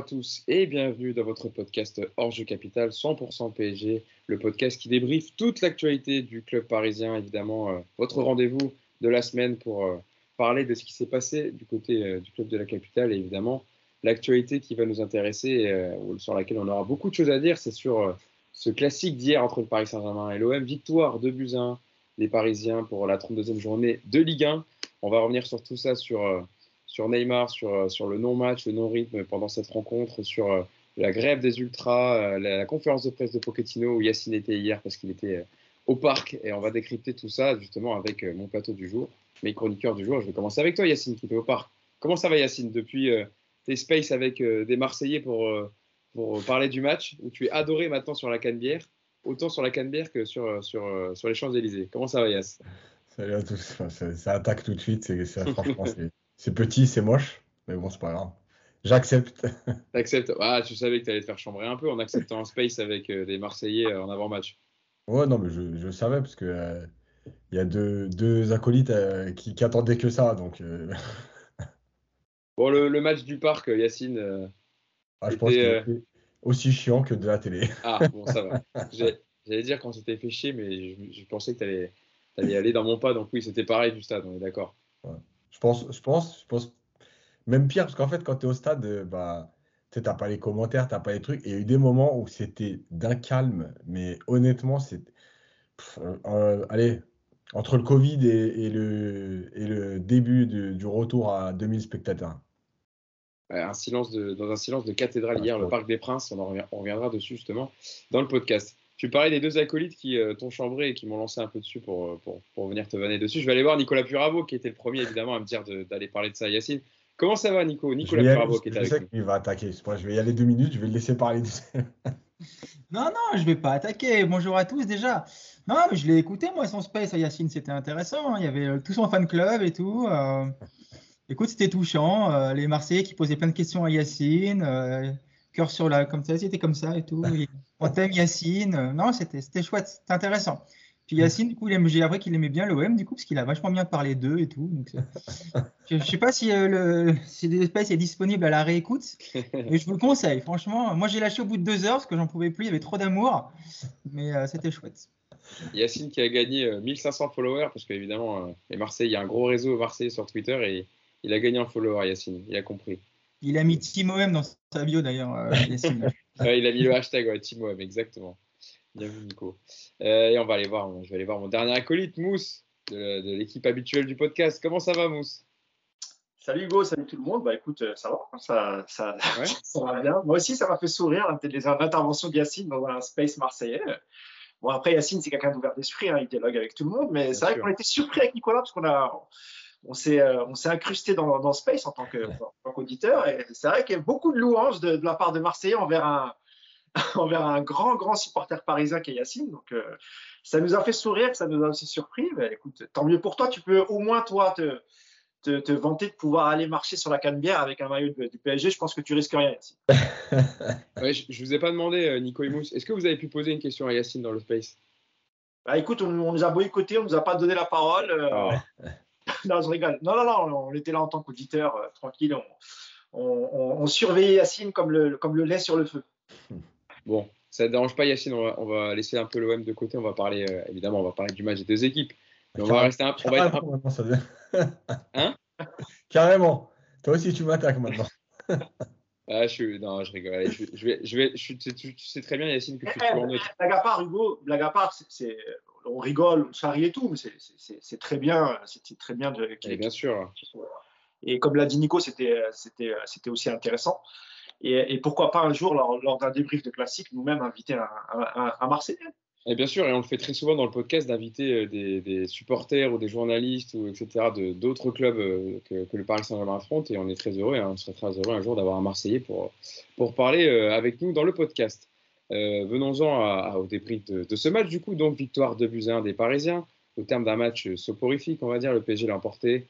à tous et bienvenue dans votre podcast Hors Jeu Capital 100% PSG, le podcast qui débriefe toute l'actualité du club parisien, évidemment, euh, votre rendez-vous de la semaine pour euh, parler de ce qui s'est passé du côté euh, du club de la capitale et évidemment l'actualité qui va nous intéresser, sur laquelle on aura beaucoup de choses à dire, c'est sur ce classique d'hier entre le Paris Saint-Germain et l'OM, victoire de Buzyn des Parisiens pour la 32e journée de Ligue 1. On va revenir sur tout ça, sur sur Neymar, sur, euh, sur le non-match, le non-rythme pendant cette rencontre, sur euh, la grève des ultras, euh, la, conférence de presse de Pochettino où Yacine était hier parce qu'il était au parc. Et on va décrypter tout ça justement avec mon plateau du jour, mes chroniqueurs du jour. Je vais commencer avec toi, Yacine, qui était au parc. Comment ça va, Yacine, depuis tes spaces avec des Marseillais pour, pour parler du match, où tu es adoré maintenant sur la Canebière, autant sur la Canebière que sur, sur, sur les Champs-Élysées. Comment ça va, Yass Salut à tous. Ça, attaque tout de suite. C'est, franchement, c'est petit, c'est moche, mais bon, c'est pas grave. J'accepte. T'acceptes Ah, tu savais que tu allais te faire chambrer un peu en acceptant un space avec euh, des Marseillais euh, en avant-match. Ouais, non, mais je, je savais parce que euh, il y a deux, deux acolytes qui, qui, attendaient que ça. Donc, Bon, le, match du parc, Yacine. Ah, je pense que aussi chiant que de la télé. Ah, bon, ça va. J'allais dire quand c'était fait chier, mais je, pensais que tu allais, allais, aller dans mon pas. Donc, oui, c'était pareil du stade, on est d'accord. Ouais. Je pense, je pense, je pense, même pire, parce qu'en fait, quand tu es au stade, euh, bah, tu n'as pas les commentaires, tu n'as pas les trucs. Et il y a eu des moments où c'était d'un calme, mais honnêtement, c'est. Euh, allez, entre le Covid et, le, et le début du retour à 2000 spectateurs. Un silence de, dans un silence de cathédrale hier, le Parc des Princes, on, en on reviendra dessus justement dans le podcast. Tu parlais des deux acolytes qui euh, t'ont chambré et qui m'ont lancé un peu dessus pour, euh, pour, pour, venir te vanner dessus. Je vais aller voir Nicolas Puravo, qui était le premier évidemment à me dire d'aller parler de ça Yacine. Comment ça va, Nico? Nicolas Puravo qui est avec sais qu'il va attaquer. Je vais y aller deux minutes, je vais le laisser parler. non, non, je vais pas attaquer. Bonjour à tous déjà. Non, mais je l'ai écouté, moi, son space à Yacine, c'était intéressant. Il y avait euh, tout son fan club et tout. écoute, c'était touchant. les Marseillais qui posaient plein de questions à Yacine cœur sur la, comme ça, c'était comme ça et tout. on t'aime Yacine. Non, c'était chouette, c'était intéressant. Puis Yacine, du coup, j'ai appris qu'il aimait bien l'OM, du coup, parce qu'il a vachement bien parlé d'eux et tout. Donc, je ne sais pas si, euh, le, si est disponible à la réécoute, mais je vous le conseille. Franchement, moi, j'ai lâché au bout de deux heures parce que j'en pouvais plus, il y avait trop d'amour, mais euh, c'était chouette. Yacine qui a gagné 1500 euh, followers, parce qu'évidemment, les Marseillais, il y a un gros réseau Marseillais sur Twitter et il a gagné en followers, Yacine, il a compris. Il a mis Timo dans sa bio d'ailleurs. Euh, il a mis le hashtag ouais, Timo exactement. Bien vu, Nico. Euh, et on va aller voir, je vais aller voir mon dernier acolyte, Mousse, de, l'équipe habituelle du podcast. Comment ça va, Mousse? Salut Hugo, salut tout le monde. Bah écoute, euh, ça va, ça, ça, ça va bien. Moi aussi, ça m'a fait sourire l'intervention de Yacine dans un space marseillais. Bon, après, Yacine, c'est quelqu'un d'ouvert d'esprit, hein, il dialogue avec tout le monde, mais c'est vrai qu'on était surpris avec Nicolas parce qu'on a, on s'est euh, on s'est incrusté dans, dans, Space en tant qu'auditeur. et c'est vrai qu'il y a beaucoup de louanges de, la part de Marseillais envers un, envers un grand, grand supporter parisien qui est Yacine. Donc, euh, ça nous a fait sourire, ça nous a aussi surpris. Mais écoute, tant mieux pour toi. Tu peux au moins, toi, te, te, vanter de pouvoir aller marcher sur la canne-bière avec un maillot du PSG. Je pense que tu risques rien, Yacine. je ne vous ai pas demandé, euh, Nico Imous, est-ce que vous avez pu poser une question à Yacine dans le Space? Bah, écoute, on, nous a boycotté, on nous a pas donné la parole. Oh. non, je rigole. Non, non, non, on était là en tant qu'auditeur, euh, tranquille. On, surveillait Yacine comme le, comme le lait sur le feu. Bon, ça ne dérange pas Yacine, on va, laisser un peu l'OM de côté. On va parler, euh, évidemment, on va parler du match des deux équipes. on va rester un, on va être hein? Carrément. Toi aussi, tu m'attaques maintenant. Ah, je non, je rigole. je, vais, je vais, tu, sais très bien, Yacine, que tu es en neutre. Blague à part, Hugo, blague à part, c'est, on rigole, on charrie et tout, mais c'est très bien, c'était très bien de. Et bien sûr. Et comme l'a dit Nico, c'était aussi intéressant. Et, pourquoi pas un jour, lors, d'un débrief de classique, nous-mêmes inviter un, un, Marseillais et bien sûr, et on le fait très souvent dans le podcast d'inviter euh, des, supporters ou des journalistes ou etc. d'autres clubs euh, que, le Paris Saint-Germain affronte. Et on est très heureux, hein, on serait très heureux un jour d'avoir un Marseillais pour, pour parler euh, avec nous dans le podcast. Euh, venons-en au débrief de, ce match, du coup, donc victoire de buts 1 des Parisiens, au terme d'un match soporifique, on va dire, le PSG l'a emporté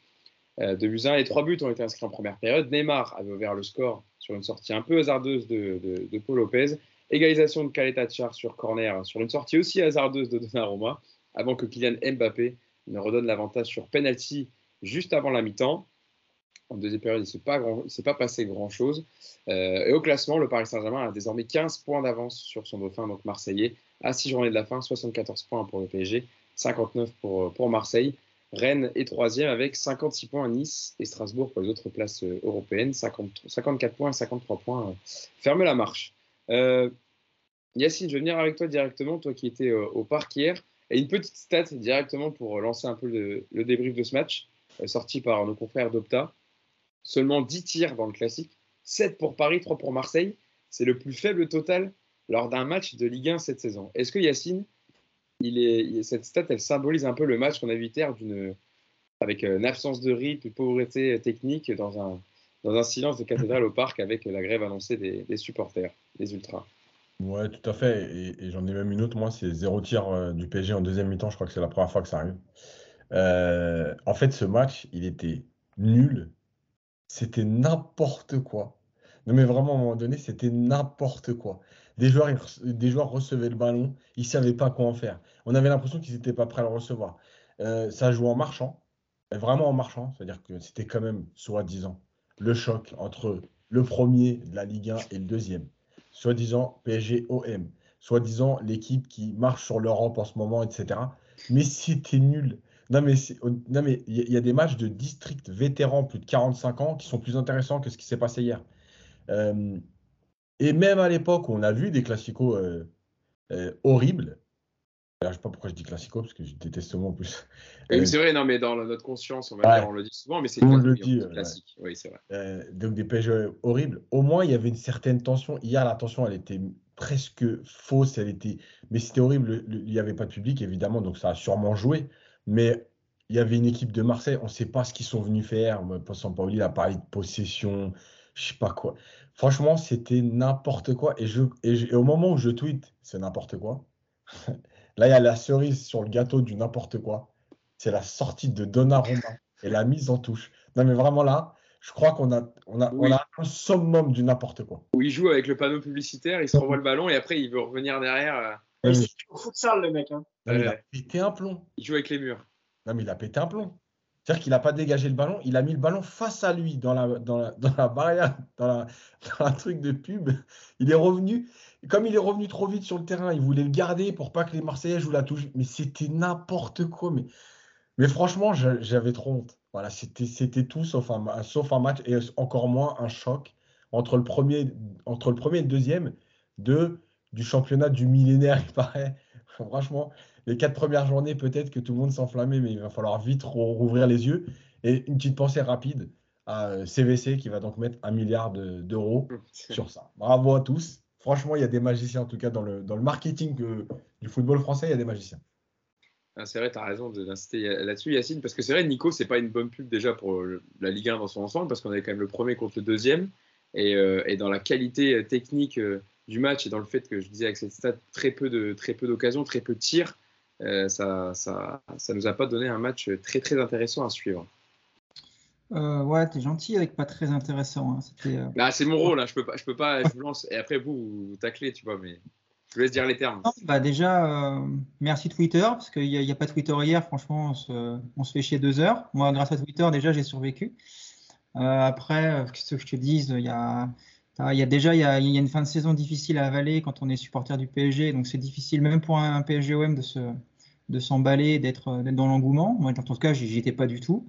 euh, de buts 1 et trois buts ont été inscrits en première période. Neymar avait ouvert le score sur une sortie un peu hasardeuse de, de, Paul Lopez, égalisation de Caleta Char sur corner sur une sortie aussi hasardeuse de Donnarumma, avant que Kylian Mbappé ne redonne l'avantage sur penalty juste avant la mi-temps. En deuxième période, il ne s'est pas, passé grand-chose. Euh, et au classement, le Paris Saint-Germain a désormais 15 points d'avance sur son dauphin, donc Marseillais, à 6 journées de la fin, 74 points pour le PSG, 59 pour, pour Marseille. Rennes est troisième avec 56 points à Nice et Strasbourg pour les autres places euh, européennes, 54 points et 53 points. Ferme la marche. Euh, Yacine, je vais venir avec toi directement, toi qui étais au parc hier. Et une petite stat directement pour lancer un peu le, débrief de ce match, sorti par nos confrères d'Opta. Seulement 10 tirs dans le classique, 7 pour Paris, 3 pour Marseille. C'est le plus faible total lors d'un match de Ligue 1 cette saison. Est-ce que Yacine, cette stat, elle symbolise un peu le match qu'on a vu hier avec euh, une absence de rythme, une pauvreté technique dans un, silence de cathédrale au parc avec la grève annoncée des, supporters, des ultras? Ouais, tout à fait. Et, j'en ai même une autre, moi, c'est zéro tir euh, du PSG en deuxième mi-temps. Je crois que c'est la première fois que ça arrive. Euh, en fait, ce match, il était nul. C'était n'importe quoi. Non, mais vraiment, à un moment donné, c'était n'importe quoi. Des joueurs, recevaient le ballon, ils ne savaient pas quoi en faire. On avait l'impression qu'ils n'étaient pas prêts à le recevoir. Euh, ça joue en marchant, vraiment en marchant. C'est-à-dire que c'était quand même, soi-disant, le choc entre le premier de la Ligue 1 et le deuxième soi-disant PSG-OM, soi-disant l'équipe qui marche sur l'Europe en ce moment, etc. Mais c'était nul. Non, mais il y, a des matchs de district vétérans, plus de 45 ans, qui sont plus intéressants que ce qui s'est passé hier. Euh, et même à l'époque où on a vu des classicos euh, euh, horribles, je ne sais pas pourquoi je dis classico, parce que je déteste ce mot en plus. Oui, c'est vrai, non, mais dans notre conscience, on, va dire, on le dit souvent, mais c'est classique. Oui, c'est vrai. Donc des PSG horribles. Au moins, il y avait une certaine tension. Hier, la tension, elle était presque fausse. Elle était... Mais c'était horrible. Il n'y avait pas de public, évidemment, donc ça a sûrement joué. Mais il y avait une équipe de Marseille. On ne sait pas ce qu'ils sont venus faire. Pauli a parlé de possession, je ne sais pas quoi. Franchement, c'était n'importe quoi. Et, je... et au moment où je tweete, c'est n'importe quoi. Là, il y a la cerise sur le gâteau du n'importe quoi. C'est la sortie de Donnarumma et la mise en touche. Non, mais vraiment là, je crois qu'on a, on a, on a un summum du n'importe quoi. Où il joue avec le panneau publicitaire, il se renvoie le ballon et après il veut revenir derrière. Euh. Il au futsal, le mec. Hein. il a pété un plomb. Il joue avec les murs. Non, mais il a pété un plomb. C'est-à-dire qu'il n'a pas dégagé le ballon, il a mis le ballon face à lui dans la, dans la, dans la barrière, dans, la, dans un truc de pub. Il est revenu, comme il est revenu trop vite sur le terrain, il voulait le garder pour pas que les Marseillais jouent la touche. Mais c'était n'importe quoi. Mais, mais franchement, j'avais trop honte. Voilà, c'était tout sauf un, sauf un match et encore moins un choc entre le premier, entre le premier et le deuxième de, du championnat du millénaire, il paraît. Franchement, les quatre premières journées, peut-être que tout le monde s'enflammait, mais il va falloir vite rouvrir les yeux. Et une petite pensée rapide à CVC qui va donc mettre un milliard d'euros sur ça. Bravo à tous. Franchement, il y a des magiciens, en tout cas dans le, dans le marketing du football français, il y a des magiciens. Ah, c'est vrai, tu as raison d'insister là-dessus, Yacine, parce que c'est vrai, Nico, c'est pas une bonne pub déjà pour la Ligue 1 dans son ensemble, parce qu'on est quand même le premier contre le deuxième. Et, euh, et dans la qualité euh, technique euh, du match et dans le fait que je disais avec cette stat, très peu d'occasions, très, peu de tirs, ça, ça, ça nous a pas donné un match très très intéressant à suivre. Euh, ouais, t'es gentil avec pas très intéressant. Hein. Euh, bah, c'est mon rôle, hein. je peux pas, je peux pas, je vous lance. Et après vous, vous taclez, tu vois, mais je vous laisse dire les termes. bah déjà, euh, merci Twitter parce qu'il n'y a, a, pas Twitter hier. Franchement, on se, fait chier deux heures. Moi, grâce à Twitter, déjà, j'ai survécu. après, ce que je te dise, il y a, il y a déjà, il y a, une fin de saison difficile à avaler quand on est supporter du PSG, donc c'est difficile même pour un, PSG-OM de se, de s'emballer, d'être, dans l'engouement. Moi, en tout cas, j'y étais pas du tout.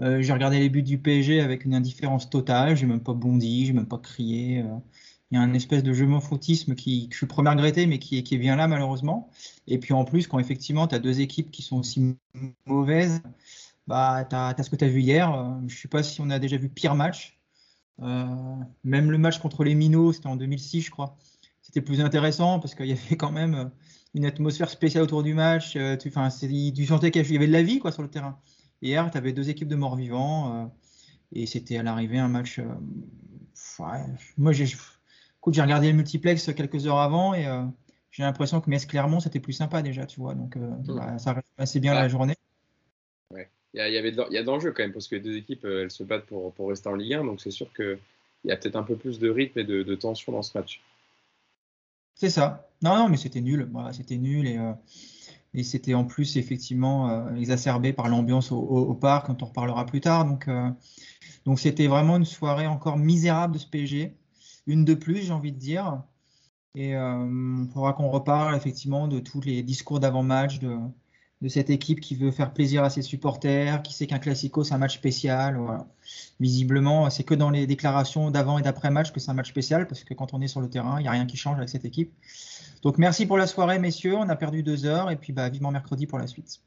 Euh, j'ai regardé les buts du PSG avec une indifférence totale. J'ai même pas bondi, j'ai même pas crié. Euh. Il y a un espèce de jeu fautisme qui, que je suis premier regretté, mais qui, qui, est bien là malheureusement. Et puis en plus, quand effectivement tu as deux équipes qui sont aussi mauvaises, bah, tu as, ce que tu as vu hier. Euh, je sais pas si on a déjà vu pire match. Même le match contre les Minots, c'était en 2006, je crois. C'était plus intéressant parce qu'il y avait quand même une atmosphère spéciale autour du match. tu, tu sentais qu'il y avait de la vie quoi, sur le terrain. Hier, tu avais deux équipes de morts-vivants euh, et c'était à l'arrivée un match. Euh, moi, j'ai regardé le multiplex quelques heures avant et euh, j'ai l'impression que Metz Clermont, c'était plus sympa déjà, tu vois. Donc, hmm. bah, ça reste assez bien la journée. Il y, a, y a d'enjeux quand même parce que les deux équipes, elles se battent pour, pour rester en Ligue 1. Donc, c'est sûr qu'il y a peut-être un peu plus de rythme et de, tension dans ce match. C'est ça. Non, non, mais c'était nul. Voilà, c'était nul et Et c'était en plus effectivement euh, exacerbé par l'ambiance au, parc, quand on reparlera plus tard. Donc, euh, donc c'était vraiment une soirée encore misérable de ce PSG. Une de plus, j'ai envie de dire. Et euh, on faudra qu'on reparle effectivement de tous les discours d'avant-match, de, de, cette équipe qui veut faire plaisir à ses supporters, qui sait qu'un classico c'est un match spécial. Visiblement, c'est que dans les déclarations d'avant et d'après-match que c'est un match spécial, parce que quand on est sur le terrain, il n'y a rien qui change avec cette équipe. Donc merci pour la soirée, messieurs. On a perdu deux heures et puis bah, vivement mercredi pour la suite.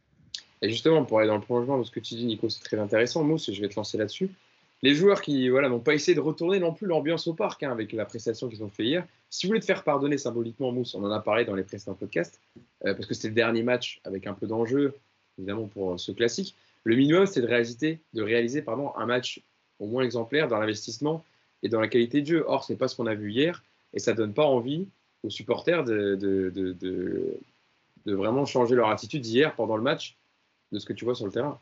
Et justement, pour aller dans le prolongement de ce que tu dis, Nico, c'est très intéressant. Mousse, je vais te lancer là-dessus. Les joueurs qui voilà, n'ont pas essayé de retourner non plus l'ambiance au parc hein, avec la prestation qu'ils ont fait hier. Si vous voulez te faire pardonner symboliquement, Mousse, on en a parlé dans les précédents podcasts, euh, parce que c'était le dernier match avec un peu d'enjeu, évidemment, pour ce classique. Le minimum, c'est de réaliser, de réaliser pardon, un match au moins exemplaire dans l'investissement et dans la qualité de jeu. Or, ce n'est pas ce qu'on a vu hier et ça ne donne pas envie aux supporters de, de, de, de, vraiment changer leur attitude hier pendant le match de ce que tu vois sur le terrain.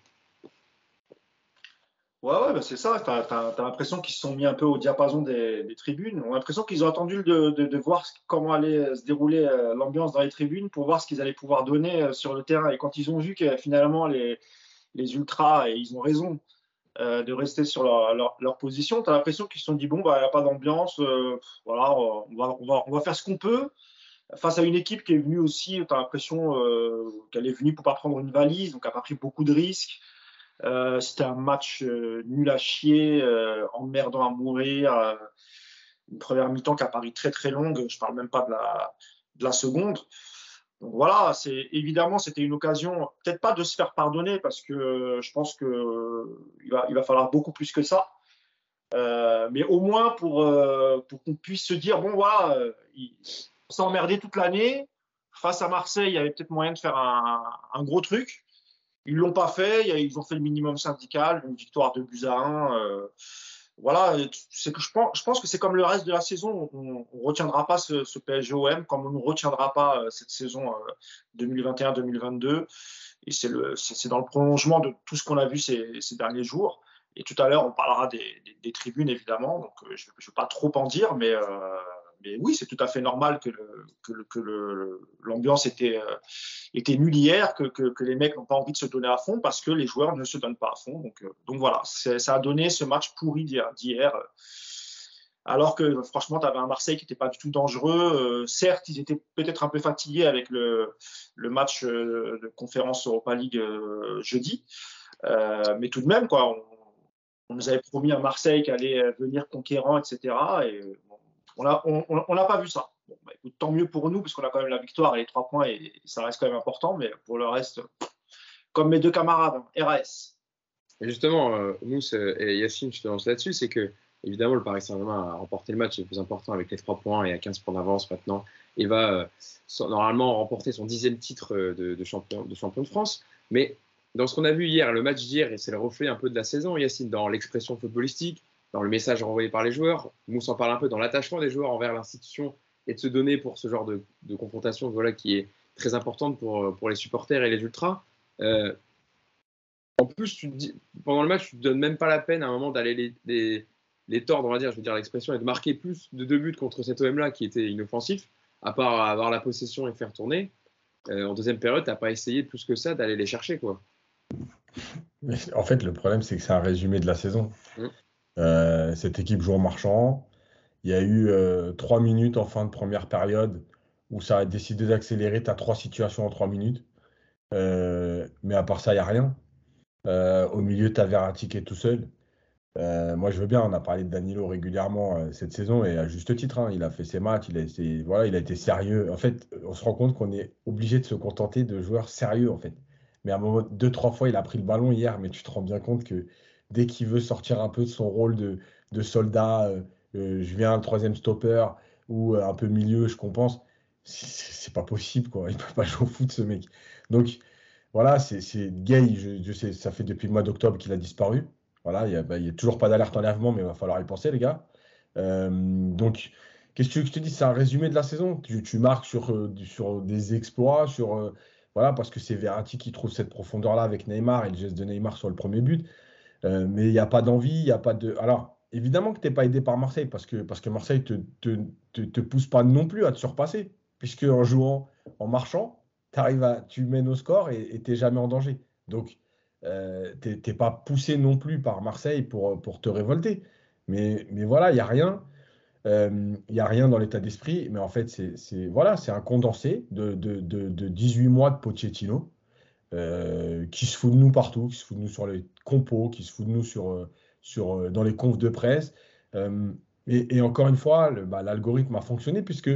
Ouais, ouais bah, c'est ça. Tu as, l'impression qu'ils se sont mis un peu au diapason des, tribunes. On a l'impression qu'ils ont attendu de, voir comment allait se dérouler euh, l'ambiance dans les tribunes pour voir ce qu'ils allaient pouvoir donner euh, sur le terrain. Et quand ils ont vu que finalement les, les ultras, et ils ont raison, euh, de rester sur leur, leur, position. Tu as l'impression qu'ils se sont dit bon, bah, il n'y a pas d'ambiance, voilà, on va, on, va, on va, faire ce qu'on peut. Face à une équipe qui est venue aussi, tu as l'impression qu'elle est venue pour pas prendre une valise, donc elle n'a pas pris beaucoup de risques. Euh, c'était un match euh, nul à chier, euh, emmerdant à mourir. une première mi-temps qui a paru très très longue. Je parle même pas de la, de la seconde. Donc voilà, évidemment c'était une occasion, peut-être pas de se faire pardonner parce que je pense que il va, il va falloir beaucoup plus que ça. mais au moins pour, pour qu'on puisse se dire bon voilà, on s'est emmerdé toute l'année. Face à Marseille, il y avait peut-être moyen de faire un gros truc. Ils l'ont pas fait. Ils ont fait le minimum syndical, une victoire de buts à 1. Euh, voilà, c'est que je pense, je pense que c'est comme le reste de la saison. On ne retiendra pas ce, ce PSG-OM comme on ne retiendra pas euh, cette saison 2021-2022. Euh, Et c'est dans le prolongement de tout ce qu'on a vu ces, ces, derniers jours. Et tout à l'heure, on parlera des, des, tribunes, évidemment. Donc, je ne vais pas trop en dire, mais mais oui, c'est tout à fait normal que, l'ambiance était, euh, était nulle hier, que, les mecs n'ont pas envie de se donner à fond parce que les joueurs ne se donnent pas à fond. Donc, euh, donc voilà, ça a donné ce match pourri d'hier. alors que franchement, tu avais un Marseille qui n'était pas du tout dangereux. Euh, certes, ils étaient peut-être un peu fatigués avec le, match de conférence Europa League jeudi. mais tout de même, quoi, on, on, nous avait promis un Marseille qui allait venir conquérant, etc. Et on n'a pas vu ça. Bah, tant mieux pour nous, parce qu'on a quand même la victoire et les trois points, et, ça reste quand même important. Mais pour le reste, comme mes deux camarades, hein, RAS. Et justement, euh, et Yacine, je te lance là-dessus, c'est que évidemment, le Paris Saint-Germain a remporté le match le plus important avec les trois points et à 15 points d'avance maintenant, et va euh, normalement remporter son dixième titre euh, de, champion, de champion de France. Mais dans ce qu'on a vu hier, le match d'hier, et c'est le reflet un peu de la saison, Yacine, dans l'expression footballistique, dans le message renvoyé par les joueurs. Mousse en parle un peu dans l'attachement des joueurs envers l'institution et de se donner pour ce genre de, confrontation voilà, qui est très importante pour, pour les supporters et les ultras. Euh, en plus, tu dis, pendant le match, tu ne te donnes même pas la peine à un moment d'aller les, les, tordre, on va dire, je veux dire l'expression, et de marquer plus de deux buts contre cet OM-là qui était inoffensif, à part avoir la possession et faire tourner. Euh, en deuxième période, tu n'as pas essayé plus que ça d'aller les chercher. quoi. en fait, le problème, c'est que c'est un résumé de la saison. Mmh. Euh, cette équipe joue en marchand. Il y a eu euh, trois minutes en fin de première période où ça a décidé d'accélérer. Tu as trois situations en trois minutes. Euh, mais à part ça, il n'y a rien. au milieu, tu as Verratti qui est tout seul. moi, je veux bien. On a parlé de Danilo régulièrement cette saison et à juste titre. Hein. il a fait ses matchs. Il a, été, voilà, il a été sérieux. En fait, on se rend compte qu'on est obligé de se contenter de joueurs sérieux. En fait. Mais à un moment, deux, trois fois, il a pris le ballon hier. Mais tu te rends bien compte que dès qu'il veut sortir un peu de son rôle de, soldat, euh, euh, je viens le troisième stopper ou euh, un peu milieu, je compense. C'est pas possible, quoi. Il peut pas jouer au foot, ce mec. Donc, voilà, c'est gay. Je, sais, ça fait depuis le mois d'octobre qu'il a disparu. Voilà, il n'y a, bah, a, toujours pas d'alerte enlèvement, mais il va falloir y penser, les gars. donc, qu'est-ce que je te dis? C'est un résumé de la saison? Tu, marques sur, sur des exploits, sur. voilà, parce que c'est Verratti qui trouve cette profondeur-là avec Neymar et le geste de Neymar sur le premier but. Euh, mais il n'y a pas d'envie, il n'y a pas de. Alors, évidemment que tu n'es pas aidé par Marseille parce que, parce que Marseille ne te, te, te, pousse pas non plus à te surpasser. Puisque en jouant, en marchant, arrives à, tu mènes au score et tu n'es jamais en danger. Donc, euh, tu n'es pas poussé non plus par Marseille pour, pour te révolter. Mais, mais voilà, il n'y a rien. Il n'y a rien dans l'état d'esprit, mais en fait, c'est voilà, un condensé de, de, de, de, 18 mois de Pochettino qui se fout de nous partout, qui se fout de nous sur les compos, qui se fout de nous sur, sur, dans les confs de presse. Et, encore une fois, bah, l'algorithme a fonctionné puisque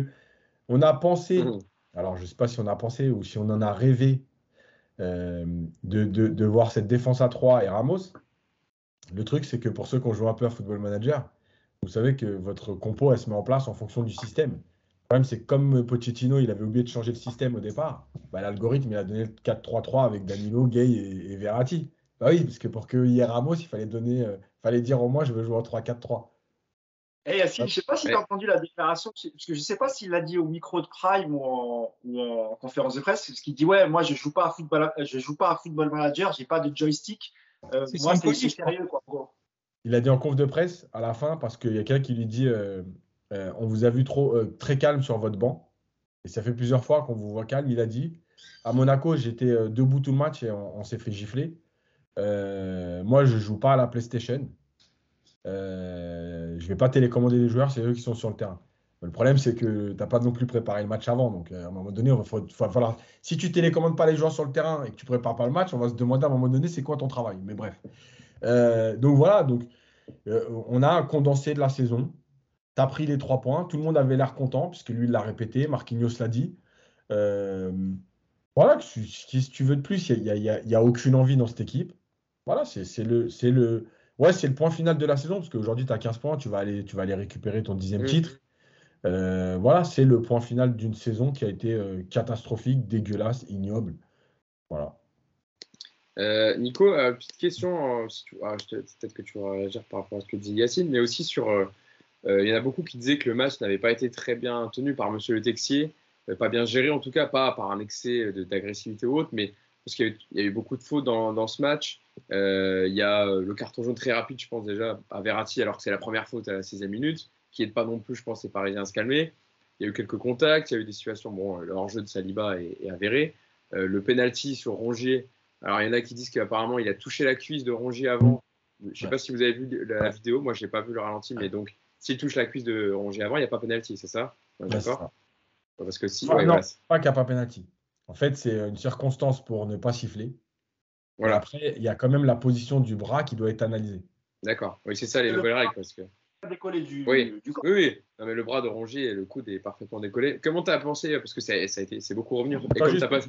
on a pensé, mmh. alors je ne sais pas si on a pensé ou si on en a rêvé euh, de, voir cette défense à 3 et Ramos. Le truc, c'est que pour ceux qui ont joué un peu à Football Manager, vous savez que votre compo, elle se met en place en fonction du système. Le problème, c'est que comme Pochettino, il avait oublié de changer le système au départ, bah, l'algorithme, il a donné le 4-3-3 avec Danilo, Gay et, Verratti. Bah oui, parce que pour qu'il y ait Ramos, il fallait, donner, euh, fallait dire au moins, je veux jouer en 3-4-3. Hey, Yacine, je ne sais pas si tu as entendu la déclaration, parce que je ne sais pas s'il l'a dit au micro de Prime ou en, conférence de presse, parce qu'il dit Ouais, moi je ne joue, pas à football, je joue pas à Football Manager, je n'ai pas de joystick. Euh, moi, c'est sérieux. Quoi, il a dit en conf de presse à la fin, parce qu'il y a quelqu'un qui lui dit euh, euh, On vous a vu trop, très calme sur votre banc. Et ça fait plusieurs fois qu'on vous voit calme. Il a dit À Monaco, j'étais debout tout le match et on, on s'est fait gifler. moi, je ne joue pas à la PlayStation. Euh, je ne vais pas télécommander les joueurs, c'est eux qui sont sur le terrain. le problème, c'est que tu n'as pas non plus préparé le match avant. Donc, euh, à un moment donné, il va falloir. Si tu télécommandes pas les joueurs sur le terrain et que tu prépares pas le match, on va se demander à un moment donné, c'est quoi ton travail? Mais bref. Euh, donc voilà. Donc, on a condensé de la saison. Tu as pris les trois points. Tout le monde avait l'air content, puisque lui, il l'a répété. Marquinhos l'a dit. voilà. Si, tu veux de plus, il n'y a, a, aucune envie dans cette équipe. Voilà. C'est le. le Ouais, le point final de la saison, parce qu'aujourd'hui, tu as 15 points, tu vas aller, tu vas aller récupérer ton dixième titre. Euh, voilà, c'est le point final d'une saison qui a été euh, catastrophique, dégueulasse, ignoble. Voilà. Euh, Nico, petite question, ah, peut-être que tu vas réagir par rapport à ce que dit Yacine, mais aussi sur. Il y en a beaucoup qui disaient que le match n'avait pas été très bien tenu par Monsieur Le Texier, pas bien géré en tout cas, pas par un excès d'agressivité ou autre, mais parce qu'il y, a eu beaucoup de fautes dans, ce match. Euh, il y a euh, le carton jaune très rapide, je pense déjà, à Verratti, alors que c'est la première faute à la 16e minute, qui n'est pas non plus, je pense, les Parisiens à se calmer. Il y a eu quelques contacts, il y a eu des situations, bon, le hors-jeu de Saliba est, avéré. Euh, le penalty sur Rongier, alors il y en a qui disent qu'apparemment il a touché la cuisse de Rongier avant. Je ne sais pas si vous avez vu la, vidéo, moi je n'ai pas vu le ralenti, mais donc s'il touche la cuisse de Rongier avant, il n'y a pas penalty, c'est ça? D'accord? Parce que si. non, pas qu'il n'y a pas penalty. En fait, c'est une circonstance pour ne pas siffler. Voilà. Après, il y a quand même la position du bras qui doit être analysée. D'accord. Oui, c'est ça les nouvelles règles. Parce que... Décollé du, oui. du corps. Oui, oui. Non, mais le bras de Rongier, le coude est parfaitement décollé. Comment tu as pensé Parce que ça, ça a été, c'est beaucoup revenu. Et juste, pas...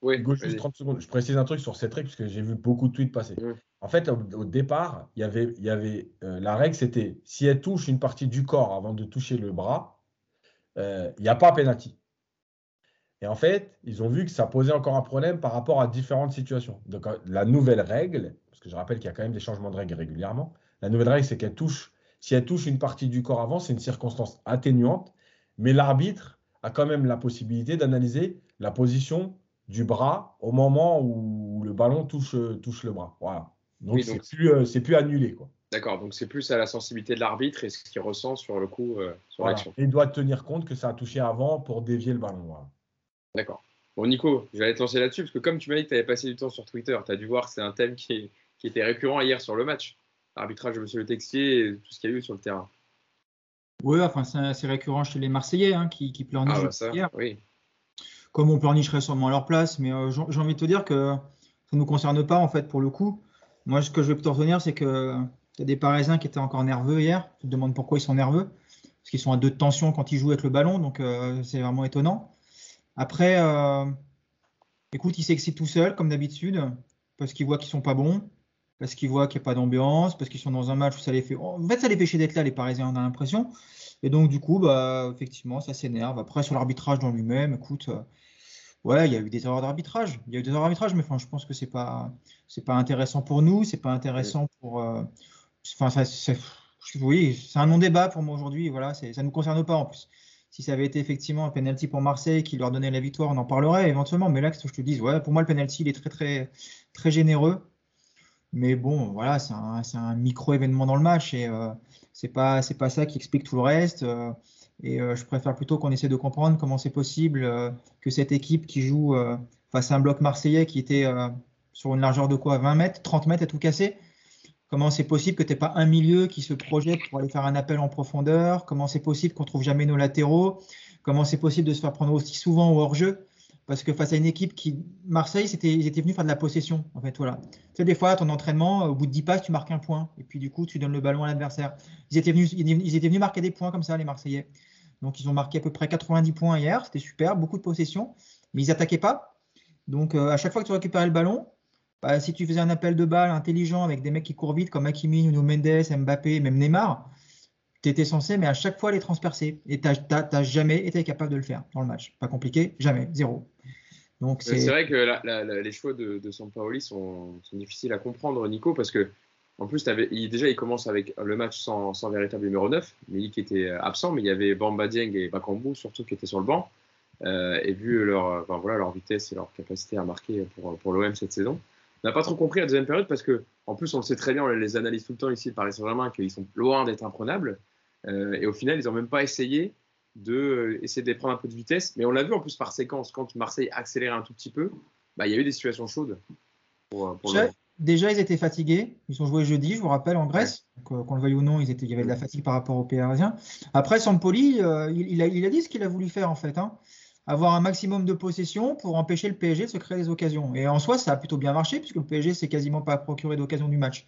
oui, juste 30 secondes. Je précise un truc sur cette règle parce que j'ai vu beaucoup de tweets passer. En fait, au, départ, il y avait, il y avait euh, la règle, c'était si elle touche une partie du corps avant de toucher le bras, euh, il n'y a pas penalty. Et en fait, ils ont vu que ça posait encore un problème par rapport à différentes situations. Donc, euh, la nouvelle règle, parce que je rappelle qu'il y a quand même des changements de règles régulièrement, la nouvelle règle, c'est qu'elle touche, si elle touche une partie du corps avant, c'est une circonstance atténuante, mais l'arbitre a quand même la possibilité d'analyser la position du bras au moment où le ballon touche, touche le bras. Voilà. Donc, c'est plus, euh, plus, annulé. D'accord, donc c'est plus à la sensibilité de l'arbitre et ce qu'il ressent sur le coup, euh, sur l'action. il doit tenir compte que ça a touché avant pour dévier le ballon. Voilà. D'accord. Bon, Nico, je vais te lancer là-dessus, parce que comme tu m'as dit que tu avais passé du temps sur Twitter, tu as dû voir que c'est un thème qui, était récurrent hier sur le match. L'arbitrage de M. Le Texier et tout ce qu'il y a eu sur le terrain. Oui, enfin, c'est assez récurrent chez les Marseillais hein, qui, qui pleurnichent ah, bah ça, hier. Oui. Comme on pleurnicherait sûrement à leur place, mais euh, j'ai envie de te dire que ça ne nous concerne pas, en fait, pour le coup. Moi, ce que je vais plutôt retenir, c'est que y a des Parisiens qui étaient encore nerveux hier. Tu te demandes pourquoi ils sont nerveux. Parce qu'ils sont à deux de tension quand ils jouent avec le ballon, donc euh, c'est vraiment étonnant. Après, euh, écoute, il s'excite tout seul, comme d'habitude, parce qu'il voit qu'ils sont pas bons, parce qu'il voit qu'il n'y a pas d'ambiance, parce qu'ils sont dans un match où ça les fait. En fait, ça les fait chier d'être là, les Parisiens, on a l'impression. Et donc, du coup, bah, effectivement, ça s'énerve. Après, sur l'arbitrage dans lui-même, écoute, euh, ouais, il y a eu des erreurs d'arbitrage. Il y a eu des erreurs d'arbitrage, mais enfin, je pense que c'est pas, c'est pas intéressant pour nous, c'est pas intéressant pour. Euh, enfin, ça, c'est, oui, c'est un non-débat pour moi aujourd'hui. Voilà, ça ne nous concerne pas en plus si ça avait été effectivement un penalty pour Marseille qui leur donnait la victoire, on en parlerait éventuellement. Mais là, que je te dis, ouais, pour moi, le penalty, il est très, très, très généreux. Mais bon, voilà, c'est un, micro-événement dans le match et euh, c'est pas, pas ça qui explique tout le reste. Euh, et euh, je préfère plutôt qu'on essaie de comprendre comment c'est possible que cette équipe qui joue face à un bloc marseillais qui était sur une largeur de quoi 20 mètres, 30 mètres à tout casser. Comment c'est possible que tu n'aies pas un milieu qui se projette pour aller faire un appel en profondeur Comment c'est possible qu'on trouve jamais nos latéraux Comment c'est possible de se faire prendre aussi souvent au hors-jeu Parce que face à une équipe qui. Marseille, ils étaient venus faire de la possession. En fait, voilà. Tu sais, des fois, ton entraînement, au bout de 10 passes, tu marques un point. Et puis, du coup, tu donnes le ballon à l'adversaire. Ils, étaient venus, ils étaient venus marquer des points comme ça, les Marseillais. Donc, ils ont marqué à peu près 90 points hier. C'était super, beaucoup de possession. Mais ils n'attaquaient pas. Donc, euh, à chaque fois que tu récupérais le ballon, bah, si tu faisais un appel de balle intelligent avec des mecs qui courent vite comme Hakimi, Nuno Mendes, Mbappé, même Neymar, tu étais censé, mais à chaque fois, les transpercer. Et tu n'as jamais été capable de le faire dans le match. Pas compliqué, jamais, zéro. Donc c'est vrai que les choix de, de Sampaoli sont, sont, difficiles à comprendre, Nico, parce que en plus, il, déjà, il commence avec le match sans, sans véritable numéro 9, mais qui était absent, mais il y avait Bamba Dieng et Bakambu surtout qui étaient sur le banc. Euh, et vu leur, voilà, leur vitesse et leur capacité à marquer pour, pour l'OM cette saison, on n'a pas trop compris la deuxième période parce que, en plus, on le sait très bien, on les analyse tout le temps ici de Paris Saint-Germain, qu'ils sont loin d'être imprenables. Euh, et au final, ils n'ont même pas essayé de euh, essayer de prendre un peu de vitesse. Mais on l'a vu en plus par séquence, quand Marseille accélérait un tout petit peu, bah, il y a eu des situations chaudes. Pour, déjà, ils étaient fatigués. Ils ont joué jeudi, je vous rappelle, en Grèce. Euh, qu'on le veuille ou non, ils étaient, il y avait de la fatigue par rapport aux Parisiens. Après, Sampoli, il, il, a, il, a, dit ce qu'il a voulu faire en fait. Hein avoir un maximum de possession pour empêcher le PSG de se créer des occasions. Et en soi, ça a plutôt bien marché puisque le PSG s'est quasiment pas procuré d'occasion du match.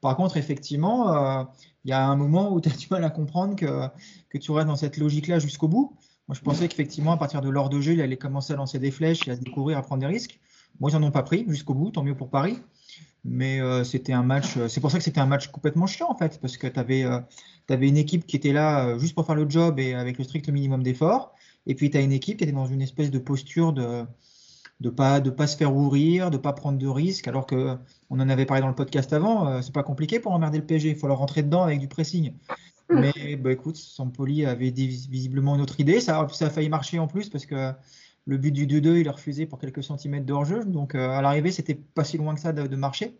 Par contre, effectivement, euh, il y a un moment où tu as du mal à comprendre que, tu restes dans cette logique-là jusqu'au bout. Moi, je pensais qu'effectivement, à partir de l'heure de jeu, il allait commencer à lancer des flèches, à se découvrir, à prendre des risques. Moi, ils n'en ont pas pris jusqu'au bout, tant mieux pour Paris. Mais euh, c'était un match, euh, c'est pour ça que c'était un match complètement chiant en fait, parce que tu avais, une équipe qui était là juste pour faire le job et avec le strict minimum d'efforts. Et puis, tu as une équipe qui était dans une espèce de posture de ne pas, de pas se faire ouvrir, de ne pas prendre de risques, alors que on en avait parlé dans le podcast avant, euh, c'est pas compliqué pour emmerder le PSG, il faut leur rentrer dedans avec du pressing. Mais bah, écoute, Sampoli avait visiblement une autre idée, ça, ça a failli marcher en plus parce que le but du 2-2, il a refusé pour quelques centimètres de hors-jeu, donc euh, à l'arrivée, c'était pas si loin que ça de, marcher.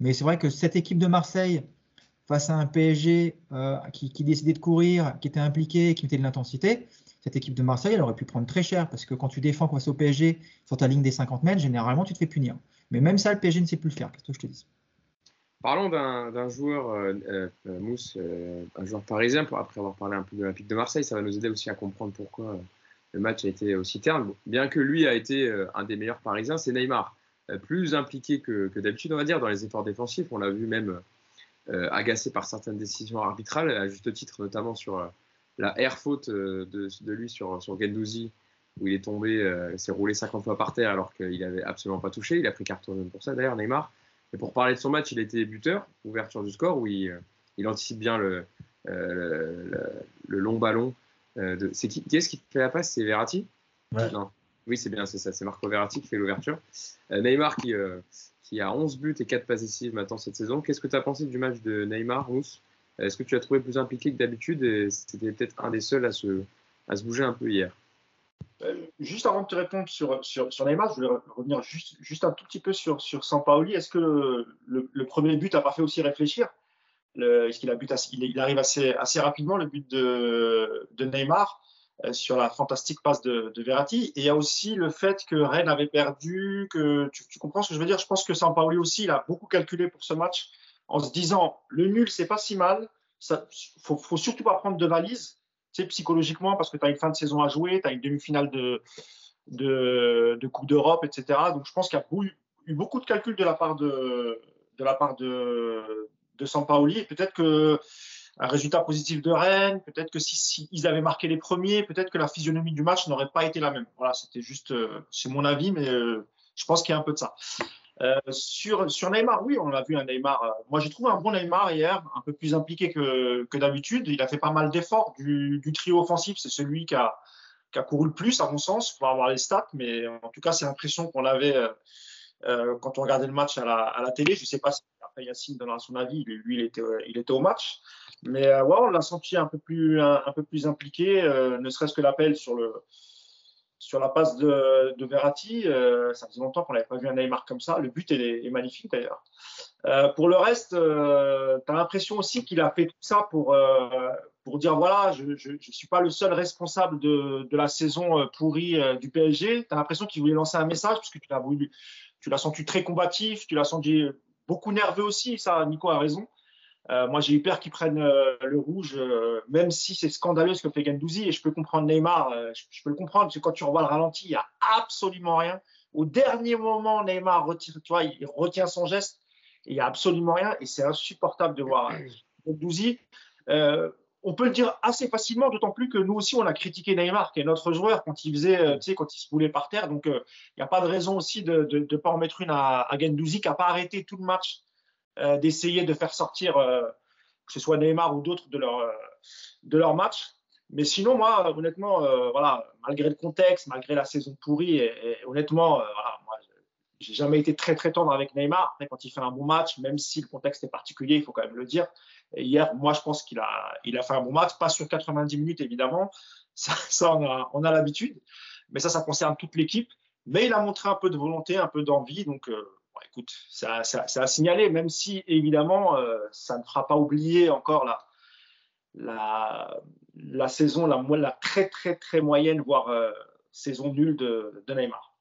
Mais c'est vrai que cette équipe de Marseille, face à un PSG euh, qui, qui, décidait de courir, qui était impliqué, qui mettait de l'intensité, cette équipe de Marseille, elle aurait pu prendre très cher parce que quand tu défends face au PSG sur ta ligne des 50 mètres, généralement, tu te fais punir. Mais même ça, le PSG ne sait plus le faire. Qu'est-ce que je te dis? Parlons d'un joueur, euh, euh, Mousse, euh, un joueur parisien, après avoir parlé un peu de l'Olympique de Marseille. Ça va nous aider aussi à comprendre pourquoi le match a été aussi terne. bien que lui a été un des meilleurs parisiens, c'est Neymar. plus impliqué que d'habitude, on va dire, dans les efforts défensifs. On l'a vu même agacé par certaines décisions arbitrales, à juste titre, notamment sur la air faute euh, de, lui sur, sur Gendouzi, où il est tombé, euh, s'est roulé 50 fois par terre alors qu'il n'avait absolument pas touché. Il a pris carton jaune pour ça d'ailleurs, Neymar. Et pour parler de son match, il était buteur, ouverture du score, où il, euh, il anticipe bien le, le, long ballon. de... C'est qui, est-ce qui fait la passe? C'est Verratti? Non. Oui, c'est bien, c'est ça. C'est Marco Verratti qui fait l'ouverture. Neymar qui, qui a 11 buts et 4 passes décisives maintenant cette saison. Qu'est-ce que tu as pensé du match de Neymar, Mousse? Est-ce que tu as trouvé plus impliqué que d'habitude c'était peut-être un des seuls à se, bouger un peu hier? Euh, Juste avant de te répondre sur, Neymar, je voulais revenir juste, un tout petit peu sur, sur Sampaoli. Est-ce que le, premier but a pas fait aussi réfléchir? Est-ce qu'il il, arrive assez, rapidement, le but de, Neymar euh, sur la fantastique passe de, de, Verratti? Et il y a aussi le fait que Rennes avait perdu, que tu, tu comprends ce que je veux dire? Je pense que Sampaoli aussi, il a beaucoup calculé pour ce match en se disant le nul, c'est pas si mal. Il faut, faut surtout pas prendre de valise, psychologiquement, parce que tu as une fin de saison à jouer, tu as une demi-finale de, de, Coupe d'Europe, etc. Donc je pense qu'il y a eu beaucoup de calculs de la part de, de, la part de, de Sampaoli. Peut-être que un résultat positif de Rennes, peut-être que s'ils si, avaient marqué les premiers, peut-être que la physionomie du match n'aurait pas été la même. Voilà, c'était juste, euh, c'est mon avis, mais euh, je pense qu'il y a un peu de ça. Euh, sur, Neymar, oui, on a vu un Neymar. Euh, moi, j'ai trouvé un bon Neymar hier, un peu plus impliqué que, d'habitude. Il a fait pas mal d'efforts du, trio offensif. C'est celui qui a, couru le plus, à mon sens, pour avoir les stats. Mais en tout cas, c'est l'impression qu'on avait euh, euh, quand on regardait le match à la, télé. Je ne sais pas si après Yacine donnera son avis. Lui, il était, au match. Mais ouais, on l'a senti un peu plus impliqué, ne serait-ce que l'appel sur le sur la passe de, de Verratti. Euh, ça faisait longtemps qu'on n'avait pas vu un Neymar comme ça. Le but est, magnifique d'ailleurs. Euh, pour le reste, euh, tu as l'impression aussi qu'il a fait tout ça pour, pour dire voilà, je ne suis pas le seul responsable de, de la saison pourrie du PSG. Tu as l'impression qu'il voulait lancer un message parce que tu l'as tu l'as senti très combatif, tu l'as senti beaucoup nerveux aussi. Ça, Nico a raison. Euh, moi, j'ai eu peur qu'ils prennent euh, le rouge, euh, même si c'est scandaleux ce que fait Gendouzi. Et je peux comprendre Neymar, je, peux le comprendre, parce que quand tu revois le ralenti, il n'y a absolument rien. Au dernier moment, Neymar retient son geste, il n'y a absolument rien. Et c'est insupportable de voir Gendouzi. on peut le dire assez facilement, d'autant plus que nous aussi, on a critiqué Neymar, qui est notre joueur, quand il faisait, tu sais, quand il se boulait par terre. Donc, il n'y a pas de raison aussi de ne pas en mettre une à, à Gendouzi, qui n'a pas arrêté tout le match d'essayer de faire sortir euh, que ce soit Neymar ou d'autres de leur, euh, de leur match. Mais sinon, moi, honnêtement, voilà, malgré le contexte, malgré la saison pourrie, honnêtement, voilà, moi, j'ai jamais été très très tendre avec Neymar. quand il fait un bon match, même si le contexte est particulier, il faut quand même le dire. Hier, moi, je pense qu'il a, il a fait un bon match, pas sur 90 minutes évidemment. Ça, ça on a, on a l'habitude. Mais ça, ça concerne toute l'équipe. Mais il a montré un peu de volonté, un peu d'envie. Donc, écoute, c'est à, signaler, même si évidemment, euh, ça ne fera pas oublier encore la, la, la saison, la, très très très moyenne, voire euh, saison nulle de, Neymar.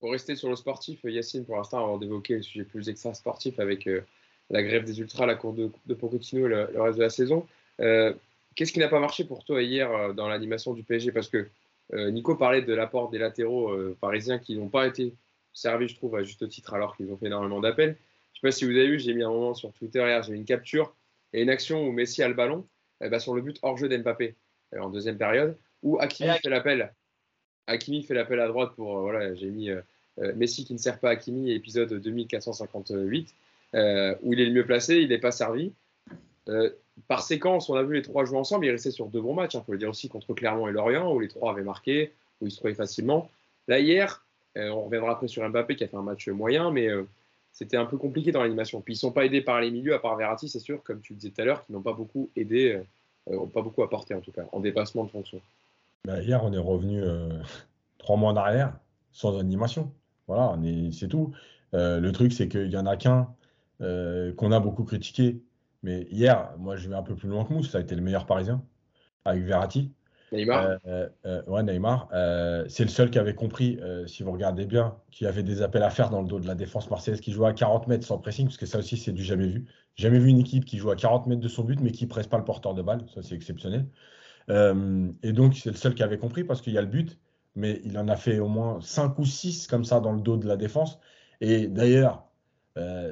Pour rester sur le sportif, Yacine, pour l'instant, avant d'évoquer le sujet plus extra-sportif avec euh, la grève des Ultras, la cour de, de Pochettino et le, reste de la saison, qu'est-ce qui n'a pas marché pour toi hier dans l'animation du PSG Parce que Nico parlait de l'apport des latéraux parisiens qui n'ont pas été servi, je trouve, à juste titre, alors qu'ils ont fait énormément d'appels. Je ne sais pas si vous avez vu, j'ai mis un moment sur Twitter hier, j'ai une capture et une action où Messi a le ballon eh ben, sur le but hors jeu d'Mbappé euh, en deuxième période, où Hakimi fait l'appel. Hakimi fait l'appel à droite pour, euh, voilà, j'ai mis euh, Messi qui ne sert pas Hakimi, épisode 2458, où il est le mieux placé, il n'est pas servi. par séquence, on a vu les trois jouer ensemble, il restait sur deux bons matchs, il hein, faut le dire aussi, contre Clermont et Lorient, où les trois avaient marqué, où ils se trouvaient facilement. Là, hier, on reviendra après sur Mbappé qui a fait un match moyen, mais euh, c'était un peu compliqué dans l'animation. Puis ils ne sont pas aidés par les milieux, à part Verratti, c'est sûr, comme tu le disais tout à l'heure, qui n'ont pas beaucoup aidé, n'ont euh, pas beaucoup apporté en tout cas, en dépassement de fonction. Bah, hier, on est revenu trois mois en arrière, sans animation. Voilà, c'est tout. le truc, c'est qu'il y en a qu'un qu'on a beaucoup critiqué. Mais hier, moi, je vais un peu plus loin que Mousse, ça a été le meilleur parisien, avec Verratti. Neymar? Euh, euh, euh, Ouais, Neymar. c'est le seul qui avait compris, si vous regardez bien, qu'il y avait des appels à faire dans le dos de la défense marseillaise qui joue à 40 mètres sans pressing, parce que ça aussi, c'est du jamais vu. Jamais vu une équipe qui joue à 40 mètres de son but, mais qui presse pas le porteur de balle. Ça, c'est exceptionnel. et donc, c'est le seul qui avait compris parce qu'il y a le but, mais il en a fait au moins 5 ou 6 comme ça dans le dos de la défense. Et d'ailleurs,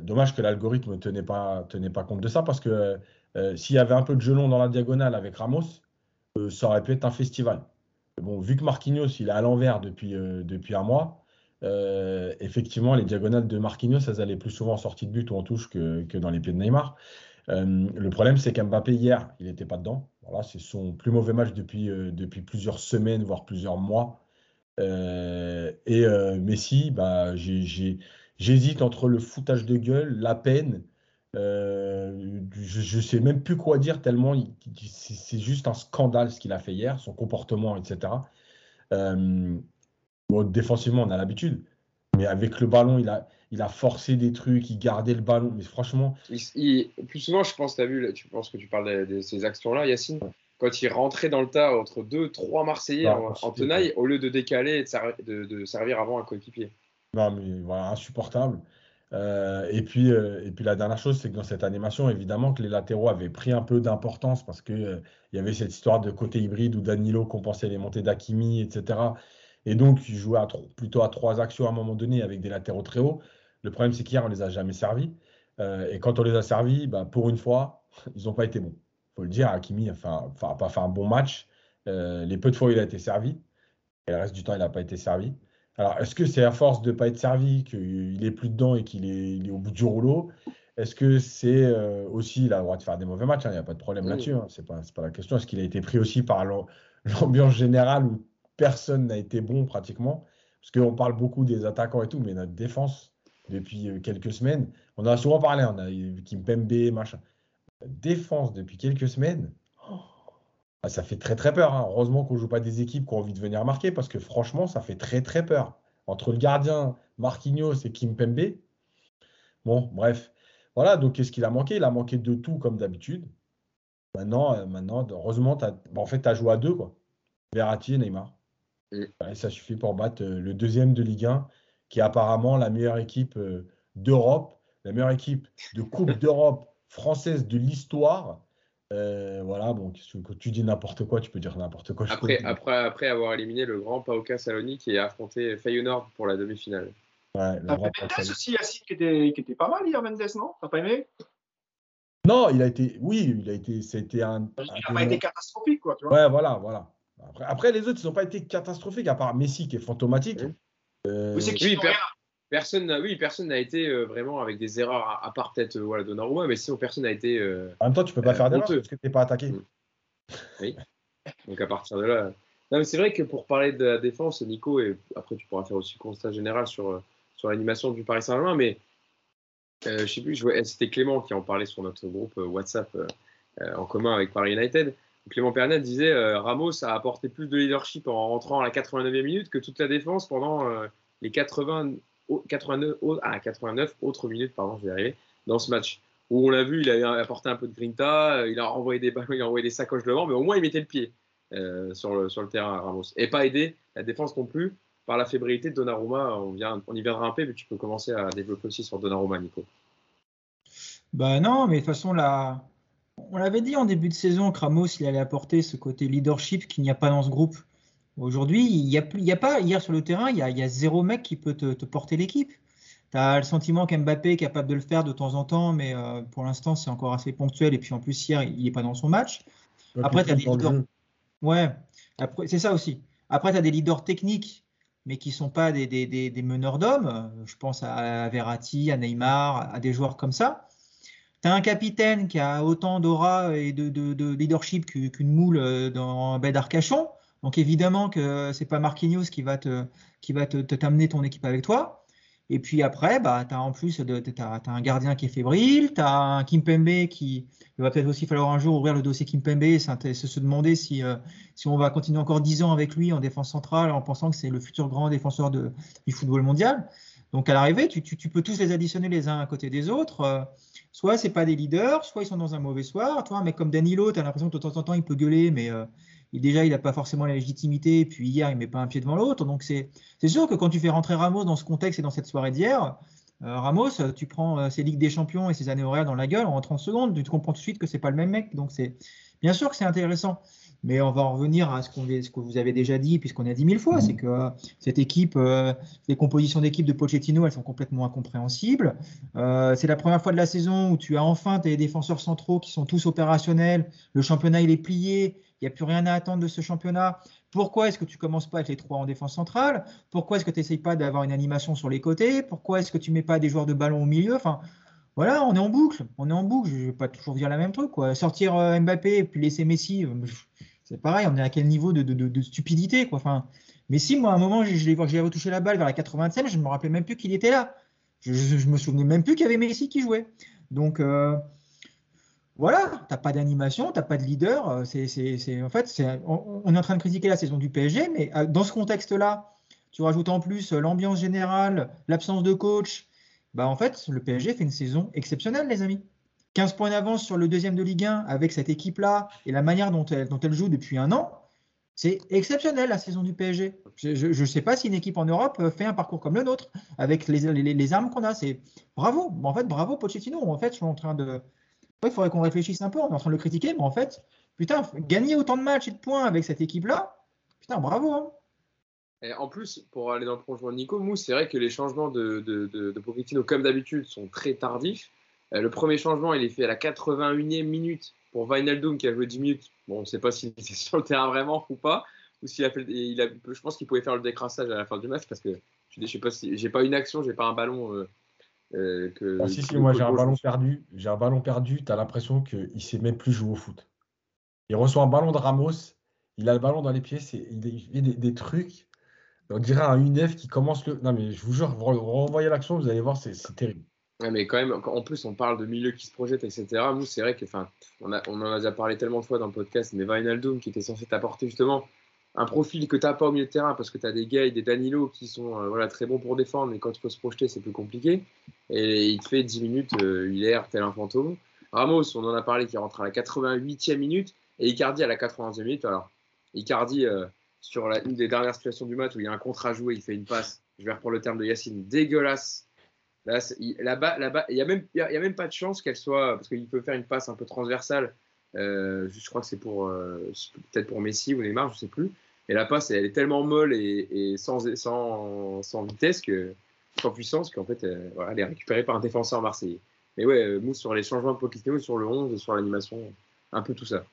dommage que l'algorithme ne tenait pas, tenait pas compte de ça parce que s'il y avait un peu de gelon dans la diagonale avec Ramos, euh, ça aurait pu être un festival. Bon, vu que Marquinhos, il est à l'envers depuis, euh, depuis un mois, euh, effectivement, les diagonales de Marquinhos, elles allaient plus souvent en sortie de but ou en touche que, dans les pieds de Neymar. le problème, c'est qu'Mbappé, hier, il n'était pas dedans. Voilà, c'est son plus mauvais match depuis, depuis plusieurs semaines, voire plusieurs mois. et Messi, bah, j'hésite entre le foutage de gueule, la peine euh, je ne sais même plus quoi dire tellement c'est juste un scandale ce qu'il a fait hier, son comportement, etc. Euh, défensivement, on a l'habitude, mais avec le ballon, il a, il a forcé des trucs, il gardait le ballon. Mais franchement. plus souvent, je pense, as vu, tu penses que tu parles de, ces actions-là, Yacine, quand il rentrait dans le tas entre deux, trois Marseillais en, tenaille, au lieu de décaler et de, de servir avant un coéquipier. Non, mais voilà, insupportable. Euh, et, puis, euh, et puis la dernière chose, c'est que dans cette animation, évidemment, que les latéraux avaient pris un peu d'importance parce qu'il euh, y avait cette histoire de côté hybride où Danilo compensait les montées d'Akimi, etc. Et donc, il jouait plutôt à trois actions à un moment donné avec des latéraux très hauts. Le problème, c'est qu'hier, on ne les a jamais servis. et quand on les a servis, bah, pour une fois, ils n'ont pas été bons. Il faut le dire, Hakimi n'a pas fait un bon match. les peu de fois où il a été servi, et le reste du temps, il n'a pas été servi. Alors, est-ce que c'est à force de ne pas être servi qu'il est plus dedans et qu'il est, au bout du rouleau? Est-ce que c'est euh, aussi, il a le droit de faire des mauvais matchs hein, Il n'y a pas de problème là-dessus. Hein, Ce n'est pas, la question. Est-ce qu'il a été pris aussi par l'ambiance générale où personne n'a été bon pratiquement? Parce qu'on parle beaucoup des attaquants et tout, mais notre défense, depuis euh, quelques semaines, on en a souvent parlé. On a Kimpembe, machin. Défense, depuis quelques semaines, Ah, ça fait très très peur. Hein. Heureusement qu'on ne joue pas des équipes qui ont envie de venir marquer parce que franchement, ça fait très très peur. Entre le gardien Marquinhos et Kim Pembe. Bon, bref. Voilà, donc qu'est-ce qu'il a manqué? Il a manqué de tout comme d'habitude. Maintenant, euh, maintenant, heureusement, en fait, tu as joué à deux, quoi. Verratti et Neymar. Mm. Et ça suffit pour battre euh, le deuxième de Ligue 1, qui est apparemment la meilleure équipe euh, d'Europe, la meilleure équipe de Coupe d'Europe française de l'histoire. Voilà, bon, quand tu dis n'importe quoi, tu peux dire n'importe quoi. Après, après, après avoir éliminé le grand Paoka Saloni qui a affronté Feyenoord pour la demi-finale. Ouais, Mendes aussi, Yacine, qui était, qui était pas mal hier, Mendes, non? T'as pas aimé? Non, il a été. Oui, il a été. C'était un. Il n'a pas été catastrophique, quoi. Tu vois ouais, voilà, voilà. Après, après, les autres, ils n'ont pas été catastrophiques, à part Messi qui est fantomatique. Euh... Oui, oui, personne, oui, personne n'a été euh, vraiment avec des erreurs, à, part peut-être euh, voilà, Donnarumma, mais sinon personne n'a été. Euh, en même temps, tu peux pas faire d'erreur parce que tu n'es pas attaqué. Mm. Oui. Donc à partir de là. Non, mais c'est vrai que pour parler de la défense, Nico, et après tu pourras faire aussi le constat général sur sur l'animation du Paris Saint-Germain, mais je sais plus, c'était Clément qui en parlait sur notre groupe WhatsApp en commun avec Paris United. Clément Pernet disait Ramos a apporté plus de leadership en rentrant à la 89e minute que toute la défense pendant les 80, 89, ah, 89 autres minutes pardon, je vais arriver, dans ce match. Où on l'a vu, il a apporté un peu de grinta, il a envoyé des envoyé des sacoches devant, mais au moins il mettait le pied sur, le, sur le terrain Ramos. Et pas aidé la défense non plus par la fébrilité de Donnarumma. On, on y viendra un peu, mais tu peux commencer à développer aussi sur Donnarumma, Nico. Bah non, mais de toute façon, là, on l'avait dit en début de saison que Ramos il allait apporter ce côté leadership qu'il n'y a pas dans ce groupe. Aujourd'hui, il n'y a, a, pas, hier sur le terrain, il y a, zéro mec qui peut te, porter l'équipe. Tu as le sentiment qu'Mbappé est capable de le faire de temps en temps, mais euh, pour l'instant, c'est encore assez ponctuel. Et puis en plus, hier, il n'est pas dans son match. Après, tu as des leaders. Ouais, c'est ça aussi. Après, tu as des leaders techniques mais qui ne sont pas des, des, des, meneurs d'hommes. Je pense à Verratti, à Neymar, à des joueurs comme ça. Tu as un capitaine qui a autant d'aura et de, de, de leadership qu'une moule euh, dans un baie d'Arcachon. Donc évidemment que c'est pas Marquinhos qui va te qui va te t'amener ton équipe avec toi. Et puis après, bah, tu as en plus de, as, un gardien qui est fébrile, tu as un Kimpembe qui va peut-être aussi falloir un jour ouvrir le dossier Kimpembe et se demander si, euh, si on va continuer encore 10 ans avec lui en défense centrale en pensant que c'est le futur grand défenseur du football mondial. Donc à l'arrivée, tu, tu, tu, peux tous les additionner les uns à côté des autres. Euh, soit c'est pas des leaders, soit ils sont dans un mauvais soir. Toi, mais comme Danilo, tu as l'impression que de temps en temps il peut gueuler, mais euh, déjà, il n'a pas forcément la légitimité, puis hier, il ne met pas un pied devant l'autre. Donc, c'est sûr que quand tu fais rentrer Ramos dans ce contexte et dans cette soirée d'hier, euh, Ramos, tu prends euh, ses Ligues des Champions et ses années horaires dans la gueule en 30 secondes, tu comprends tout de suite que c'est pas le même mec. Donc, c'est bien sûr que c'est intéressant. Mais on va en revenir à ce, ce, que vous avez déjà dit, puisqu'on a dit mille fois, c'est que euh, cette équipe, les compositions d'équipe de Pochettino, elles sont complètement incompréhensibles. c'est la première fois de la saison où tu as enfin tes défenseurs centraux qui sont tous opérationnels. Le championnat, il est plié. Il n'y a plus rien à attendre de ce championnat. Pourquoi est-ce que tu commences pas avec les trois en défense centrale? Pourquoi est-ce que tu n'essayes pas d'avoir une animation sur les côtés? Pourquoi est-ce que tu mets pas des joueurs de ballon au milieu? Enfin, voilà, on est en boucle. On est en boucle. Je ne vais pas toujours dire la même truc. Sortir euh, Mbappé et puis laisser Messi, euh, c'est pareil. On est à quel niveau de, stupidité quoi? Enfin, Messi, moi, à un moment, je, je retouché la balle vers la 80e. Je ne me rappelais même plus qu'il était là. Je, ne me souvenais même plus qu'il y avait Messi qui jouait. Donc, euh, voilà, tu n'as pas d'animation, tu n'as pas de leader. Euh, c'est, en fait, on, est en train de critiquer la saison du PSG, mais euh, dans ce contexte-là, tu rajoutes en plus euh, l'ambiance générale, l'absence de coach. Bah, en fait, le PSG fait une saison exceptionnelle, les amis. 15 points d'avance sur le deuxième de Ligue 1 avec cette équipe-là et la manière dont elle, joue depuis un an. C'est exceptionnel la saison du PSG. Je ne sais pas si une équipe en Europe fait un parcours comme le nôtre avec les, les armes qu'on a. C'est bravo. En fait, bravo Pochettino. En fait, je suis en train de, il faudrait qu'on réfléchisse un peu. On est en train de le critiquer, mais en fait, putain, gagner autant de matchs et de points avec cette équipe-là, putain, bravo. Hein. Et en plus, pour aller dans le prolongement de Nico, Mousse, c'est vrai que les changements de, de, comme d'habitude, sont très tardifs. Euh, le premier changement, il est fait à la 81e minute pour Vinaldoom qui a joué 10 minutes. Bon, on ne sait pas s'il était sur le terrain vraiment ou pas. Ou s'il a fait, je pense qu'il pouvait faire le décrassage à la fin du match parce que je ne sais pas si j'ai pas une action, j'ai pas un ballon. Euh, euh, ah, si, si, moi j'ai un ballon perdu. J'ai un ballon perdu. Tu as l'impression qu'il ne sait même plus jouer au foot. Il reçoit un ballon de Ramos. Il a le ballon dans les pieds. Il fait des, trucs. On dirait un UNEF qui commence le. Non, mais je vous jure, vous revoyez l'action, vous allez voir, c'est terrible. Ouais, mais quand même, en plus, on parle de milieu qui se projette, etc. Nous, c'est vrai que, enfin, on, on en a déjà parlé tellement de fois dans le podcast, mais Vinaldoom qui était censé t'apporter justement un profil que tu n'as pas au milieu de terrain parce que tu as des et des Danilo qui sont euh, voilà, très bons pour défendre, mais quand il faut se projeter, c'est plus compliqué. Et il te fait 10 minutes, euh, il erre tel un fantôme. Ramos, on en a parlé, qui rentre à la 88e minute et Icardi à la 91e minute. Alors, Icardi, euh, sur la, une des dernières situations du match où il y a un contre à jouer, il fait une passe, je vais reprendre le terme de Yacine, dégueulasse Là-bas, là il n'y a, même pas de chance qu'elle soit. Parce qu'il peut faire une passe un peu transversale. Euh, je crois que c'est pour euh, peut-être pour Messi ou Neymar, je ne sais plus. Et la passe, elle est tellement molle et, sans, vitesse, sans puissance, qu'en fait, elle, elle, est récupérée par un défenseur marseillais. Mais ouais, euh, Mousse sur les changements de Pochettino, sur le 11, sur l'animation, un peu tout ça.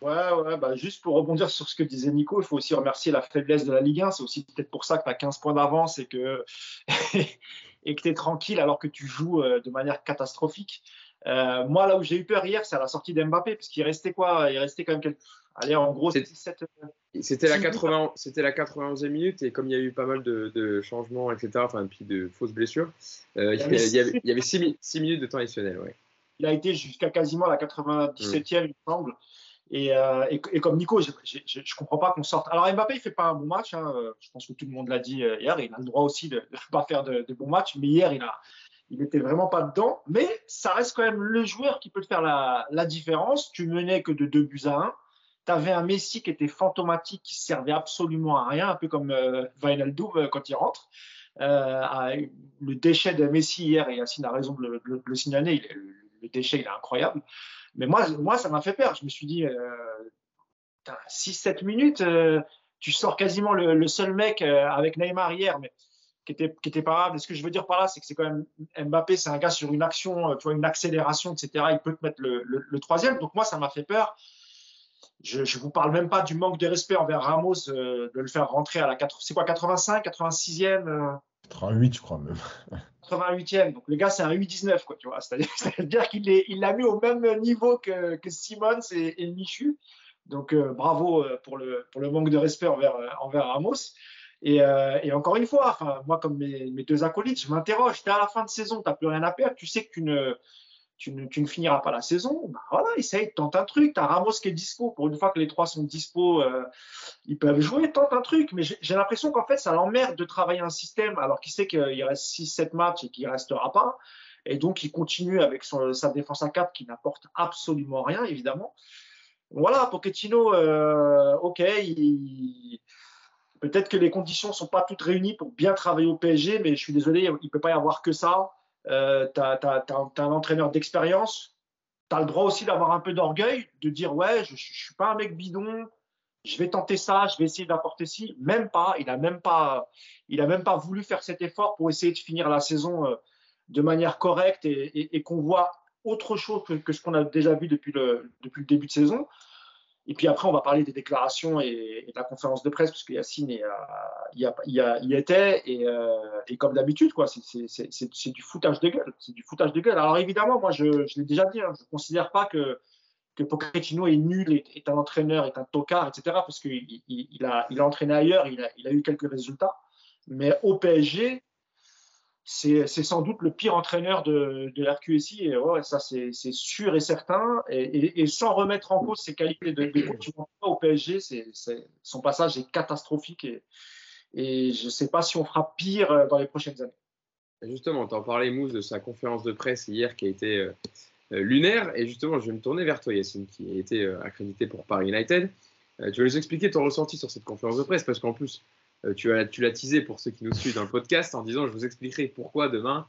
Ouais, ouais, bah juste pour rebondir sur ce que disait Nico, il faut aussi remercier la faiblesse de la Ligue 1. C'est aussi peut-être pour ça que tu as 15 points d'avance et que tu es tranquille alors que tu joues euh, de manière catastrophique. Euh, moi, là où j'ai eu peur hier, c'est à la sortie d'Mbappé, parce qu'il restait quoi? Il restait quand même quelques. Allez, en gros, c'était la, 80, c'était la 91e minute, et comme il y a eu pas mal de, changements, etc., enfin, puis de fausses blessures, euh, il, y avait, il, y avait, 6, minutes de temps additionnel. Ouais. Il a été jusqu'à quasiment la 97e, il me semble. Euh, et, et, comme Nico, je ne comprends pas qu'on sorte. Alors Mbappé, il fait pas un bon match. Hein. Je pense que tout le monde l'a dit euh, hier. Il a le droit aussi de ne pas faire de, bons matchs. Mais hier, il a, il n'était vraiment pas dedans. Mais ça reste quand même le joueur qui peut faire la, la différence. Tu menais que de 2 buts à 1. Tu avais un Messi qui était fantomatique, qui servait absolument à rien, un peu comme euh, euh quand il rentre. Euh, le déchet de Messi hier, et Yacine a raison de le, le, signaler, le déchet il est incroyable. Mais moi, moi ça m'a fait peur. Je me suis dit, euh, 6-7 minutes, euh, tu sors quasiment le, seul mec euh, avec Neymar hier, mais qui était, qui était pas grave. Et ce que je veux dire par là, c'est que c'est quand même Mbappé, c'est un gars sur une action, euh, tu vois, une accélération, etc. Il peut te mettre le, le, troisième. Donc moi, ça m'a fait peur. Je ne vous parle même pas du manque de respect envers Ramos de le faire rentrer à la 4, c'est quoi 85, 86e 88, je crois même. 88e. Donc le gars, c'est un U19, quoi, tu vois. C'est-à-dire qu'il il l'a mis au même niveau que, que Simons et, et Michu. Donc euh, bravo euh, pour le, pour le manque de respect envers, euh, envers Ramos. Et, et, encore une fois, moi, comme mes, deux acolytes, je m'interroge. Tu es à la fin de saison, tu n'as plus rien à perdre. Tu sais que tu ne, tu ne, tu ne finiras pas la saison. Bah, voilà, essaye, tente un truc. Tu as Ramos qui est dispo. Pour une fois que les trois sont dispo, ils peuvent jouer, tente un truc. Mais j'ai l'impression qu'en fait, ça l'emmerde de travailler un système alors qu'il sait qu'il reste 6-7 matchs et qu'il ne restera pas. Et donc, il continue avec son, sa défense à 4 qui n'apporte absolument rien, évidemment. Voilà, Pochettino, euh, ok, peut-être que les conditions ne sont pas toutes réunies pour bien travailler au PSG, mais je suis désolé, il ne peut pas y avoir que ça. Euh, tu as, un entraîneur d'expérience, tu as le droit aussi d'avoir un peu d'orgueil, de dire ouais, je ne suis pas un mec bidon, je vais tenter ça, je vais essayer d'apporter ci. Même pas, il n'a même, pas, même pas voulu faire cet effort pour essayer de finir la saison euh, de manière correcte et qu'on voit autre chose que, ce qu'on a déjà vu depuis le, depuis le début de saison. Et puis après, on va parler des déclarations et, de la conférence de presse, parce que Yacine y, était. Euh, et, comme d'habitude, quoi, c'est du foutage de gueule. C'est du foutage de gueule. Alors évidemment, moi, je, l'ai déjà dit, hein, je ne considère pas que, que Pochettino est nul, est, un entraîneur, est un tocard, etc. Parce qu'il il, a, entraîné ailleurs, il a eu quelques résultats. Mais au PSG, c'est sans doute le pire entraîneur de, de l'RQSI, et ça c'est sûr et certain. Et, sans remettre en cause ses qualités de, de coach au PSG, son passage est catastrophique et, et je ne sais pas si on fera pire euh, dans les prochaines années. Justement, tu en parlais, Mousse, de sa conférence de presse hier qui a été euh, euh, lunaire. Et justement, je vais me tourner vers toi, Yacine, qui a été accrédité pour Paris United. tu vas nous expliquer ton ressenti sur cette conférence de presse, parce qu'en plus, euh, tu, as, tu l'as teasé pour ceux qui nous suivent dans le podcast en disant je vous expliquerai pourquoi demain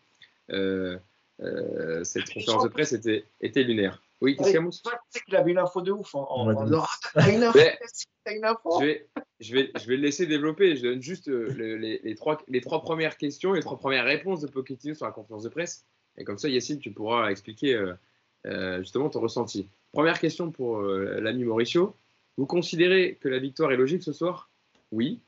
euh, euh, cette conférence de presse était, était lunaire. Oui, qu'est-ce qu'il y a, Mousse Je qu'il avait une info de ouf. En, en, une info, une info je, vais, je, vais, je vais le laisser développer. Je donne juste les, les, trois, les trois premières questions, les trois premières réponses de Pochettino sur la conférence de presse. Et comme ça, Yacine, tu pourras expliquer justement ton ressenti. Première question pour l'ami Mauricio. Vous considérez que la victoire est logique ce soir? Oui.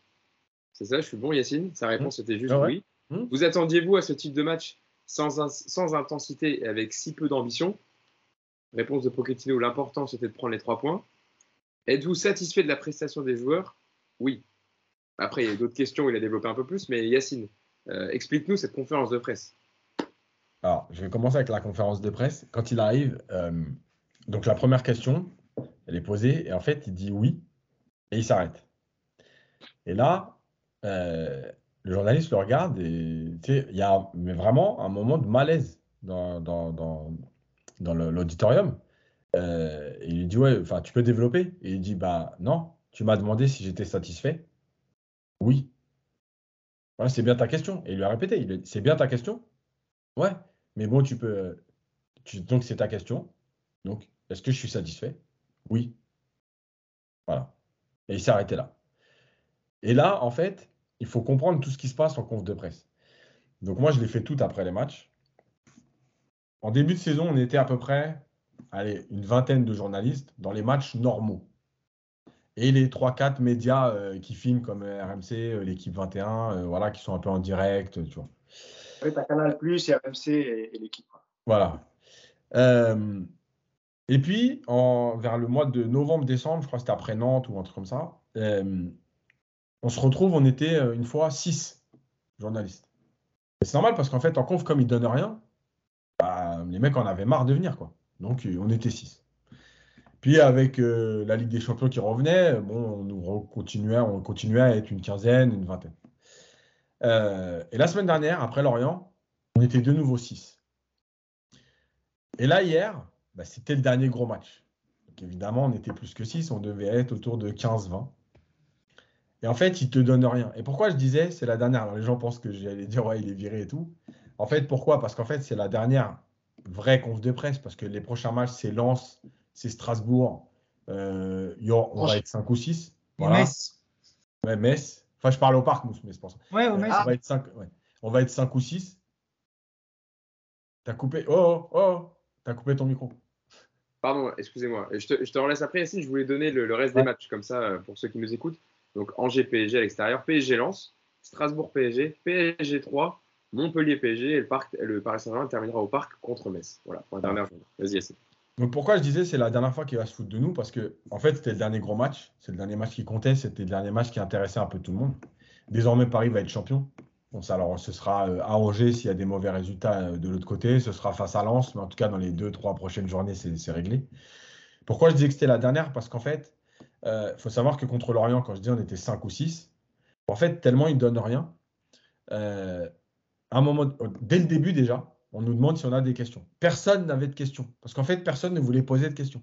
C'est ça, je suis bon, Yacine? Sa réponse mmh. était juste ah oui. Mmh. Vous attendiez-vous à ce type de match sans, sans intensité et avec si peu d'ambition? Réponse de Pochettino, l'important c'était de prendre les trois points. Êtes-vous satisfait de la prestation des joueurs? Oui. Après, il y a d'autres questions, il a développé un peu plus, mais Yacine, euh, explique-nous cette conférence de presse. Alors, je vais commencer avec la conférence de presse. Quand il arrive, euh, donc la première question, elle est posée, et en fait, il dit oui, et il s'arrête. Et là, euh, le journaliste le regarde, et il y a mais vraiment un moment de malaise dans, dans, dans, l'auditorium. Euh, il lui dit, ouais, tu peux développer? Et il dit, bah non, tu m'as demandé si j'étais satisfait. Oui. Voilà, c'est bien ta question. Et il lui a répété, c'est bien ta question? Ouais, mais bon, tu peux. donc, c'est ta question. Donc, est-ce que je suis satisfait? Oui. Voilà. Et il s'est arrêté là. Et là, en fait, il faut comprendre tout ce qui se passe en conf de presse. Donc, moi, je l'ai fait tout après les matchs. En début de saison, on était à peu près allez, une vingtaine de journalistes dans les matchs normaux. Et les 3-4 médias euh, qui filment comme euh, RMC, euh, l'équipe 21, voilà, qui sont un peu en direct, tu vois. Oui, as Canal Plus et RMC et, l'équipe. Voilà. et puis, en, vers le mois de novembre-décembre, je crois que c'était après Nantes ou un truc comme ça, on se retrouve, on était une fois 6 journalistes. C'est normal parce qu'en fait, en conf, comme ils donnent rien, bah, les mecs en avaient marre de venir. Quoi. Donc, on était 6. Puis avec euh, la Ligue des Champions qui revenait, bon, on, continuait, on continuait à être une quinzaine, une vingtaine. Euh, et la semaine dernière, après Lorient, on était de nouveau 6. Et là, hier, bah, c'était le dernier gros match. Évidemment, on était plus que 6, on devait être autour de 15-20. Et en fait, il ne te donne rien. Et pourquoi je disais, c'est la dernière Alors les gens pensent que j'allais dire, ouais, il est viré et tout. En fait, pourquoi? Parce qu'en fait, c'est la dernière vraie conf de presse, parce que les prochains matchs, c'est Lens, c'est Strasbourg. Euh, on va être 5 ou 6. Voilà. Metz. Ouais, Metz. Enfin, je parle au parc, mais c'est pour ça. Ouais, au Metz. on, va être 5, on va être 5 ou 6. T'as coupé. Oh, oh, oh T'as coupé ton micro. Pardon, excusez-moi. Je te, je te relaisse après, Yacine. Je voulais donner le, reste des matchs, comme ça, euh, pour ceux qui nous écoutent. Donc, Angers PSG à l'extérieur, PSG Lens, Strasbourg PSG, PSG 3, Montpellier PSG et le, Paris Saint-Germain terminera au parc contre Metz. Voilà, pour la dernière journée. Vas-y, Yacine. Donc pourquoi je disais c'est la dernière fois qu'il va se foutre de nous? Parce que en fait c'était le dernier gros match, c'est le dernier match qui comptait, c'était le dernier match qui intéressait un peu tout le monde. Désormais Paris va être champion. Bon, ça, alors ce sera euh, à Angers s'il y a des mauvais résultats euh, de l'autre côté, ce sera face à Lens, mais en tout cas dans les deux trois prochaines journées c'est réglé. Pourquoi je disais que c'était la dernière? Parce qu'en fait, il euh, faut savoir que contre l'Orient, quand je dis on était 5 ou 6, en fait tellement ils ne donnent rien. un moment, dès le début déjà, on nous demande si on a des questions. Personne n'avait de questions, parce qu'en fait, personne ne voulait poser de questions.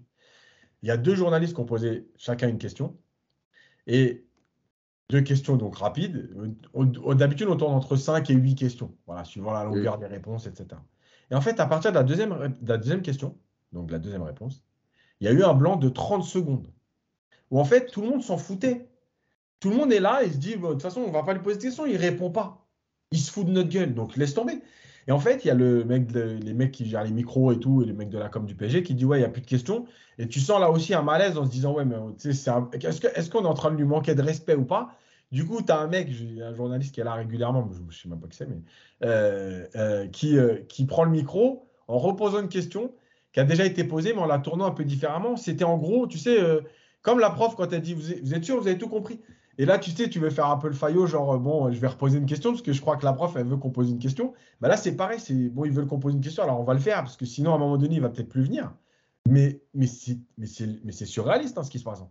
Il y a deux journalistes qui ont posé chacun une question, et deux questions donc rapides. D'habitude, on tourne entre 5 et 8 questions, voilà, suivant la longueur des réponses, etc. Et en fait, à partir de la deuxième, de la deuxième question, donc la deuxième réponse, il y a eu un blanc de 30 secondes, où en fait, tout le monde s'en foutait. Tout le monde est là et se dit, de toute façon, on va pas lui poser de questions, il répond pas. Il se fout de notre gueule, donc laisse tomber. Et en fait, il y a le mec les mecs qui gèrent les micros et tout, et les mecs de la com du PSG qui dit Ouais, il n'y a plus de questions. Et tu sens là aussi un malaise en se disant Ouais, mais est-ce qu'on est, en train de lui manquer de respect ou pas? Du coup, tu as un mec, un journaliste qui est là régulièrement, je ne sais même pas qui c'est, mais euh, euh, qui, euh, qui prend le micro en reposant une question qui a déjà été posée, mais en la tournant un peu différemment. C'était en gros, tu sais, comme la prof quand elle dit vous êtes sûr, vous avez tout compris et là, tu sais, tu veux faire un peu le faillot, genre, euh, bon, je vais reposer une question parce que je crois que la prof, elle veut qu'on pose une question. Bah là, c'est pareil, c'est bon, ils veulent qu'on pose une question, alors on va le faire parce que sinon, à un moment donné, il va peut-être plus venir. Mais, mais c'est surréaliste hein, ce qui se passe. Hein.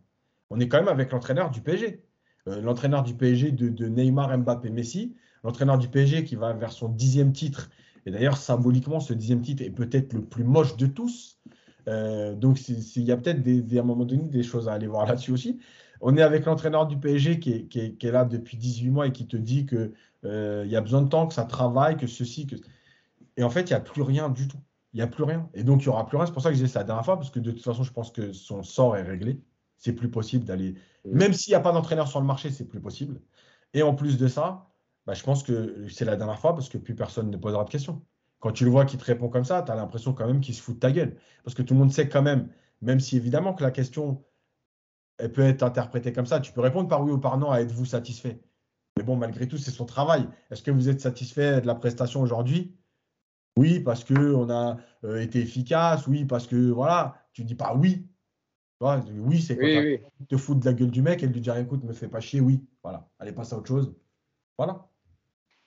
On est quand même avec l'entraîneur du PSG. Euh, l'entraîneur du PSG de, Neymar, Mbappé, Messi. L'entraîneur du PSG qui va vers son dixième titre. Et d'ailleurs, symboliquement, ce dixième titre est peut-être le plus moche de tous. Euh, donc, il y a peut-être à un moment donné des choses à aller voir là-dessus aussi. On est avec l'entraîneur du PSG qui est, là depuis 18 mois et qui te dit qu'il euh, y a besoin de temps, que ça travaille, que ceci, que. Et en fait, il n'y a plus rien du tout. Il n'y a plus rien. Et donc, il n'y aura plus rien. C'est pour ça que j'ai ça la dernière fois, parce que de toute façon, je pense que son sort est réglé. C'est plus possible d'aller. Même s'il n'y a pas d'entraîneur sur le marché, c'est plus possible. Et en plus de ça, bah, je pense que c'est la dernière fois parce que plus personne ne posera de questions. Quand tu le vois qui te répond comme ça, tu as l'impression quand même qu'il se fout de ta gueule. Parce que tout le monde sait quand même, même si évidemment que la question elle peut être interprétée comme ça. Tu peux répondre par oui ou par non à êtes-vous satisfait. Mais bon, malgré tout, c'est son travail. Est-ce que vous êtes satisfait de la prestation aujourd'hui? Oui, parce qu'on a euh, été efficace. Oui, parce que voilà. Tu dis pas oui. oui, c'est tu te fous de la gueule du mec et lui dire écoute, me fais pas chier. Oui, voilà. Allez, passe à autre chose. Voilà.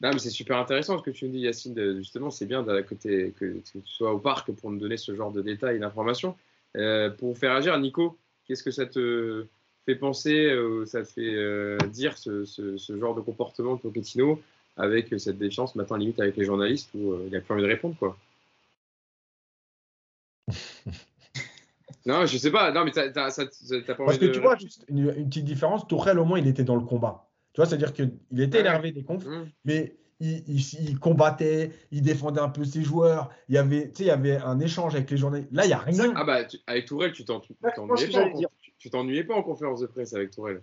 Non, mais c'est super intéressant ce que tu nous dis, Yacine. de- justement, c'est bien que, que tu sois au parc pour nous donner ce genre de détails et d'informations. Euh, pour faire agir, Nico, qu'est-ce que ça te fait penser, euh, ça te fait euh, dire ce, ce- ce genre de comportement de Pochettino avec cette défiance maintenant limite avec les journalistes où euh, il a plus envie de répondre quoi? non, je sais pas. Non, mais t'as Parce que de. tu vois, juste une, une petite différence, Tourelle, au moins, il était dans le combat. Tu vois, c'est-à-dire qu'il était énervé des confs, Hum. mais il, il- il combattait, il défendait un peu ses joueurs. Il y avait, tu sais, il y avait un échange avec les journalistes. Là, il n'y a rien. Ah bah tu- avec Tourelle, tu Ouais, t'ennuyais pas, pas en conférence de presse avec Tourelle.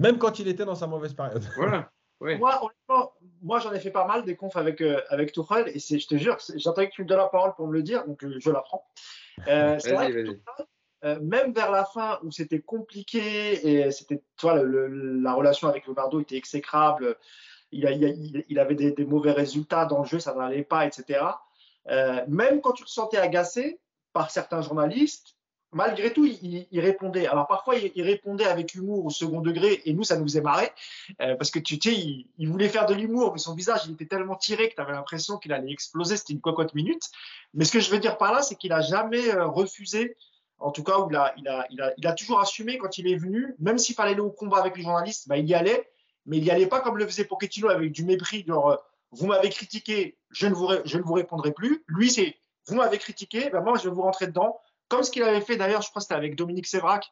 Même quand il était dans sa mauvaise période. Voilà. Ouais. Moi, honnêtement, moi j'en ai fait pas mal des confs avec, euh, avec Tuchel et c'est, je te jure, j'attendais que tu me donnes la parole pour me le dire, donc euh, je la prends. Euh, c'est vrai que euh, même vers la fin où c'était compliqué et c'était, tu vois, le- la relation avec Leonardo était exécrable, il, avait des, mauvais résultats dans le jeu, ça n'allait pas, etc. Euh, même quand tu te sentais agacé par certains journalistes, malgré tout, il, répondait. Alors parfois, il, répondait avec humour au second degré et nous, ça nous faisait. Euh, parce que tu sais, il, voulait faire de l'humour, mais son visage, était tellement tiré que tu avais l'impression qu'il allait exploser. C'était une cocotte minute. Mais ce que je veux dire par là, c'est qu'il a jamais refusé. En tout cas, où il a, il, a, il, a, il a toujours assumé quand il est venu, même s'il fallait aller au combat avec les journalistes, bah, il y allait, mais il n'y allait pas comme le faisait Pochettino avec du mépris, genre euh, vous m'avez critiqué, je ne vous, ré- je ne vous répondrai plus. Lui, c'est vous m'avez critiqué, ben moi je vais vous rentrer dedans. Comme ce qu'il avait fait d'ailleurs, je crois que c'était avec Dominique Sévrac,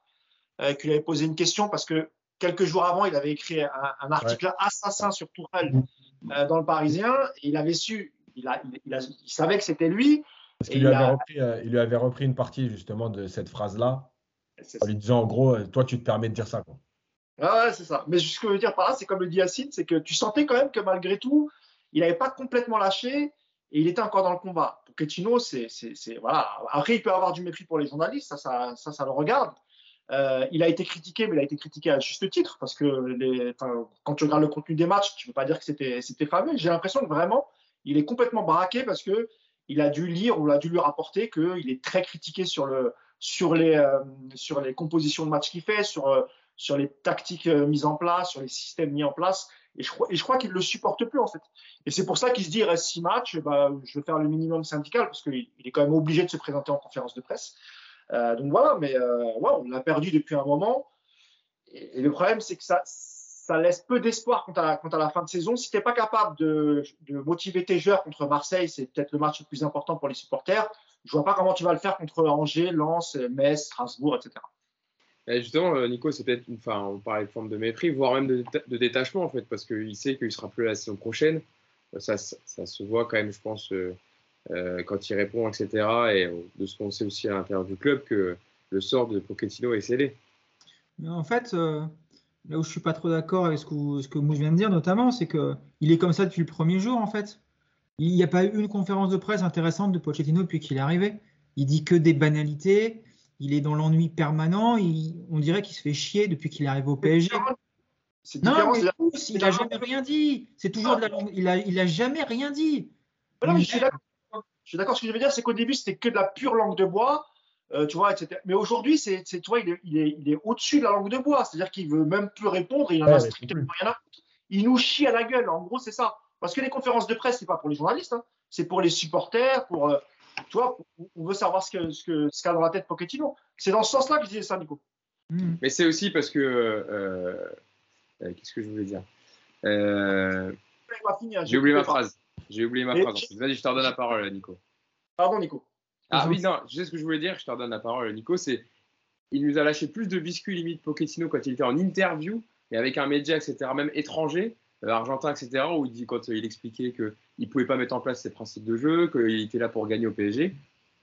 euh, qu'il avait posé une question parce que quelques jours avant, il avait écrit un, un article assassin sur Tourelle euh, dans le Parisien. Et il avait su, il savait que c'était lui. Parce qu'il lui, il avait a- repris, euh, lui avait repris une partie justement de cette phrase-là, en lui disant en gros, euh, toi tu te permets de dire ça. Quoi. Ah ouais, c'est ça. Mais ce que je veux dire par là, c'est comme le dit Yacine, c'est que tu sentais quand même que malgré tout, il n'avait pas complètement lâché et il était encore dans le combat. Pochettino, c'est, c'est, voilà. Après, il peut avoir du mépris pour les journalistes, ça, ça, ça, ça le regarde. Euh, il a été critiqué, mais il a été critiqué à juste titre parce que les, quand tu regardes le contenu des matchs, tu ne peux pas dire que c'était, c'était fameux. J'ai l'impression que vraiment, il est complètement baraqué parce que il a dû lire on a dû lui rapporter qu'il est très critiqué sur, le, sur, les, euh, sur les compositions de match qu'il fait, sur, euh, sur les tactiques euh, mises en place, sur les systèmes mis en place. Et je crois, et je crois qu'il ne le supporte plus, en fait. Et c'est pour ça qu'il se dit, il reste six matchs, bah, je vais faire le minimum syndical, parce qu'il il est quand même obligé de se présenter en conférence de presse. Euh, donc voilà, mais euh, ouais, on l'a perdu depuis un moment. Et, et le problème, c'est que ça, ça laisse peu d'espoir quant à, quant à la fin de saison. Si tu n'es pas capable de, de motiver tes joueurs contre Marseille, c'est peut-être le match le plus important pour les supporters. Je vois pas comment tu vas le faire contre Angers, Lens, Metz, Strasbourg, etc. Et justement, euh, Nico, c'est peut-être, enfin, on parlait de forme de mépris, voire même de, déta- de détachement en fait, parce qu'il sait qu'il sera plus là la saison prochaine. Euh, Ça, ça, ça se voit quand même, je pense, euh, euh, quand il répond, etc. Et de ce qu'on sait aussi à l'intérieur du club, que le sort de Pochettino est scellé. Mais en fait, euh, là où je suis pas trop d'accord avec ce que, ce que Mousse vient de dire, notamment, c'est que il est comme ça depuis le premier jour, en fait. Il n'y a pas eu une conférence de presse intéressante de Pochettino depuis qu'il est arrivé. Il dit que des banalités. Il est dans l'ennui permanent. Il- on dirait qu'il se fait chier depuis qu'il est arrivé au PSG. Non, mais tous, il a jamais rien dit. C'est toujours de la langue- il a, il a jamais rien dit. Mais. Je suis d'accord. Ce que je veux dire, c'est qu'au début, c'était que de la pure langue de bois, euh, tu vois, etc. Mais aujourd'hui, c'est, c'est- tu vois, il est, il est, il est au-dessus de la langue de bois. C'est-à-dire qu'il veut même plus répondre. Il en Ouais, a strictement rien à foutre. Il nous chie à la gueule. En gros, c'est ça. Parce que les conférences de presse, c'est pas pour les journalistes, hein. c'est pour les supporters, pour, euh, tu vois, pour- on veut savoir ce que, ce que, ce qu'a dans la tête Pochettino. C'est dans ce sens-là que je disais ça, Nico. Hmm. Mais c'est aussi parce que. euh, euh, Qu'est-ce que je voulais dire Euh. J'ai oublié ma phrase. J'ai oublié ma phrase. Vas-y, je te redonne la parole, Nico. Pardon, Nico. Ah oui, non, je sais ce que je voulais dire, je te redonne la parole, Nico. C'est il nous a lâché plus de biscuits limite Pochettino quand il était en interview et avec un média, etc., même étranger, euh, argentin, etc., où il dit quand euh, il expliquait qu'il ne pouvait pas mettre en place ses principes de jeu, qu'il était là pour gagner au PSG.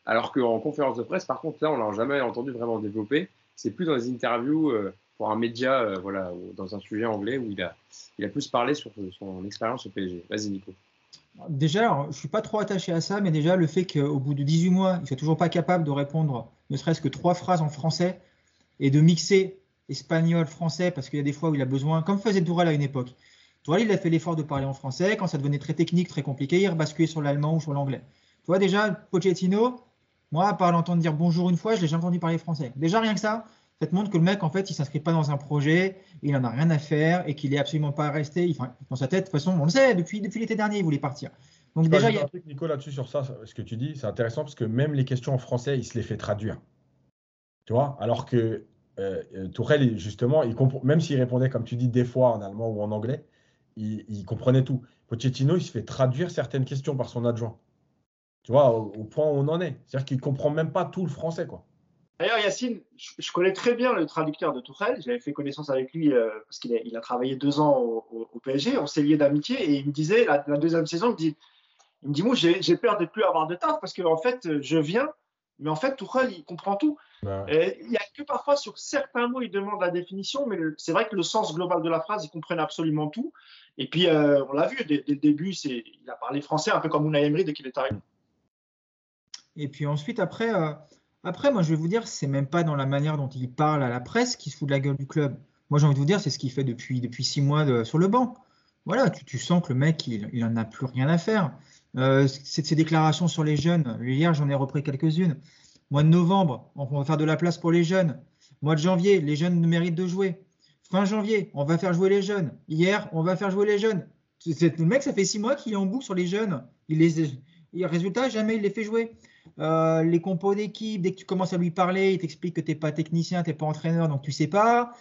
Alors qu'en conférence de presse, par contre, là, on l'a jamais entendu vraiment développer. C'est plus dans les interviews euh, pour un média, voilà, dans un sujet anglais où il a, il a plus parlé sur son expérience au PSG. Vas-y, Nico. Déjà, je ne suis pas trop attaché à ça, mais déjà le fait qu'au bout de 18 mois, il ne soit toujours pas capable de répondre ne serait-ce que trois phrases en français et de mixer espagnol, français, parce qu'il y a des fois où il a besoin, comme faisait Tourelle à une époque. Tourelle, il a fait l'effort de parler en français. Quand ça devenait très technique, très compliqué, il rebasculait sur l'allemand ou sur l'anglais. Tu vois, déjà, Pochettino, moi, à part l'entendre dire bonjour une fois, je l'ai jamais entendu parler français. Déjà, rien que ça, ça te montre que le mec, en fait, il s'inscrit pas dans un projet, il en a rien à faire et qu'il est absolument pas resté. Enfin, dans sa tête, de toute façon, on le sait, depuis, depuis l'été dernier, il voulait partir. Donc déjà, il y a un truc, Nico, là-dessus sur ça, ce que tu dis, c'est intéressant parce que même les questions en français, il se les fait traduire. Tu vois? Alors que euh, Tourelle, justement, il même s'il répondait, comme tu dis, des fois en allemand ou en anglais, il, comprenait tout. Pochettino, il se fait traduire certaines questions par son adjoint. Tu vois, au, point où on en est. C'est-à-dire qu'il ne comprend même pas tout le français, quoi. D'ailleurs, Yacine, je, connais très bien le traducteur de Tourelle. J'avais fait connaissance avec lui euh, parce qu'il a, il a, travaillé deux ans au, PSG. On s'est lié d'amitié et il me disait, la, deuxième saison, il me dit, il me dit moi, j'ai peur de ne plus avoir de taf parce que en fait, je viens, mais en fait, Tourelle, il comprend tout. Il n'y a que parfois sur certains mots, il demande la définition, mais c'est vrai que le sens global de la phrase, ils comprennent absolument tout. Et puis, euh, on l'a vu dès, le début, il a parlé français un peu comme Unai Emery dès qu'il est arrivé. Et puis ensuite, après, euh, après, moi, je vais vous dire, c'est même pas dans la manière dont il parle à la presse qui se fout de la gueule du club. Moi, j'ai envie de vous dire, c'est ce qu'il fait depuis, depuis six mois sur le banc. Voilà, tu, sens que le mec, il, il en a plus rien à faire. Euh, ses déclarations sur les jeunes. Hier, j'en ai repris quelques-unes. Mois de novembre, on va faire de la place pour les jeunes. Mois de janvier, les jeunes méritent de jouer. Fin janvier, on va faire jouer les jeunes. Hier, on va faire jouer les jeunes. Le mec, ça fait six mois qu'il est en boucle sur les jeunes. Il les, résultat, jamais il les fait jouer. Euh, les compos d'équipe, dès que tu commences à lui parler, il t'explique que tu n'es pas technicien, tu n'es pas entraîneur, donc tu sais pas.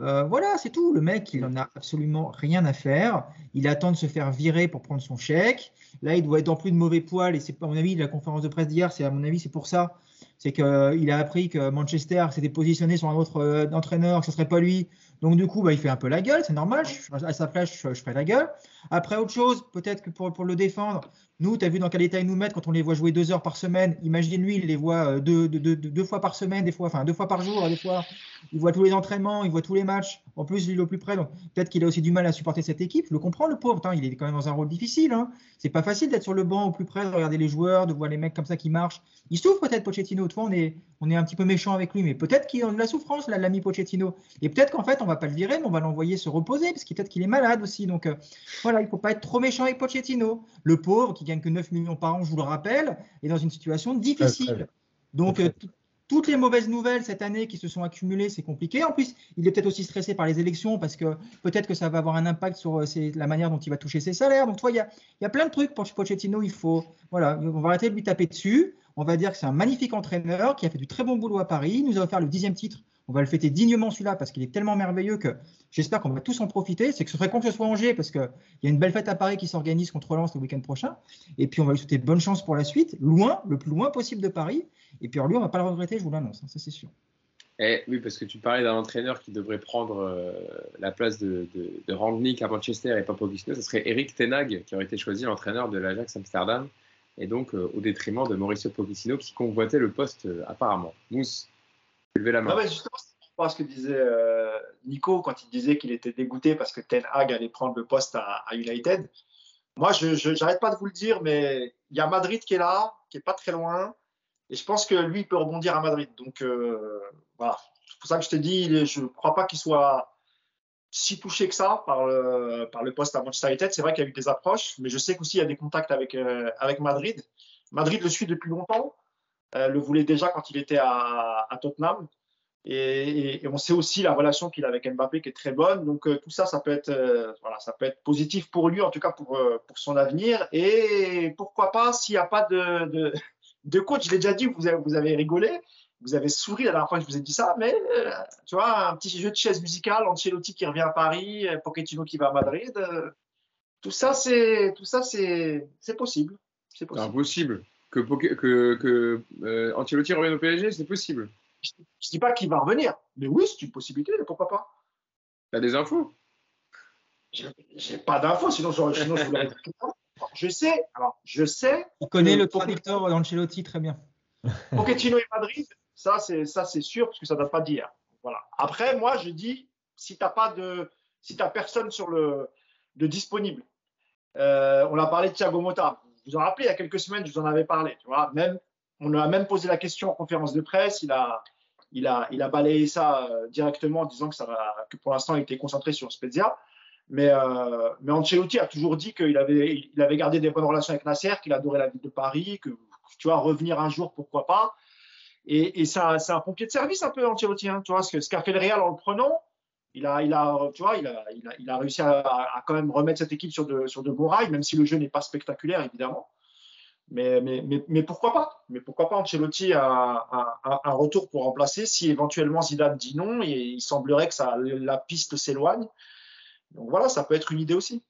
Euh, voilà, c'est tout. Le mec, il n'en a absolument rien à faire. Il attend de se faire virer pour prendre son chèque. Là, il doit être en plus de mauvais poil. Et c'est, à mon avis, la conférence de presse d'hier, c'est à mon avis, c'est pour ça. C'est qu'il a appris que Manchester s'était positionné sur un autre euh, entraîneur, que ce serait pas lui. Donc, du coup, bah, il fait un peu la gueule, c'est normal. à sa place, je, je ferai la gueule. Après, autre chose, peut-être que pour, pour le défendre, nous, tu as vu dans quel état ils nous mettent quand on les voit jouer deux heures par semaine. Imagine lui, il les voit euh, deux, deux, deux, fois par semaine, des fois, enfin deux fois par jour, des fois. Il voit tous les entraînements, il voit tous les matchs. En plus, il est au plus près, donc peut-être qu'il a aussi du mal à supporter cette équipe. Je le comprends, le pauvre. il est quand même dans un rôle difficile. Hein. C'est pas facile d'être sur le banc au plus près, de regarder les joueurs, de voir les mecs comme ça qui marchent. Il souffre peut-être Pochettino. Toi, on est, on est un petit peu méchant avec lui, mais peut-être qu'il a de la souffrance, l'ami Pochettino. Et peut-être qu'en fait, on va pas le virer, mais on va l'envoyer se reposer, parce qu'il peut-être qu'il est malade aussi. Donc euh, voilà, il faut pas être trop méchant avec Pochettino. Le pauvre qui gagne que 9 millions par an, je vous le rappelle, est dans une situation difficile. Donc, euh, toutes les mauvaises nouvelles cette année qui se sont accumulées, c'est compliqué. En plus, il est peut-être aussi stressé par les élections parce que peut-être que ça va avoir un impact sur euh, la manière dont il va toucher ses salaires. Donc, tu vois, il y a, y a, plein de trucs pour Pochettino. Il faut, voilà, on va arrêter de lui taper dessus. On va dire que c'est un magnifique entraîneur qui a fait du très bon boulot à Paris. Il nous a offert le dixième titre on va le fêter dignement celui-là parce qu'il est tellement merveilleux que j'espère qu'on va tous en profiter. C'est que ce serait con que ce soit Angers parce qu'il y a une belle fête à Paris qui s'organise contre Lens le week-end prochain. Et puis on va lui souhaiter bonne chance pour la suite, loin, le plus loin possible de Paris. Et puis lui, on va pas le regretter, je vous l'annonce, hein, ça c'est sûr. Eh, oui, parce que tu parlais d'un entraîneur qui devrait prendre euh, la place de, de, à Manchester et pas Pochettino. Ce serait Eric Tenag qui aurait été choisi l'entraîneur de l'Ajax Amsterdam et donc euh, au détriment de Mauricio Pochettino qui convoitait le poste euh, apparemment. Mousse, Levez la main. justement, c'est ce que disait euh, Nico quand il disait qu'il était dégoûté parce que Ten Hag allait prendre le poste à, United. Moi, je n'arrête pas de vous le dire, mais il y a Madrid qui est là, qui est pas très loin, et je pense que lui, il peut rebondir à Madrid. Donc euh, voilà, c'est pour ça que je te dis, je ne crois pas qu'il soit si touché que ça par le, poste à Manchester United. C'est vrai qu'il y a eu des approches, mais je sais qu'aussi il y a des contacts avec, euh, avec Madrid. Madrid le suit depuis longtemps, le voulait déjà quand il était à, à Tottenham. Et, on sait aussi la relation qu'il a avec Mbappé qui est très bonne. Donc euh, tout ça, ça peut être, euh, voilà, ça peut être positif pour lui, en tout cas pour, euh, pour son avenir. Et pourquoi pas, s'il n'y a pas de, de, de, coach, je l'ai déjà dit, vous avez, vous avez rigolé, vous avez souri la dernière fois que je vous ai dit ça, mais tu vois, un petit jeu de chaise musicale, Ancelotti qui revient à Paris, Pochettino qui va à Madrid, tout ça, c'est tout ça, c'est possible. C'est possible. Que, que, que Ancelotti revienne au PSG, c'est possible. Je ne dis pas qu'il va revenir, mais oui, c'est une possibilité, pourquoi pas? Tu as des infos? J'ai pas d'infos, sinon, je, sinon je vous Je sais, alors, je sais. On connaît le traducteur d'Ancelotti très bien. Pochettino et Madrid, ça c'est ça c'est sûr parce que ça date pas d'hier. Voilà. Après, moi, je dis si t'as pas de, si t'as personne sur le de disponible. Euh, on a parlé de Thiago Motta. Vous en rappelez, il y a quelques semaines, je vous en avais parlé. Tu vois, même on a même posé la question en conférence de presse. Il a, il a, il a balayé ça euh, directement en disant que, ça que pour l'instant, il était concentré sur Spezia. Mais, euh, mais Ancelotti a toujours dit qu'il avait, il avait gardé des bonnes relations avec Nasser, qu'il adorait la ville de Paris, que tu vois, revenir un jour, pourquoi pas. Et, c'est un, pompier de service un peu Ancelotti. Hein, tu vois, ce qu'a fait le Real en le prenant, il a, tu vois, il a, réussi à, quand même remettre cette équipe sur de, bons rails, même si le jeu n'est pas spectaculaire, évidemment. Mais, pourquoi pas? Mais pourquoi pas? Ancelotti a, un retour pour remplacer si éventuellement Zidane dit non et il semblerait que la piste s'éloigne. Donc voilà, ça peut être une idée aussi.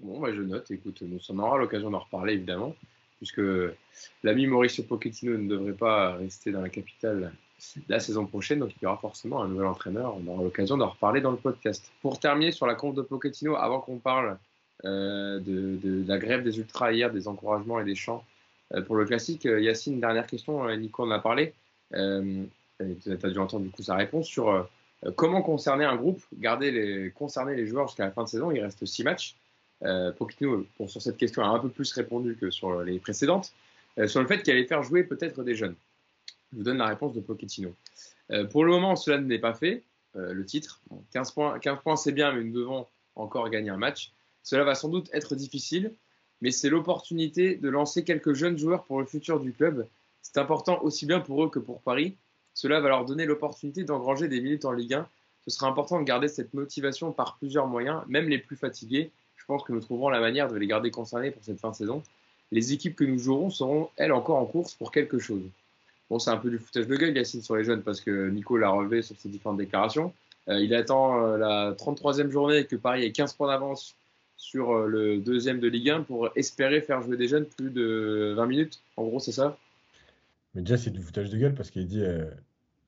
Bon, bah, je note. Écoute, nous, on aura l'occasion d'en reparler évidemment puisque l'ami Mauricio Pochettino ne devrait pas rester dans la capitale la saison prochaine, donc il y aura forcément un nouvel entraîneur. On aura l'occasion d'en reparler dans le podcast. Pour terminer sur la compte de Pochettino, avant qu'on parle euh, de, la grève des ultras hier, des encouragements et des chants euh, pour le classique, euh, Yacine, dernière question, Nico en a parlé. tu as dû entendre du coup sa réponse sur comment concerner un groupe, garder les, concerner les joueurs jusqu'à la fin de saison. Il reste six matchs. Euh, Pochettino, sur cette question, a un peu plus répondu que sur les précédentes, euh, sur le fait qu'il allait faire jouer peut-être des jeunes. Vous donne la réponse de Pochettino. Euh, pour le moment, cela n'est pas fait. le titre, 15 points, 15 points c'est bien, mais nous devons encore gagner un match. Cela va sans doute être difficile, mais c'est l'opportunité de lancer quelques jeunes joueurs pour le futur du club. C'est important aussi bien pour eux que pour Paris. Cela va leur donner l'opportunité d'engranger des minutes en Ligue 1. Ce sera important de garder cette motivation par plusieurs moyens, même les plus fatigués, je pense que nous trouverons la manière de les garder concernés pour cette fin de saison. Les équipes que nous jouerons seront, elles, encore en course pour quelque chose. Bon, c'est un peu du foutage de gueule, Yacine, sur les jeunes, parce que Nico l'a relevé sur ses différentes déclarations. Euh, il attend euh, la 33e journée et que Paris ait 15 points d'avance sur euh, le deuxième de Ligue 1 pour espérer faire jouer des jeunes plus de 20 minutes. En gros, c'est ça Mais déjà, c'est du foutage de gueule parce qu'il dit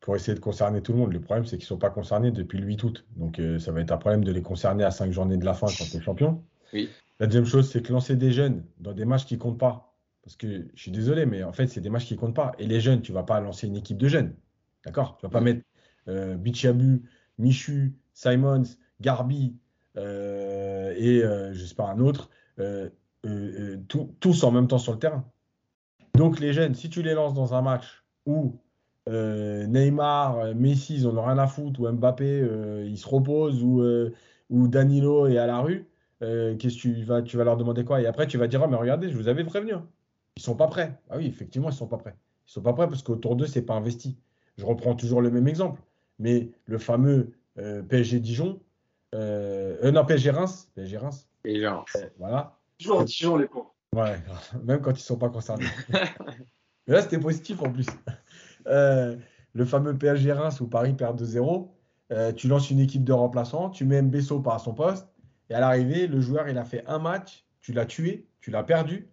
pour essayer de concerner tout le monde. Le problème, c'est qu'ils ne sont pas concernés depuis le 8 août. Donc, ça va être un problème de les concerner à 5 journées de la fin quand tu es champion. Oui. La deuxième chose, c'est que lancer des jeunes dans des matchs qui ne comptent pas. Parce que je suis désolé, mais en fait, c'est des matchs qui ne comptent pas. Et les jeunes, tu ne vas pas lancer une équipe de jeunes. D'accord? Tu ne vas pas mettre euh, Bichabu, Michu, Simons, Garbi euh, et euh, je sais pas un autre, tous en même temps sur le terrain. Donc, les jeunes, si tu les lances dans un match où euh, Neymar, euh, Messi, ils en ont rien à foutre, ou Mbappé, euh, il se repose, ou, ou Danilo est à la rue, qu'est-ce que tu vas, tu vas leur demander quoi? Et après, tu vas dire, oh, mais regardez, je vous avais prévenu. Ils sont pas prêts. Ah oui, effectivement, ils sont pas prêts. Ils sont pas prêts parce qu'autour d'eux, c'est pas investi. Je reprends toujours le même exemple. Mais le fameux PSG Dijon, non, PSG Reims, PSG Reims. Et voilà. Toujours Dijon, les pauvres. Ouais, même quand ils sont pas concernés. mais là, c'était positif en plus. Euh, le fameux PSG Reims où Paris perd 2-0. Euh, tu lances une équipe de remplaçants, tu mets Mbesso par son poste, et à l'arrivée, le joueur, il a fait un match, tu l'as tué, tu l'as perdu,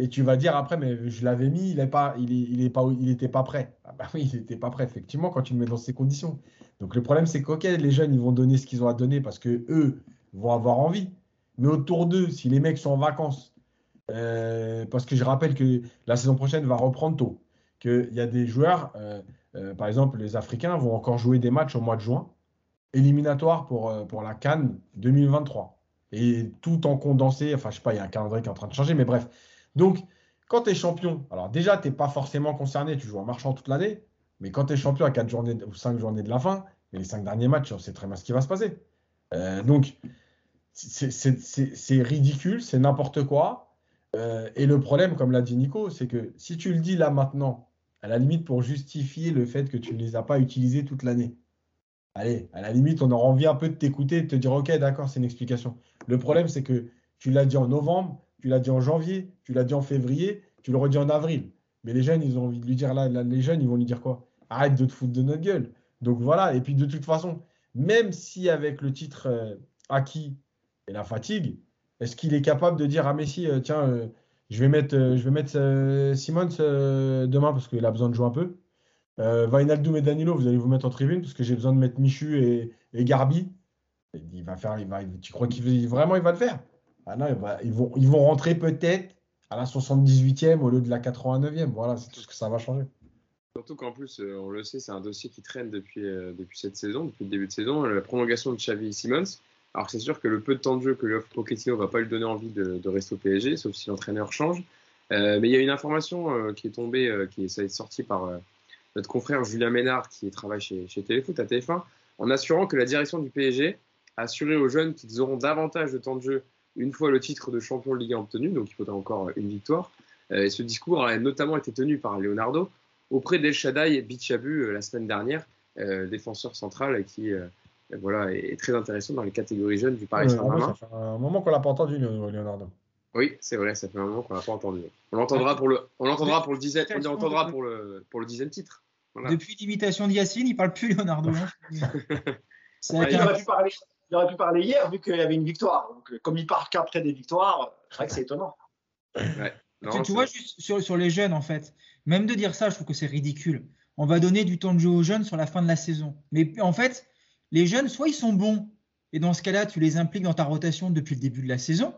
et tu vas dire après, mais je l'avais mis, il n'était pas, il, il, pas, il pas prêt. Ah bah oui, il n'était pas prêt, effectivement, quand tu le mets dans ces conditions. Donc le problème, c'est que les jeunes, ils vont donner ce qu'ils ont à donner parce que eux vont avoir envie. Mais autour d'eux, si les mecs sont en vacances, euh, parce que je rappelle que la saison prochaine va reprendre tôt qu'il y a des joueurs, euh, euh, par exemple les Africains, vont encore jouer des matchs au mois de juin, éliminatoires pour, pour la Cannes 2023. Et tout en condensé, enfin je sais pas, il y a un calendrier qui est en train de changer, mais bref. Donc, quand tu es champion, alors déjà, tu n'es pas forcément concerné, tu joues en marchand toute l'année, mais quand tu es champion à 4 journées ou 5 journées de la fin, les 5 derniers matchs, on sait très bien ce qui va se passer. donc, c'est ridicule, c'est n'importe quoi. et le problème, comme l'a dit Nico, c'est que si tu le dis là maintenant, à la limite pour justifier le fait que tu ne les as pas utilisés toute l'année. Allez, à la limite, on aura envie un peu de t'écouter de te dire, OK, d'accord, c'est une explication. Le problème, c'est que tu l'as dit en novembre, tu l'as dit en janvier, tu l'as dit en février, tu le redis en avril. Mais les jeunes, ils ont envie de lui dire, là, les jeunes, ils vont lui dire quoi? Arrête de te foutre de notre gueule. Donc voilà, et puis de toute façon, même si avec le titre euh, acquis et la fatigue, est-ce qu'il est capable de dire à Messi, euh, tiens, euh, je vais mettre, je Simons demain parce qu'il a besoin de jouer un peu. Vainaldoum et Danilo, vous allez vous mettre en tribune parce que j'ai besoin de mettre Michu et, Garbi. Il va faire, va, tu crois qu'il vraiment il va le faire? Ah non, ils, vont, ils vont rentrer peut-être à la 78e au lieu de la 89e. Voilà, c'est tout ce que ça va changer. Surtout qu'en plus, on le sait, c'est un dossier qui traîne depuis, depuis cette saison, depuis le début de saison, la prolongation de Xavi et Simons. Alors c'est sûr que le peu de temps de jeu que lui offre Pochettino va pas lui donner envie de, rester au PSG, sauf si l'entraîneur change. Euh, mais il y a une information euh, qui est tombée, euh, qui est, sortie par notre confrère Julien Ménard, qui travaille chez, chez Téléfoot à TF1, en assurant que la direction du PSG a assuré aux jeunes qu'ils auront davantage de temps de jeu une fois le titre de champion de Ligue 1 obtenu, donc il faudra encore une victoire. et ce discours a notamment été tenu par Leonardo, auprès d'El Shaddai et Bichabu la semaine dernière, défenseur central qui voilà, est très intéressant dans les catégories jeunes du Paris Saint-Germain. ça fait un moment qu'on l'a pas entendu, Leonardo. Oui, c'est vrai, ça fait un moment qu'on l'a pas entendu. On l'entendra pour le, on l'entendra pour le dixième, on l'entendra pour le, pour le dixième titre. Depuis l'imitation de Yacine, il parle plus Leonardo. Hein. il, aurait pu parler, il, aurait pu parler, hier vu qu'il y avait une victoire. Donc, comme il parle qu'après des victoires, c'est vrai que c'est étonnant. tu, vois, juste sur, sur, les jeunes, en fait, même de dire ça, je trouve que c'est ridicule. On va donner du temps de jeu aux jeunes sur la fin de la saison. Mais en fait, les jeunes, soit ils sont bons, et dans ce cas-là, tu les impliques dans ta rotation depuis le début de la saison,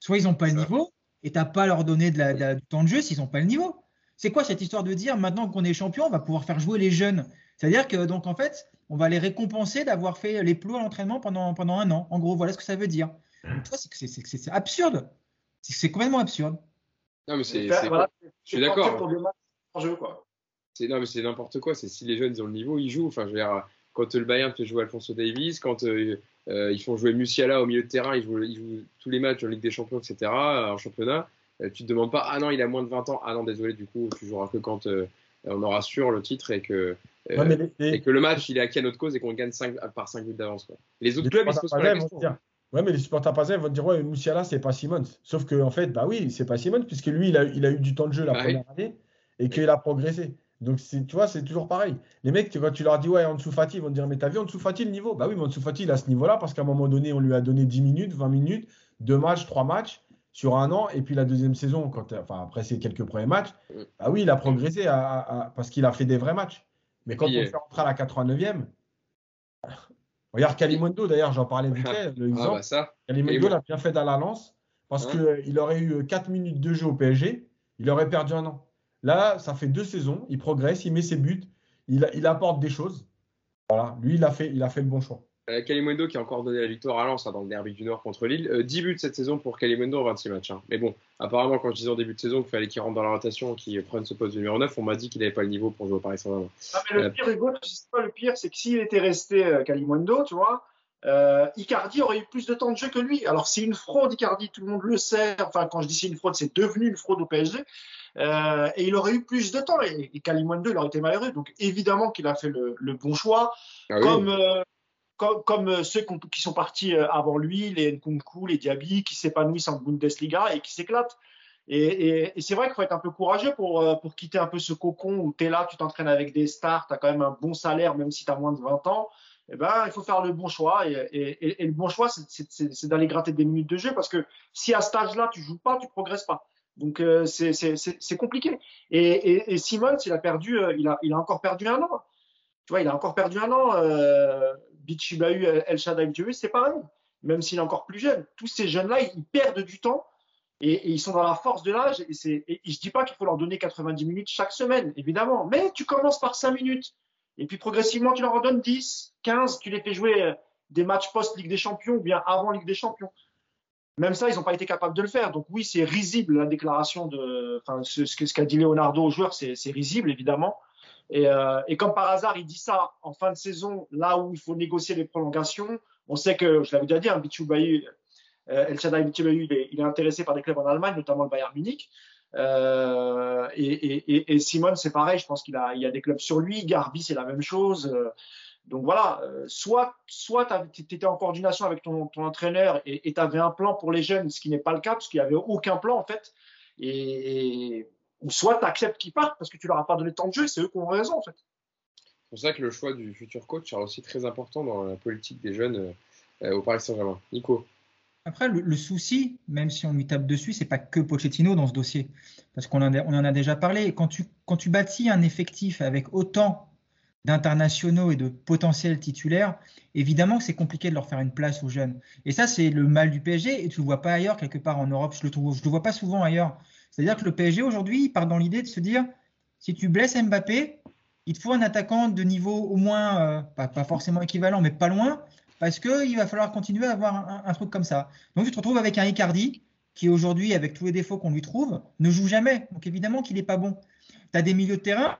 soit ils n'ont pas le niveau, et tu n'as pas à leur donner de la, du temps de jeu s'ils n'ont pas le niveau. C'est quoi cette histoire de dire maintenant qu'on est champion, on va pouvoir faire jouer les jeunes? C'est-à-dire que, donc, en fait, on va les récompenser d'avoir fait les plots à l'entraînement pendant, pendant un an. En gros, voilà ce que ça veut dire. C'est absurde. C'est complètement absurde. Non, mais c'est. je suis d'accord. Non, mais c'est n'importe quoi. C'est si les jeunes ont le niveau, ils jouent. Enfin, je veux dire, quand le Bayern fait jouer Alfonso Davis, quand euh, euh, ils font jouer Musiala au milieu de terrain, ils jouent, tous les matchs en Ligue des Champions, etc., en championnat, euh, tu te demandes pas, ah non, il a moins de 20 ans, ah non, désolé, du coup, tu joueras que quand on aura sûr le titre et que, et que le match, il est acquis à notre cause et qu'on gagne 5, par 5 buts d'avance. Les autres clubs, ils se posent pas la question. Ouais, mais les supporters parisiens vont dire ouais, Musiala, c'est pas Simons. Sauf qu'en en fait, bah oui, c'est pas Simons, puisque lui, il a, il a eu du temps de jeu la bah première année et qu'il a progressé. Donc, tu vois, c'est toujours pareil. Les mecs, quand tu leur dis, ouais, dessous Fati, ils vont te dire, mais t'as vu dessous Fati le niveau? Bah oui, mais dessous Fati, il a ce niveau-là parce qu'à un moment donné, on lui a donné 10 minutes, 20 minutes, 2 matchs, 3 matchs sur un an. Et puis la deuxième saison, quand, enfin, après ces quelques premiers matchs, bah oui, il a progressé parce qu'il a fait des vrais matchs. Mais quand on fait rentrer à la 89e, regarde Kalimundo, d'ailleurs, j'en parlais vite fait, le ah, bah ça. Kalimundo l'a bien fait dans la lance parce qu'il aurait eu 4 minutes de jeu au PSG, il aurait perdu un an. Là, ça fait deux saisons, il progresse, il met ses buts, il, apporte des choses. Voilà, lui, il a fait, il a fait le bon choix. Euh, Kalimundo qui a encore donné la victoire à Lens hein, dans le derby du Nord contre Lille. 10 euh, buts cette saison pour Kalimundo en 26 matchs. Hein. Mais bon, apparemment, quand je disais en début de saison qu'il fallait qu'il rentre dans la rotation, qu'il prenne ce poste de numéro 9, on m'a dit qu'il n'avait pas le niveau pour jouer au Paris Saint-Germain. Ah, le euh, pire, Hugo, pas le pire, c'est que s'il était resté Kalimundo, tu vois, euh, Icardi aurait eu plus de temps de jeu que lui. Alors c'est une fraude, Icardi, tout le monde le sait. Enfin, quand je dis c'est une fraude, c'est devenu une fraude au PSG. Euh, et il aurait eu plus de temps. Et, et 2, il aurait été malheureux. Donc évidemment qu'il a fait le, bon choix. Ah comme, euh, comme, comme, ceux qui sont partis euh, avant lui, les Nkunku, les Diaby, qui s'épanouissent en Bundesliga et qui s'éclatent. Et, et c'est vrai qu'il faut être un peu courageux pour, euh, pour quitter un peu ce cocon où tu es là, tu t'entraînes avec des stars, tu as quand même un bon salaire, même si tu as moins de 20 ans eh ben, il faut faire le bon choix. Et, le bon choix, c'est d'aller gratter des minutes de jeu parce que si à cet âge-là, tu joues pas, tu progresses pas. Donc, euh, c'est compliqué. Et, Simon, il a perdu, euh, il, a, il a encore perdu un an. Tu vois, il a encore perdu un an. Euh, Bichibahu, El Shaddai c'est pareil. Même s'il est encore plus jeune. Tous ces jeunes-là, ils perdent du temps et, ils sont dans la force de l'âge. Et, et je dis pas qu'il faut leur donner 90 minutes chaque semaine, évidemment. Mais tu commences par 5 minutes. Et puis progressivement, tu leur en donnes 10, 15, tu les fais jouer euh, des matchs post-Ligue des Champions ou bien avant Ligue des Champions. Même ça, ils n'ont pas été capables de le faire. Donc oui, c'est risible la déclaration de, ce qu'a dit Leonardo aux joueurs, c'est risible évidemment. Et, euh, et, comme par hasard, il dit ça en fin de saison, là où il faut négocier les prolongations. On sait que, je l'avais déjà dit, hein, euh, El Shaddai il est, il est intéressé par des clubs en Allemagne, notamment le Bayern Munich. Euh, et, et, Simon, c'est pareil, je pense qu'il a, il y a des clubs sur lui. Garbi, c'est la même chose. Euh, donc voilà, euh, soit, soit tu étais en coordination avec ton, ton entraîneur et tu avais un plan pour les jeunes, ce qui n'est pas le cas, parce qu'il n'y avait aucun plan en fait. Et, ou soit tu acceptes qu'ils partent parce que tu leur as pas donné tant de jeu, c'est eux qui ont raison en fait. C'est pour ça que le choix du futur coach sera aussi très important dans la politique des jeunes au Paris Saint-Germain. Nico après, le, souci, même si on lui tape dessus, c'est pas que Pochettino dans ce dossier, parce qu'on en, en, a déjà parlé. Quand tu, quand tu bâtis un effectif avec autant d'internationaux et de potentiels titulaires, évidemment que c'est compliqué de leur faire une place aux jeunes. Et ça, c'est le mal du PSG, et tu le vois pas ailleurs, quelque part en Europe. Je le trouve, je le vois pas souvent ailleurs. C'est-à-dire que le PSG aujourd'hui, part dans l'idée de se dire, si tu blesses Mbappé, il te faut un attaquant de niveau au moins, euh, pas, forcément équivalent, mais pas loin, parce qu'il va falloir continuer à avoir un, truc comme ça. Donc tu te retrouves avec un Icardi qui aujourd'hui, avec tous les défauts qu'on lui trouve, ne joue jamais. Donc évidemment qu'il n'est pas bon. Tu as des milieux de terrain.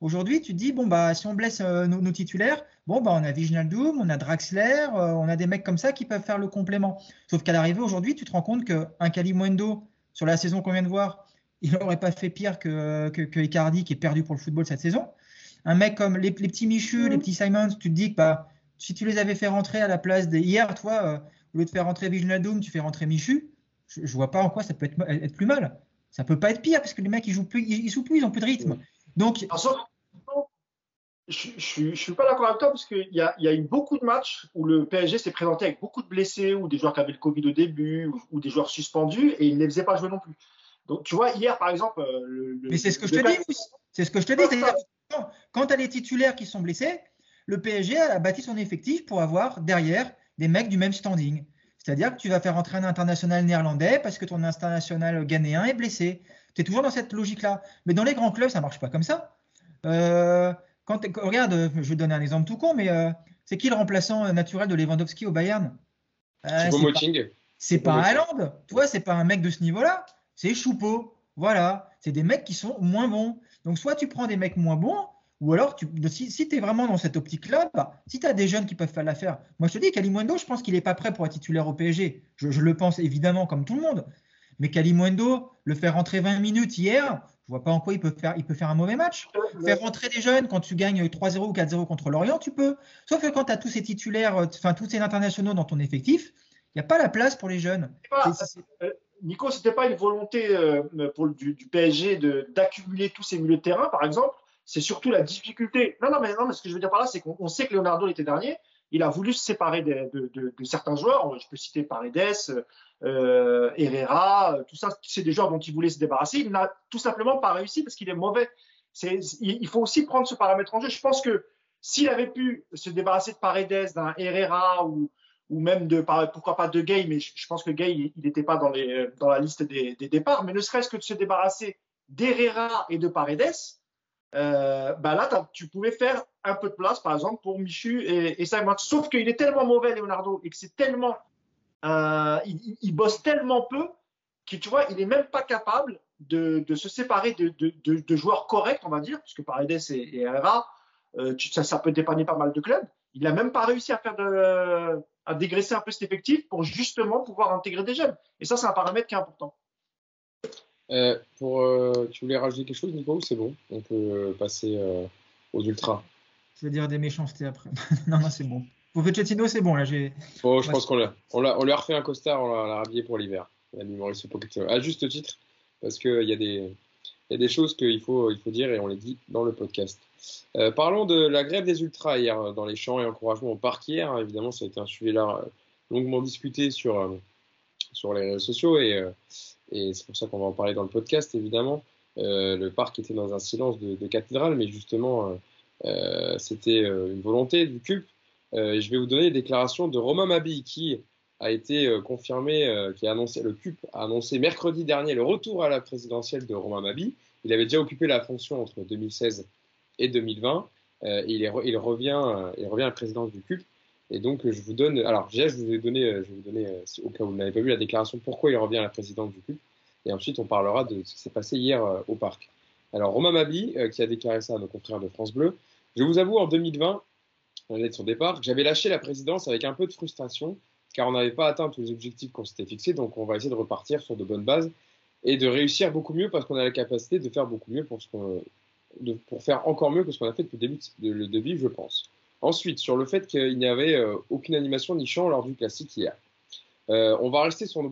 Aujourd'hui, tu te dis, bon, bah, si on blesse euh, nos, titulaires, bon, bah, on a Viginaldoum, on a Draxler, euh, on a des mecs comme ça qui peuvent faire le complément. Sauf qu'à l'arrivée, aujourd'hui, tu te rends compte qu'un Kalimundo, sur la saison qu'on vient de voir, il n'aurait pas fait pire que, que, que, Icardi qui est perdu pour le football cette saison. Un mec comme les, petits Michu, les petits Simons, tu te dis que bah, si tu les avais fait rentrer à la place des hier, toi, euh, au lieu de faire rentrer Vignadoum, tu fais rentrer Michu. Je, ne vois pas en quoi ça peut être, être, plus mal. Ça peut pas être pire parce que les mecs ils jouent plus, ils, jouent plus, ils ont plus de rythme. Donc, je ne suis pas d'accord avec toi parce qu'il y a, y a eu beaucoup de matchs où le PSG s'est présenté avec beaucoup de blessés ou des joueurs qui avaient le Covid au début ou, des joueurs suspendus et il ne les faisait pas jouer non plus. Donc, tu vois, hier, par exemple. Euh, le, Mais c'est ce que je te dis, c'est ce que je te dis. quand, tu as les titulaires qui sont blessés, le PSG a bâti son effectif pour avoir derrière des mecs du même standing. C'est-à-dire que tu vas faire entrer un international néerlandais parce que ton international ghanéen est blessé. Tu es toujours dans cette logique-là. Mais dans les grands clubs, ça ne marche pas comme ça. Euh, regarde, euh, je vais donner un exemple tout con, mais euh, c'est qui le remplaçant euh, naturel de Lewandowski au Bayern? C'est pas, pas Haaland, tu vois, c'est pas un mec de ce niveau-là, c'est Choupeau. Voilà, c'est des mecs qui sont moins bons. Donc soit tu prends des mecs moins bons, ou alors tu, si, tu es vraiment dans cette optique-là, bah, si tu as des jeunes qui peuvent faire l'affaire, moi je te dis, Kalimundo, je pense qu'il n'est pas prêt pour être titulaire au PSG. Je, je, le pense évidemment comme tout le monde. Mais Kalimundo, le faire rentrer 20 minutes hier, je vois pas en quoi il peut faire, il peut faire un mauvais match. Faire rentrer des jeunes quand tu gagnes 3-0 ou 4-0 contre l'Orient, tu peux. Sauf que quand tu as tous ces titulaires, euh, enfin tous ces internationaux dans ton effectif, il n'y a pas la place pour les jeunes. Euh, Nico, c'était pas une volonté euh, pour, du, PSG d'accumuler tous ces milieux de terrain, par exemple? C'est surtout la difficulté. Non, non, mais, non, mais ce que je veux dire par là, c'est qu'on sait que Leonardo l'été dernier, il a voulu se séparer de, de, certains joueurs. Je peux citer Paredes, euh, Herrera, tout ça, c'est des joueurs dont il voulait se débarrasser. Il n'a tout simplement pas réussi parce qu'il est mauvais. il faut aussi prendre ce paramètre en jeu. Je pense que s'il avait pu se débarrasser de Paredes, d'un Herrera ou, ou même de, pourquoi pas de Gay, mais je, pense que Gay, il n'était pas dans, les, dans la liste des, des départs, mais ne serait-ce que de se débarrasser d'Herrera et de Paredes, euh, bah là, tu pouvais faire un peu de place, par exemple, pour Michu et, et Simon. Sauf qu'il est tellement mauvais, Leonardo, et que c'est tellement. Euh, il, bosse tellement peu qu'il, tu vois, il n'est même pas capable de, de se séparer de, de, de, joueurs corrects, on va dire, puisque Paredes et, et Herrera, euh, ça, ça, peut dépanner pas mal de clubs. Il n'a même pas réussi à faire de, à dégraisser un peu cet effectif pour justement pouvoir intégrer des jeunes. Et ça, c'est un paramètre qui est important. Euh, pour, euh, tu voulais rajouter quelque chose, Nico, ou c'est bon? On peut euh, passer aux ultras. Je vais dire des méchancetés après. non, non, c'est bon. Pour Pochettino, c'est bon. Là, j'ai... Bon, je pense qu'on l'a, on, l'a, on lui a refait un costard, on l'a, rhabillé pour l'hiver. À juste titre, parce qu'il y, a des, y a des choses qu'il faut, il faut dire et on les dit dans le podcast. parlons de la grève des ultras hier dans les champs et encouragements au parc hier. Évidemment, ça a été un sujet là longuement discuté sur, sur les réseaux sociaux et et c'est pour ça qu'on va en parler dans le podcast, évidemment. Euh, le parc était dans un silence de, cathédrale, mais justement, euh, euh, c'était une volonté du CUP. Je vais vous donner les déclarations de Romain Mabi, qui a été confirmé, qui a annoncé, le CUP a annoncé mercredi dernier le retour à la présidentielle de Romain Mabi. Il avait déjà occupé la fonction entre 2016 et 2020. et il, revient, il revient à la présidence du CUP. Et donc, je vous donne. Alors, déjà, je vous ai donné, je vais vous donner, euh, au cas où vous n'avez pas vu la déclaration, pourquoi il revient à la présidence du club. Et ensuite, on parlera de ce qui s'est passé hier euh, au parc. Alors, Romain Mabi, euh, qui a déclaré ça à nos confrères de France Bleu, je vous avoue, en 2020, l'année de son départ, j'avais lâché la présidence avec un peu de frustration, car on n'avait pas atteint tous les objectifs qu'on s'était fixés. Donc, on va essayer de repartir sur de bonnes bases et de réussir beaucoup mieux parce qu'on a la capacité de faire beaucoup mieux pour, ce de, pour faire encore mieux que ce qu'on a fait depuis le début de, le je pense. Ensuite, sur le fait qu'il n'y avait euh, aucune animation ni chant lors du classique hier. Euh, on va rester sur nos,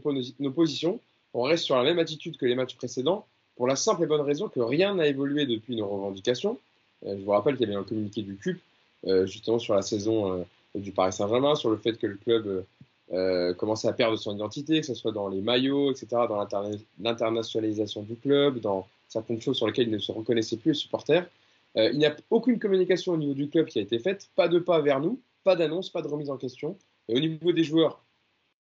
positions. On reste sur la même attitude que les matchs précédents, pour la simple et bonne raison que rien n'a évolué depuis nos revendications. Euh, je vous rappelle qu'il y avait un communiqué du CUP, justement sur la saison du Paris Saint-Germain, sur le fait que le club commençait à perdre son identité, que ce soit dans les maillots, etc., dans l'internationalisation du club, dans certaines choses sur lesquelles il ne se reconnaissait plus les supporters. Euh, il n'y a aucune communication au niveau du club qui a été faite, pas de pas vers nous, pas d'annonce, pas de remise en question. Et au niveau des joueurs,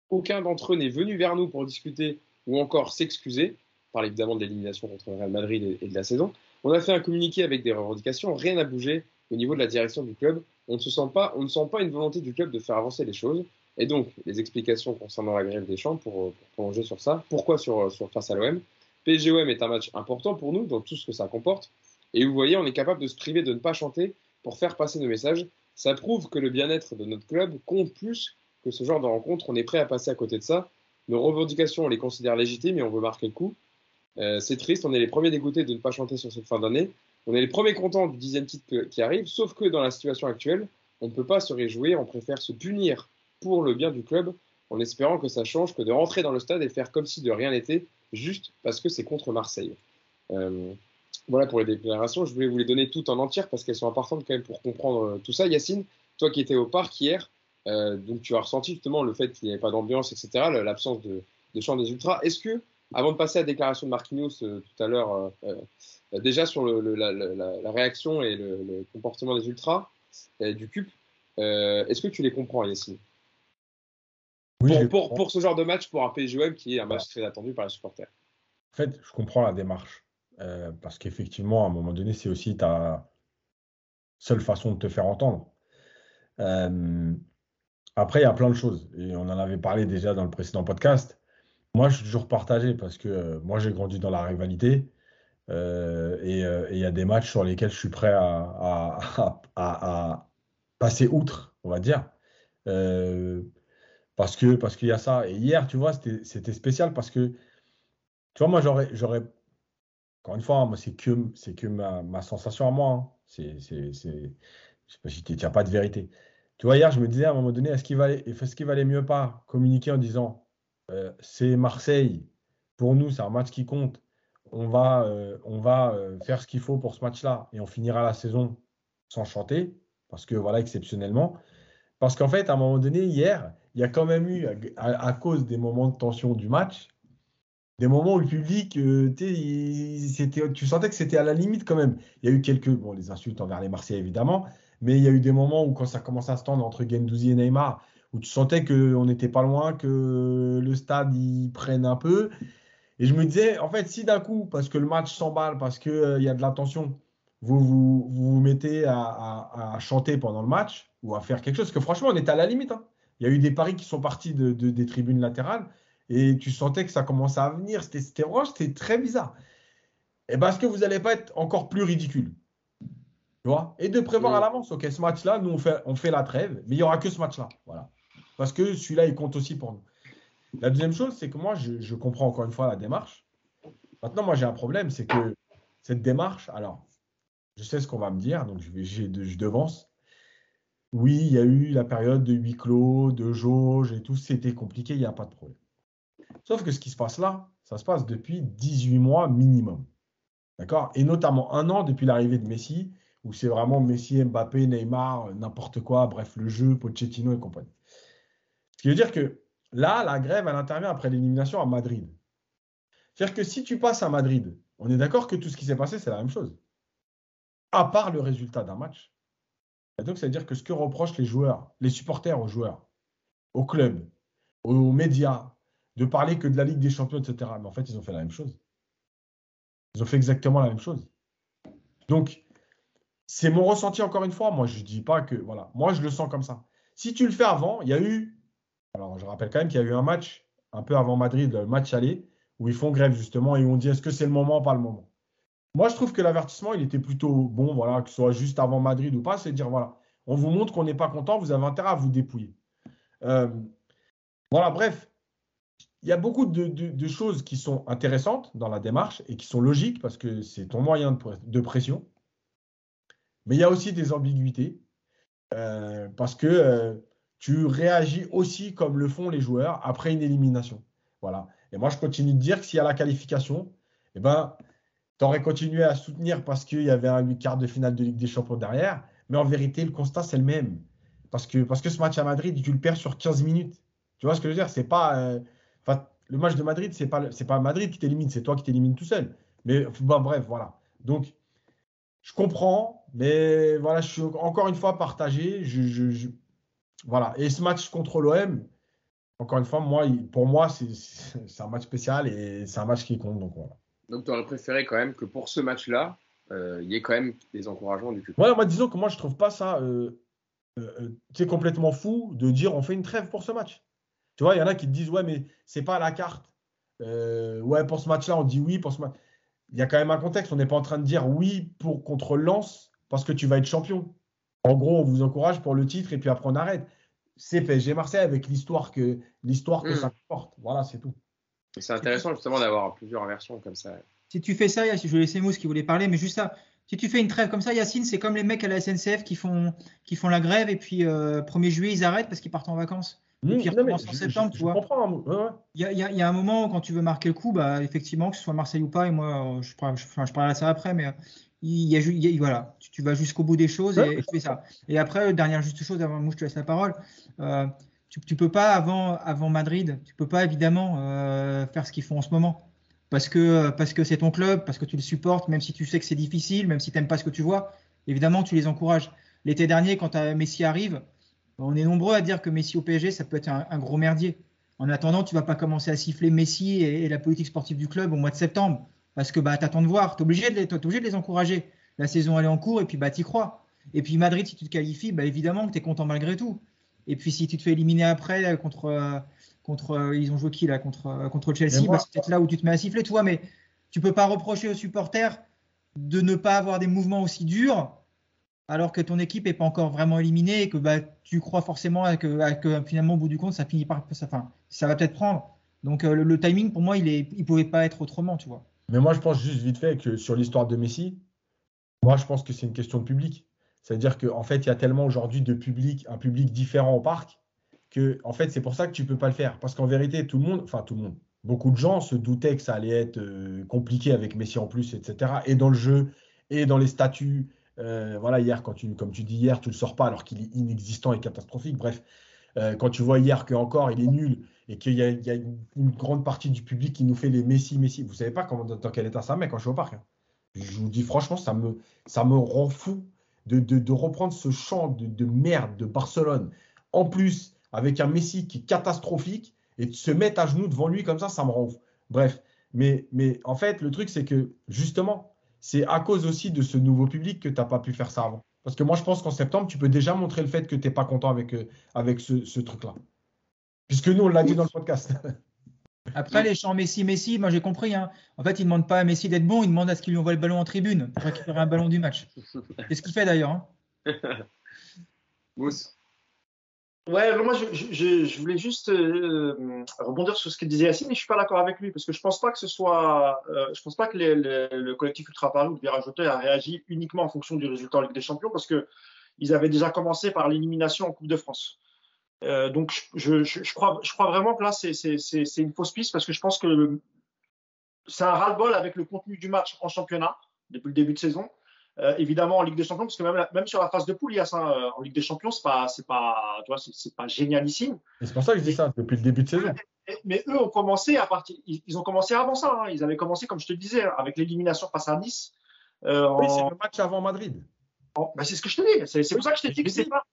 aucun d'entre eux n'est venu vers nous pour discuter ou encore s'excuser. On parle évidemment de l'élimination contre le Real Madrid et de la saison. On a fait un communiqué avec des revendications, rien n'a bougé au niveau de la direction du club. On ne se sent pas, une volonté du club de faire avancer les choses. Et donc, les explications concernant la grève des champs, pour, prolonger sur ça. Pourquoi sur, sur face à l'OM PSGOM est un match important pour nous dans tout ce que ça comporte. Et vous voyez, on est capable de se priver de ne pas chanter pour faire passer nos messages. Ça prouve que le bien-être de notre club compte plus que ce genre de rencontre. On est prêt à passer à côté de ça. Nos revendications, on les considère légitimes et on veut marquer le coup. c'est triste, on est les premiers dégoûtés de ne pas chanter sur cette fin d'année. On est les premiers contents du dixième titre qui arrive, sauf que dans la situation actuelle, on ne peut pas se réjouir, on préfère se punir pour le bien du club en espérant que ça change que de rentrer dans le stade et faire comme si de rien n'était, juste parce que c'est contre Marseille. Euh, voilà pour les déclarations. Je voulais vous les donner toutes en entière parce qu'elles sont importantes quand même pour comprendre euh, tout ça. Yacine, toi qui étais au parc hier, euh, donc tu as ressenti justement le fait qu'il n'y avait pas d'ambiance, etc., l'absence de, de chant des ultras. Est-ce que, avant de passer à la déclaration de Marquinhos tout à l'heure, déjà sur le, la, la, réaction et le, comportement des ultras, du CUP, est-ce que tu les comprends, Yacine? Pour, pour, ce genre de match, pour un PSGOM qui est un match très attendu par les supporters. En fait, je comprends la démarche. Euh, parce qu'effectivement, à un moment donné, c'est aussi ta seule façon de te faire entendre. Euh, après, il y a plein de choses. Et on en avait parlé déjà dans le précédent podcast. Moi, je suis toujours partagé parce que euh, moi, j'ai grandi dans la rivalité. Et il y a des matchs sur lesquels je suis prêt à, passer outre, on va dire. Parce que parce qu'il y a ça. Et hier, tu vois, c'était spécial parce que, tu vois, moi, j'aurais, encore une fois, c'est que, que ma, sensation à moi. Hein. C'est, je sais pas si tu n'as pas de vérité. Tu vois, hier, je me disais à un moment donné, est-ce qu'il valait, est-ce mieux pas communiquer en disant, euh, c'est Marseille, pour nous, c'est un match qui compte. On va, euh, on va euh, faire ce qu'il faut pour ce match-là et on finira la saison sans chanter, parce que voilà, exceptionnellement. Parce qu'en fait, à un moment donné, hier, il y a quand même eu, à, cause des moments de tension du match, des moments où le public, euh, tu sentais que c'était à la limite quand même. Il y a eu quelques, bon, les insultes envers les Marseillais évidemment, mais il y a eu des moments où quand ça commence à se tendre entre Gendouzi et Neymar, où tu sentais qu'on n'était pas loin, que le stade y prenne un peu. Et je me disais, en fait, si d'un coup, parce que le match s'emballe, parce qu'il euh, y a de la tension, vous vous, vous, mettez à, chanter pendant le match ou à faire quelque chose, parce que franchement, on était à la limite. Hein. Il y a eu des paris qui sont partis de, des tribunes latérales et tu sentais que ça commençait à venir. C'était c'était très bizarre. Et parce que vous n'allez pas être encore plus ridicule. Tu vois? Et de prévoir à l'avance, ok, ce match-là, nous, on fait, on fait la trêve, mais il n'y aura que ce match-là. Voilà. Parce que celui-là, il compte aussi pour nous. La deuxième chose, c'est que moi, je, comprends encore une fois la démarche. Maintenant, moi, j'ai un problème, c'est que cette démarche, alors, je sais ce qu'on va me dire, donc je, devance. Oui, il y a eu la période de huis clos, de jauge et tout, c'était compliqué, il n'y a pas de problème. Sauf que ce qui se passe là, ça se passe depuis 18 mois minimum. D'accord? Et notamment un an depuis l'arrivée de Messi, où c'est vraiment Messi, Mbappé, Neymar, n'importe quoi, bref, le jeu, Pochettino et compagnie. Ce qui veut dire que là, la grève, elle intervient après l'élimination à Madrid. C'est-à-dire que si tu passes à Madrid, on est d'accord que tout ce qui s'est passé, c'est la même chose. À part le résultat d'un match, donc, ça veut dire que ce que reprochent les joueurs, les supporters aux joueurs, au club, aux médias, de parler que de la Ligue des Champions, etc. Mais en fait, ils ont fait la même chose. Ils ont fait exactement la même chose. Donc, c'est mon ressenti encore une fois. Moi, je ne dis pas que. Voilà. Moi, je le sens comme ça. Si tu le fais avant, il y a eu. Alors, je rappelle quand même qu'il y a eu un match, un peu avant Madrid, le match aller, où ils font grève justement et on dit est-ce que c'est le moment, pas le moment? Moi, je trouve que l'avertissement, il était plutôt bon, voilà, que ce soit juste avant Madrid ou pas, c'est dire voilà, on vous montre qu'on n'est pas content, vous avez intérêt à vous dépouiller. Euh, voilà, bref, il y a beaucoup de, choses qui sont intéressantes dans la démarche et qui sont logiques parce que c'est ton moyen de, pression. Mais il y a aussi des ambiguïtés euh, parce que euh, tu réagis aussi comme le font les joueurs après une élimination. Voilà. Et moi, je continue de dire que s'il y a la qualification, eh ben, tu aurais continué à soutenir parce qu'il y avait un quart de finale de Ligue des Champions derrière. Mais en vérité, le constat, c'est le même. Parce que, ce match à Madrid, tu le perds sur 15 minutes. Tu vois ce que je veux dire? C'est pas. Euh, le match de Madrid, c'est pas, pas Madrid qui t'élimine, c'est toi qui t'élimines tout seul. Mais bref, voilà. Donc, je comprends, mais voilà, je suis encore une fois partagé. Voilà. Et ce match contre l'OM, encore une fois, moi, pour moi, c'est un match spécial et c'est un match qui compte. Donc voilà. Donc, tu aurais préféré quand même que pour ce match-là, euh, il y ait quand même des encouragements du club. Ouais, moi, disons que moi, je trouve pas ça euh, euh, complètement fou de dire on fait une trêve pour ce match. Tu vois, il y en a qui te disent ouais, mais c'est pas à la carte. ouais, pour ce match-là, on dit oui. Pour ce match. Il y a quand même un contexte. On n'est pas en train de dire oui pour contre Lens parce que tu vas être champion. En gros, on vous encourage pour le titre et puis après on arrête. C'est PSG Marseille avec l'histoire que l'histoire que mm. ça porte. Voilà, c'est tout. C'est intéressant justement d'avoir plusieurs versions comme ça. Si tu fais ça, je vais laisser Mousse qui voulait parler, mais juste ça. Si tu fais une trêve comme ça, Yacine, c'est comme les mecs à la SNCF qui font, qui font la grève et puis euh, 1er juillet, ils arrêtent parce qu'ils partent en vacances. Et puis ils recommencent en septembre, tu vois. comprends. Il y, a, y, a un moment où, quand tu veux marquer le coup, bah, effectivement, que ce soit Marseille ou pas, et moi, je, je, je parlerai de ça après, mais il y a, il y a voilà, tu, tu, vas jusqu'au bout des choses et, et, tu fais ça. Et après, dernière juste chose, avant moi je te laisse la parole, euh, tu, tu peux pas avant, avant Madrid, tu peux pas évidemment euh, faire ce qu'ils font en ce moment. Parce que parce que c'est ton club, parce que tu le supportes, même si tu sais que c'est difficile, même si tu n'aimes pas ce que tu vois, évidemment tu les encourages. L'été dernier, quand Messi arrive, on est nombreux à dire que Messi au PSG, ça peut être un, un gros merdier. En attendant, tu vas pas commencer à siffler Messi et, et, la politique sportive du club au mois de septembre. Parce que bah, tu attends de voir, tu es, obligé de les, obligé de les encourager. La saison, elle est en cours et puis bah, tu y crois. Et puis Madrid, si tu te qualifies, bah, évidemment que tu es content malgré tout. Et puis si tu te fais éliminer après contre, contre ils ont joué qui là contre, contre Chelsea, bah, c'est peut-être là où tu te mets à siffler, toi. Mais tu peux pas reprocher aux supporters de ne pas avoir des mouvements aussi durs alors que ton équipe n'est pas encore vraiment éliminée et que bah, tu crois forcément que, que, finalement au bout du compte ça finit par ça, va peut-être prendre. Donc le, le, timing pour moi il il pouvait pas être autrement, tu vois. Mais moi, je pense juste vite fait que sur l'histoire de Messi, moi, je pense que c'est une question de public. C'est-à-dire qu'en en fait, il y a tellement aujourd'hui de public, un public différent au parc, que en fait, c'est pour ça que tu ne peux pas le faire. Parce qu'en vérité, tout le monde, enfin tout le monde, beaucoup de gens se doutaient que ça allait être euh, compliqué avec Messi en plus, etc. Et dans le jeu, et dans les statuts. Euh, voilà, hier, quand tu, comme tu dis hier, tu ne le sors pas alors qu'il est inexistant et catastrophique. Bref, euh, quand tu vois hier qu'encore il est nul et qu'il y, a une grande partie du public qui nous fait les Messi, Messi. Vous savez pas comment, dans quel état ça met quand je suis au parc. Hein. Je vous dis franchement, ça me, ça me rend fou de, de, reprendre ce chant de, de, merde de Barcelone. En plus, avec un Messi qui est catastrophique et de se mettre à genoux devant lui comme ça, ça me rend fou. Bref, mais, mais en fait, le truc, c'est que justement, c'est à cause aussi de ce nouveau public que tu n'as pas pu faire ça avant. Parce que moi, je pense qu'en septembre, tu peux déjà montrer le fait que tu n'es pas content avec, euh, avec ce truc-là. Puisque nous, on l'a dit dans le podcast. Après, les chants Messi, Messi, moi j'ai compris. Hein. En fait, il ne demande pas à Messi d'être bon, il demande à ce qu'il lui envoie le ballon en tribune pour récupérer un ballon du match. C'est ce qu'il fait d'ailleurs. Hein. Mousse. Ouais, moi je, je, je voulais juste euh, rebondir sur ce que disait Yacine, mais je suis pas d'accord avec lui parce que je pense pas que ce soit, euh, je pense pas que les, les, le collectif Ultra Paris ou le virage a réagi uniquement en fonction du résultat en Ligue des Champions parce que ils avaient déjà commencé par l'élimination en Coupe de France. Euh, donc je, je, je, crois, je crois vraiment que là c'est une fausse piste parce que je pense que c'est un ras-le-bol avec le contenu du match en championnat depuis le début de saison. Euh, évidemment en Ligue des Champions, parce que même, même sur la phase de poule, il y a ça euh, en Ligue des Champions, c'est pas, c'est pas, tu vois, c'est pas génialissime. C'est pour ça que je dis ça depuis le début de saison. Mais, mais eux ont commencé à partir, ils, ils ont commencé avant ça. Hein. Ils avaient commencé, comme je te le disais, avec l'élimination face à Nice. Euh, oui, en... c'est le match avant Madrid. Ben, c'est ce que je te dis. C'est, c'est pour ça que je t'ai dit que c'est pas.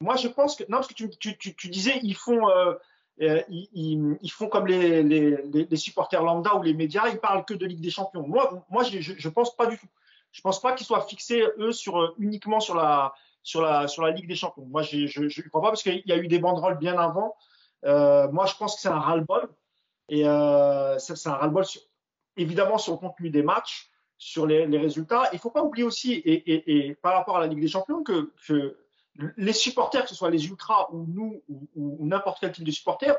Moi, je pense que non, parce que tu, tu, tu, tu disais, ils font, euh, ils, ils, ils, font comme les, les, les, supporters lambda ou les médias, ils parlent que de Ligue des Champions. Moi, moi, je, je, pense pas du tout. Je pense pas qu'ils soient fixés eux sur uniquement sur la sur la sur la Ligue des Champions. Moi, je je, crois pas parce qu'il y a eu des banderoles bien avant. Euh, moi, je pense que c'est un ras-le-bol et euh, c'est un ras-le-bol évidemment sur le contenu des matchs, sur les, les résultats. Il faut pas oublier aussi et, et, et, par rapport à la Ligue des Champions que, que les supporters, que ce soit les ultras ou nous ou, n'importe quel type de supporter,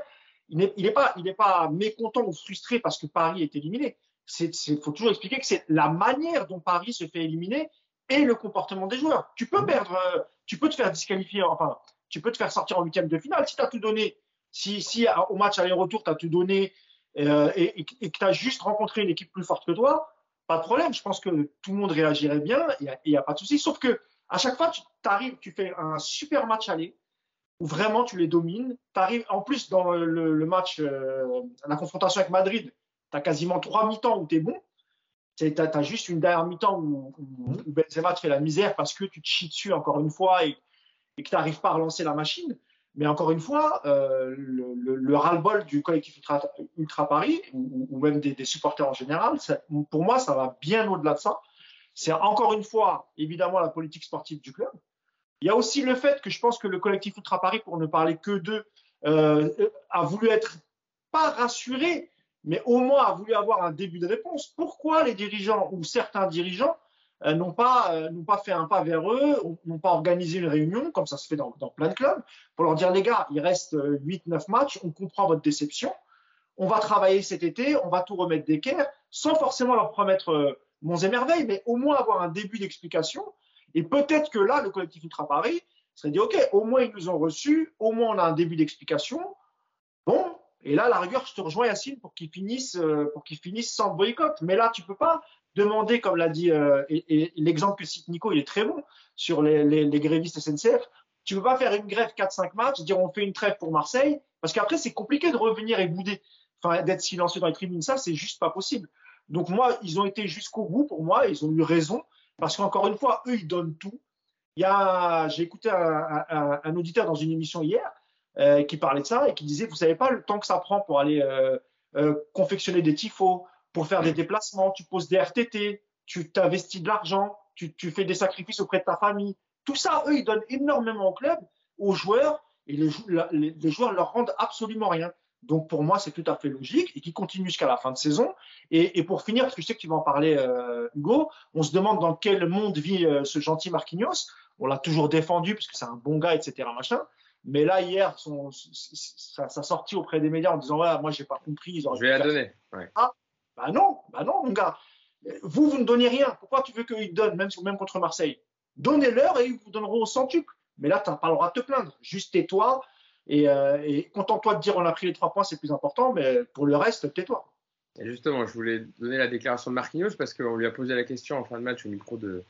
il n'est pas pas mécontent ou frustré parce que Paris est éliminé il faut toujours expliquer que c'est la manière dont Paris se fait éliminer et le comportement des joueurs. Tu peux perdre, euh, tu peux te faire disqualifier, enfin, tu peux te faire sortir en huitième de finale si tu as tout donné. Si, si au match aller-retour, tu as tout donné euh, et, que tu as juste rencontré une équipe plus forte que toi, pas de problème. Je pense que tout le monde réagirait bien il n'y a, pas de souci. Sauf que à chaque fois, tu arrives, tu fais un super match aller où vraiment tu les domines. Tu arrives en plus dans le, le match, euh, la confrontation avec Madrid, tu as quasiment trois mi-temps où tu es bon. Tu as, juste une dernière mi-temps où, où, où, Benzema te fait la misère parce que tu te chies dessus encore une fois et, et que tu n'arrives pas à relancer la machine. Mais encore une fois, euh, le, le, le ras-le-bol du collectif Ultra, Ultra Paris ou, ou, même des, des, supporters en général, ça, pour moi, ça va bien au-delà de ça. C'est encore une fois, évidemment, la politique sportive du club. Il y a aussi le fait que je pense que le collectif Ultra Paris, pour ne parler que d'eux, euh, a voulu être pas rassuré, mais au moins a voulu avoir un début de réponse. Pourquoi les dirigeants ou certains dirigeants euh, n'ont pas, euh, pas fait un pas vers eux, n'ont pas organisé une réunion, comme ça se fait dans, plein de clubs, pour leur dire, les gars, il reste 8-9 matchs, on comprend votre déception, on va travailler cet été, on va tout remettre d'équerre, sans forcément leur promettre euh, monts et merveilles, mais au moins avoir un début d'explication. Et peut-être que là, le collectif Ultra Paris serait dit, OK, au moins ils nous ont reçus, au moins on a un début d'explication. Bon, et là, la rigueur, je te rejoins, Yacine, pour qu'ils finissent, euh, pour qu'ils finissent sans boycott. Mais là, tu peux pas demander, comme l'a dit, euh, et, l'exemple que cite Nico, il est très bon sur les, les, grévistes SNCF. Tu peux pas faire une grève 4-5 matchs, dire on fait une trêve pour Marseille, parce qu'après, c'est compliqué de revenir et bouder, enfin, d'être silencieux dans les tribunes. Ça, c'est juste pas possible. Donc, moi, ils ont été jusqu'au bout pour moi, ils ont eu raison, parce qu'encore une fois, eux, ils donnent tout. J'ai écouté un, auditeur dans une émission hier euh, qui parlait de ça et qui disait, vous savez pas le temps que ça prend pour aller euh, euh, confectionner des tifos, pour faire des déplacements, tu poses des RTT, tu t'investis de l'argent, tu, fais des sacrifices auprès de ta famille. Tout ça, eux, ils donnent énormément au club, aux joueurs, et les, les, joueurs leur rendent absolument rien. Donc pour moi, c'est tout à fait logique et qui continue jusqu'à la fin de saison. Et, pour finir, parce que je sais que tu vas en parler, euh, Hugo, on se demande dans quel monde vit euh, ce gentil Marquinhos. On l'a toujours défendu parce que c'est un bon gars, etc. Machin. Mais là, hier, son, sa, sortie auprès des médias en disant ouais, moi, j'ai pas compris. Ils je vais la donner. Ah, bah non, bah non, mon gars. Vous, vous ne donnez rien. Pourquoi tu veux qu'ils donnent, même, même contre Marseille? Donnez-leur et ils vous donneront au centuple. Mais là, tu n'as pas le droit de te plaindre. Juste tais-toi et, euh, et contente-toi de dire on a pris les trois points, c'est plus important, mais pour le reste, tais-toi. Justement, je voulais donner la déclaration de Marquinhos parce qu'on lui a posé la question en fin de match au micro de,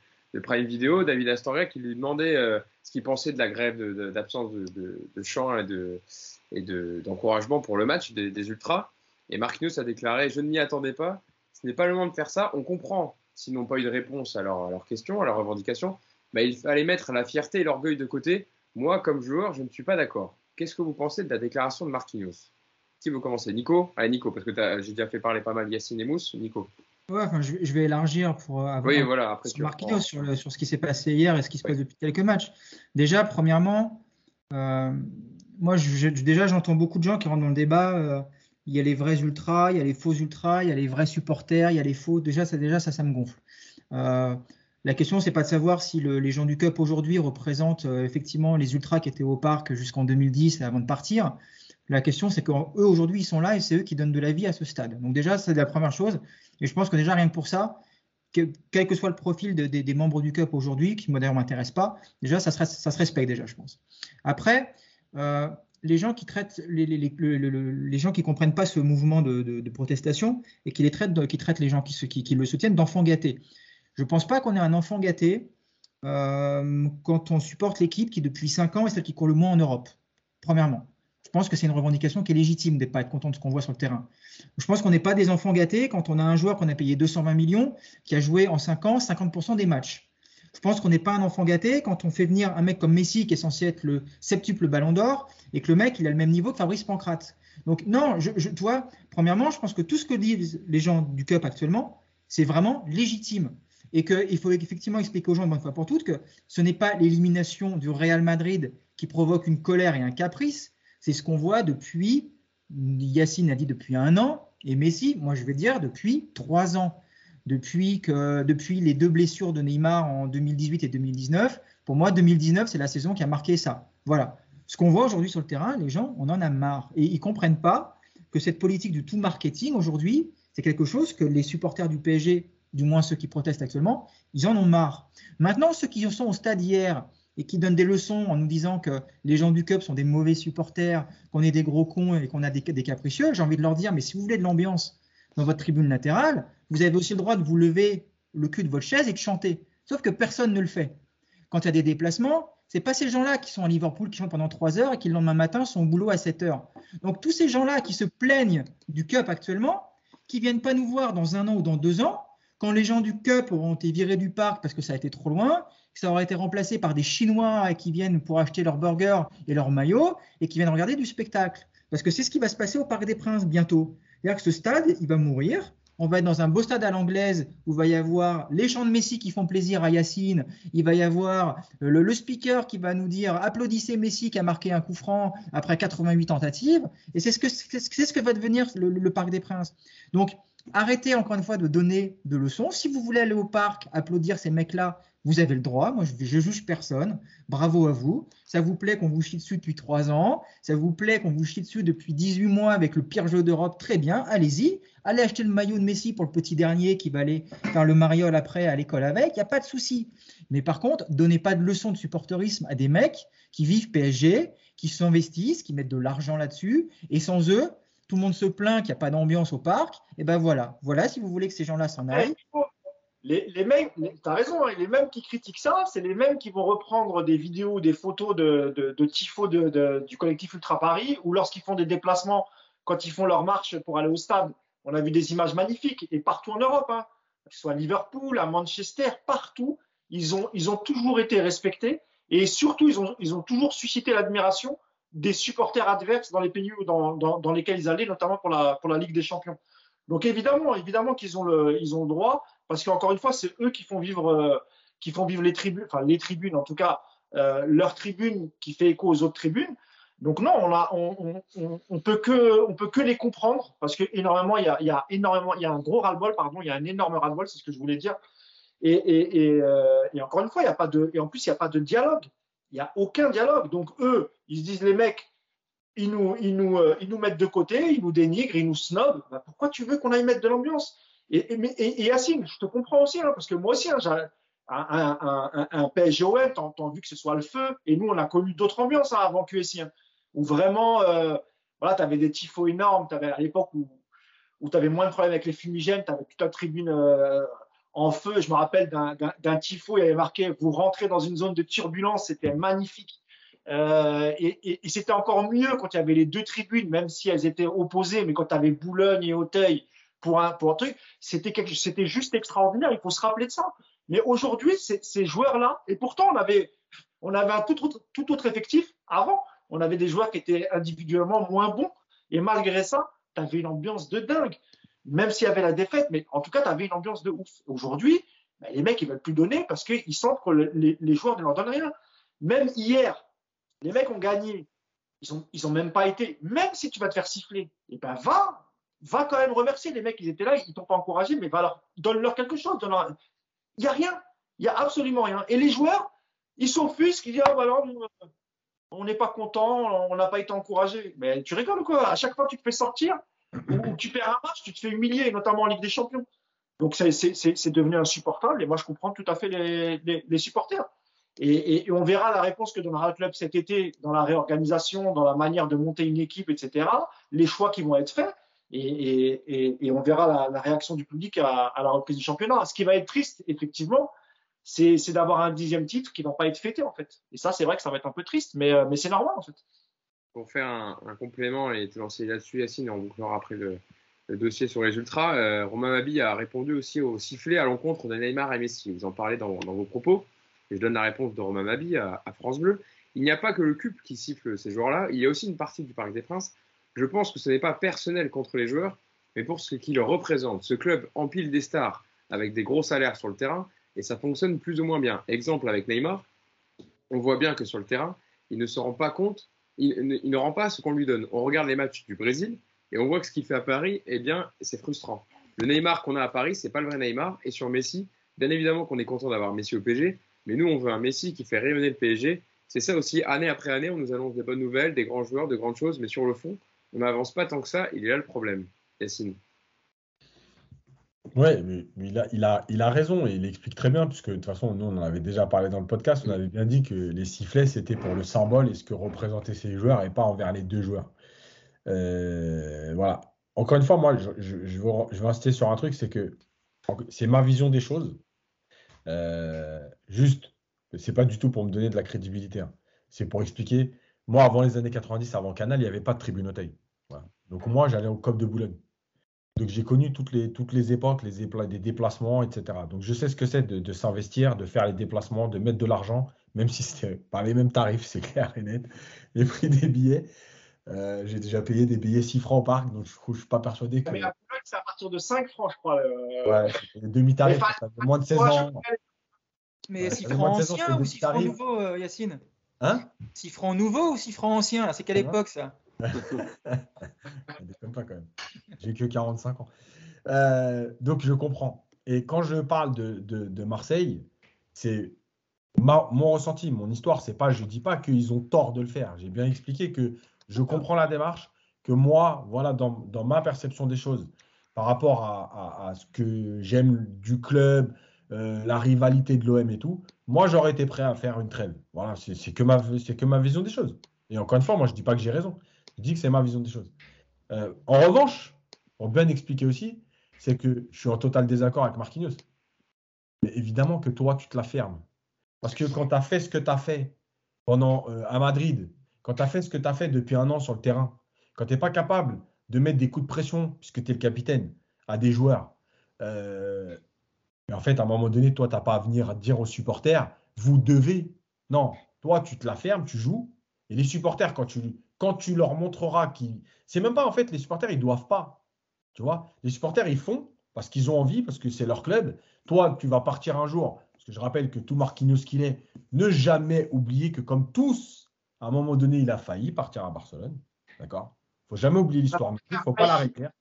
Prime Video, David Astoria, qui lui demandait euh, ce qu'il pensait de la grève d'absence de, de, chant et d'encouragement de, pour le match des, Ultras. Et Marquinhos a déclaré Je ne m'y attendais pas. Ce n'est pas le moment de faire ça. On comprend s'ils n'ont pas eu de réponse à leurs leur questions, à leurs revendications. Mais il fallait mettre la fierté et l'orgueil de côté. Moi, comme joueur, je ne suis pas d'accord. Qu'est-ce que vous pensez de la déclaration de Marquinhos? Qui veut commencer Nico Allez, Nico, parce que j'ai déjà fait parler pas mal Yacine et Mousse. Nico. Ouais, enfin, je, vais élargir pour avoir oui, voilà, après, sur Marquinhos, sur, sur, ce qui s'est passé hier et ce qui se passe depuis quelques matchs. Déjà, premièrement, euh, moi, déjà, j'entends beaucoup de gens qui rentrent dans le débat. Euh, il y a les vrais ultras, il y a les faux ultras, il y a les vrais supporters, il y a les faux. Déjà, ça, déjà, ça, ça me gonfle. Euh, la question, c'est pas de savoir si les gens du Cup aujourd'hui représentent euh, effectivement les ultras qui étaient au parc jusqu'en 2010 avant de partir. La question, c'est qu'eux aujourd'hui, ils sont là et c'est eux qui donnent de la vie à ce stade. Donc déjà, c'est la première chose. Et je pense que déjà rien que pour ça, quel que soit le profil des membres du Cup aujourd'hui, qui moi d'ailleurs m'intéresse pas, déjà ça se, ça se respecte déjà, je pense. Après, euh, les gens qui traitent les, les, gens qui comprennent pas ce mouvement de, protestation et qui les traitent qui traitent les gens qui, qui, le soutiennent d'enfants gâtés. Je pense pas qu'on ait un enfant gâté euh, quand on supporte l'équipe qui depuis 5 ans est celle qui court le moins en Europe. Premièrement, je pense que c'est une revendication qui est légitime de pas être content de ce qu'on voit sur le terrain. Je pense qu'on n'est pas des enfants gâtés quand on a un joueur qu'on a payé 220 millions qui a joué en 5 ans 50% des matchs. Je pense qu'on n'est pas un enfant gâté quand on fait venir un mec comme Messi qui est censé être le septuple ballon d'or et que le mec il a le même niveau que Fabrice Pancrate. Donc non, je, je, tu premièrement, je pense que tout ce que disent les gens du Cup actuellement, c'est vraiment légitime. Et qu'il faut effectivement expliquer aux gens, une fois pour toutes, que ce n'est pas l'élimination du Real Madrid qui provoque une colère et un caprice, c'est ce qu'on voit depuis, Yacine a dit depuis un an, et Messi, moi je vais dire depuis trois ans depuis, que, depuis les deux blessures de Neymar en 2018 et 2019. Pour moi, 2019, c'est la saison qui a marqué ça. Voilà. Ce qu'on voit aujourd'hui sur le terrain, les gens, on en a marre. Et ils ne comprennent pas que cette politique du tout marketing, aujourd'hui, c'est quelque chose que les supporters du PSG, du moins ceux qui protestent actuellement, ils en ont marre. Maintenant, ceux qui sont au stade hier et qui donnent des leçons en nous disant que les gens du Cup sont des mauvais supporters, qu'on est des gros cons et qu'on a des, capricieux, j'ai envie de leur dire, mais si vous voulez de l'ambiance dans votre tribune latérale, vous avez aussi le droit de vous lever le cul de votre chaise et de chanter. Sauf que personne ne le fait. Quand il y a des déplacements, c'est pas ces gens-là qui sont à Liverpool, qui chantent pendant 3 heures et qui le lendemain matin sont au boulot à 7 heures. Donc tous ces gens-là qui se plaignent du Cup actuellement, qui viennent pas nous voir dans un an ou dans deux ans, quand les gens du Cup auront été virés du parc parce que ça a été trop loin, que ça aura été remplacé par des Chinois qui viennent pour acheter leurs burgers et leurs maillots et qui viennent regarder du spectacle. Parce que c'est ce qui va se passer au Parc des Princes bientôt. C'est-à-dire que ce stade, il va mourir on va être dans un beau stade à l'anglaise où va y avoir les chants de Messi qui font plaisir à Yacine, il va y avoir euh, le, speaker qui va nous dire applaudissez Messi qui a marqué un coup franc après 88 tentatives, et c'est ce que ce que va devenir le, Parc des Princes. Donc arrêtez encore une fois de donner de leçons. Si vous voulez aller au parc applaudir ces mecs-là, Vous avez le droit, moi je, je juge personne. Bravo à vous. Ça vous plaît qu'on vous chie dessus depuis trois ans. Ça vous plaît qu'on vous chie dessus depuis 18 mois avec le pire jeu d'Europe. Très bien, allez-y. Allez acheter le maillot de Messi pour le petit dernier qui va aller faire le mariole après à l'école avec. Il n'y a pas de souci. Mais par contre, donnez pas de leçons de supporterisme à des mecs qui vivent PSG, qui s'investissent, qui mettent de l'argent là-dessus. Et sans eux, tout le monde se plaint qu'il n'y a pas d'ambiance au parc. Et ben voilà. Voilà si vous voulez que ces gens-là s'en aillent les, les mêmes, tu as raison, hein, les mêmes qui critiquent ça, c'est les mêmes qui vont reprendre des vidéos ou des photos de, de, de tifos de, du collectif Ultra Paris ou lorsqu'ils font des déplacements, quand ils font leur marche pour aller au stade. On a vu des images magnifiques et partout en Europe, hein, que ce soit à Liverpool, à Manchester, partout, ils ont, ils ont toujours été respectés et surtout, ils ont, ils ont toujours suscité l'admiration des supporters adverses dans les pays dans, dans, lesquels ils allaient, notamment pour la, Ligue des Champions. Donc évidemment, évidemment qu'ils ont le, droit, parce qu'encore une fois, c'est eux qui font vivre, euh, qui font vivre les tribunes, enfin les tribunes, en tout cas euh, leur tribune qui fait écho aux autres tribunes. Donc non, on, on, peut que, les comprendre parce que énormément, il y a, y a un gros ras-le-bol, pardon, il y a un énorme ras-le-bol, c'est ce que je voulais dire. Et, euh, encore une fois, il y a pas de, et en plus, il n'y a pas de dialogue. Il n'y a aucun dialogue. Donc eux, ils se disent les mecs, ils nous, ils nous, euh, ils nous mettent de côté, ils nous dénigrent, ils nous snobent. Bah, pourquoi tu veux qu'on aille mettre de l'ambiance? Et, Yacine, je te comprends aussi, hein, parce que moi aussi, hein, j'ai un, un, un, un PSGOM, t'as entendu que ce soit le feu, et nous, on a connu d'autres ambiances hein, avant QSI, où vraiment, euh, voilà, tu avais des tifos énormes, avais à l'époque où, où tu avais moins de problèmes avec les fumigènes, tu avais toute la tribune euh, en feu. Je me rappelle d'un tifo, il y avait marqué Vous rentrez dans une zone de turbulence, c'était magnifique. Euh, et, c'était encore mieux quand il y avait les deux tribunes, même si elles étaient opposées, mais quand tu avais Boulogne et Auteuil pour un, truc, c'était juste extraordinaire. Il faut se rappeler de ça. Mais aujourd'hui, ces joueurs-là, et pourtant on avait, on avait un tout autre, tout autre effectif avant. On avait des joueurs qui étaient individuellement moins bons, et malgré ça, tu avais une ambiance de dingue. Même s'il y avait la défaite, mais en tout cas, tu avais une ambiance de ouf. Aujourd'hui, ben, les mecs, ils veulent plus donner parce qu'ils sentent que les, joueurs ne leur donnent rien. Même hier, les mecs ont gagné. Ils ont, ils ont même pas été. Même si tu vas te faire siffler, et eh ben va, va quand même remercier les mecs, ils étaient là, ils t'ont pas encouragé, mais leur, donne-leur quelque chose. Il n'y a rien, il n'y a absolument rien. Et les joueurs, ils s'offusquent, ils disent ah, bah on n'est pas content, on n'a pas été encouragé. Mais tu rigoles quoi? À chaque fois tu te fais sortir ou tu perds un match, tu te fais humilier, notamment en Ligue des Champions. Donc c'est, devenu insupportable et moi je comprends tout à fait les, supporters. Et, on verra la réponse que donnera le club cet été dans la réorganisation, dans la manière de monter une équipe, etc. Les choix qui vont être faits et, on verra la, réaction du public à, la reprise du championnat. Ce qui va être triste, effectivement, c'est d'avoir un dixième titre qui ne va pas être fêté, en fait. Et ça, c'est vrai que ça va être un peu triste, mais, euh, mais c'est normal, en fait. Pour faire un, complément et te lancer là-dessus, Yacine, on bouclera après le, le, dossier sur les Ultras, euh, Romain Mabi a répondu aussi au sifflet à l'encontre de Neymar et Messi. Vous en parlez dans, vos propos. Et je donne la réponse de Romain Mabi à, France Bleu. Il n'y a pas que le CUP qui siffle ces joueurs-là, il y a aussi une partie du Parc des Princes je pense que ce n'est pas personnel contre les joueurs, mais pour ce qui le représente. Ce club empile des stars avec des gros salaires sur le terrain et ça fonctionne plus ou moins bien. Exemple avec Neymar, on voit bien que sur le terrain, il ne se rend pas compte, il, ne, rend pas ce qu'on lui donne. On regarde les matchs du Brésil et on voit que ce qu'il fait à Paris, eh bien, c'est frustrant. Le Neymar qu'on a à Paris, c'est pas le vrai Neymar. Et sur Messi, bien évidemment qu'on est content d'avoir Messi au PSG, mais nous, on veut un Messi qui fait rayonner le PSG. C'est ça aussi, année après année, on nous annonce des bonnes nouvelles, des grands joueurs, de grandes choses, mais sur le fond, on n'avance pas tant que ça, il est là le problème, Yacine. Ouais, mais, il, a, il, a, il a raison et il explique très bien, puisque de toute façon, nous, on en avait déjà parlé dans le podcast, on avait bien dit que les sifflets, c'était pour le symbole et ce que représentaient ces joueurs et pas envers les deux joueurs. Euh, voilà. Encore une fois, moi, je, je, je, veux, je, veux, insister sur un truc, c'est que c'est ma vision des choses. Euh, juste, c'est pas du tout pour me donner de la crédibilité. Hein. C'est pour expliquer moi, avant les années 90, avant Canal, il n'y avait pas de tribune. Donc moi, j'allais au COP de Boulogne. Donc j'ai connu toutes les, toutes les époques, les des déplacements, etc. Donc je sais ce que c'est de, s'investir, de faire les déplacements, de mettre de l'argent, même si c'était pas les mêmes tarifs, c'est clair et net. Les prix des billets. Euh, j'ai déjà payé des billets 6 francs au parc, donc je ne suis pas persuadé que. Mais la c'est à partir de 5 francs, je crois. Ouais, demi-tarif, moins de 16 ans. Mais 6 francs anciens ou 6 francs nouveaux, euh, Yacine? Hein? 6 francs nouveaux ou 6 francs anciens C'est quelle époque ça? déconne pas quand même. J'ai que 45 ans. Euh, donc je comprends. Et quand je parle de, de, Marseille, c'est mon ressenti, mon histoire. C'est pas, je dis pas qu'ils ont tort de le faire. J'ai bien expliqué que je comprends la démarche, que moi, voilà, dans, ma perception des choses, par rapport à, ce que j'aime du club, euh, la rivalité de l'OM et tout, moi, j'aurais été prêt à faire une trêve. Voilà, c'est que, ma, que ma vision des choses. Et encore une fois, moi, je dis pas que j'ai raison. Je dis que c'est ma vision des choses. Euh, en revanche, pour bien expliquer aussi, c'est que je suis en total désaccord avec Marquinhos. Mais évidemment que toi, tu te la fermes. Parce que quand tu as fait ce que tu as fait pendant euh, à Madrid, quand tu as fait ce que tu as fait depuis un an sur le terrain, quand tu n'es pas capable de mettre des coups de pression, puisque tu es le capitaine, à des joueurs, euh, en fait, à un moment donné, toi, tu n'as pas à venir dire aux supporters, vous devez. Non, toi, tu te la fermes, tu joues. Et les supporters, quand tu, quand tu leur montreras qu'ils. C'est même pas, en fait, les supporters, ils doivent pas. Tu vois, les supporters, ils font parce qu'ils ont envie, parce que c'est leur club. Toi, tu vas partir un jour, parce que je rappelle que tout Marquinhos qu'il est, ne jamais oublier que comme tous, à un moment donné, il a failli partir à Barcelone. D'accord? Il ne faut jamais oublier l'histoire. Il ne faut pas la réécrire.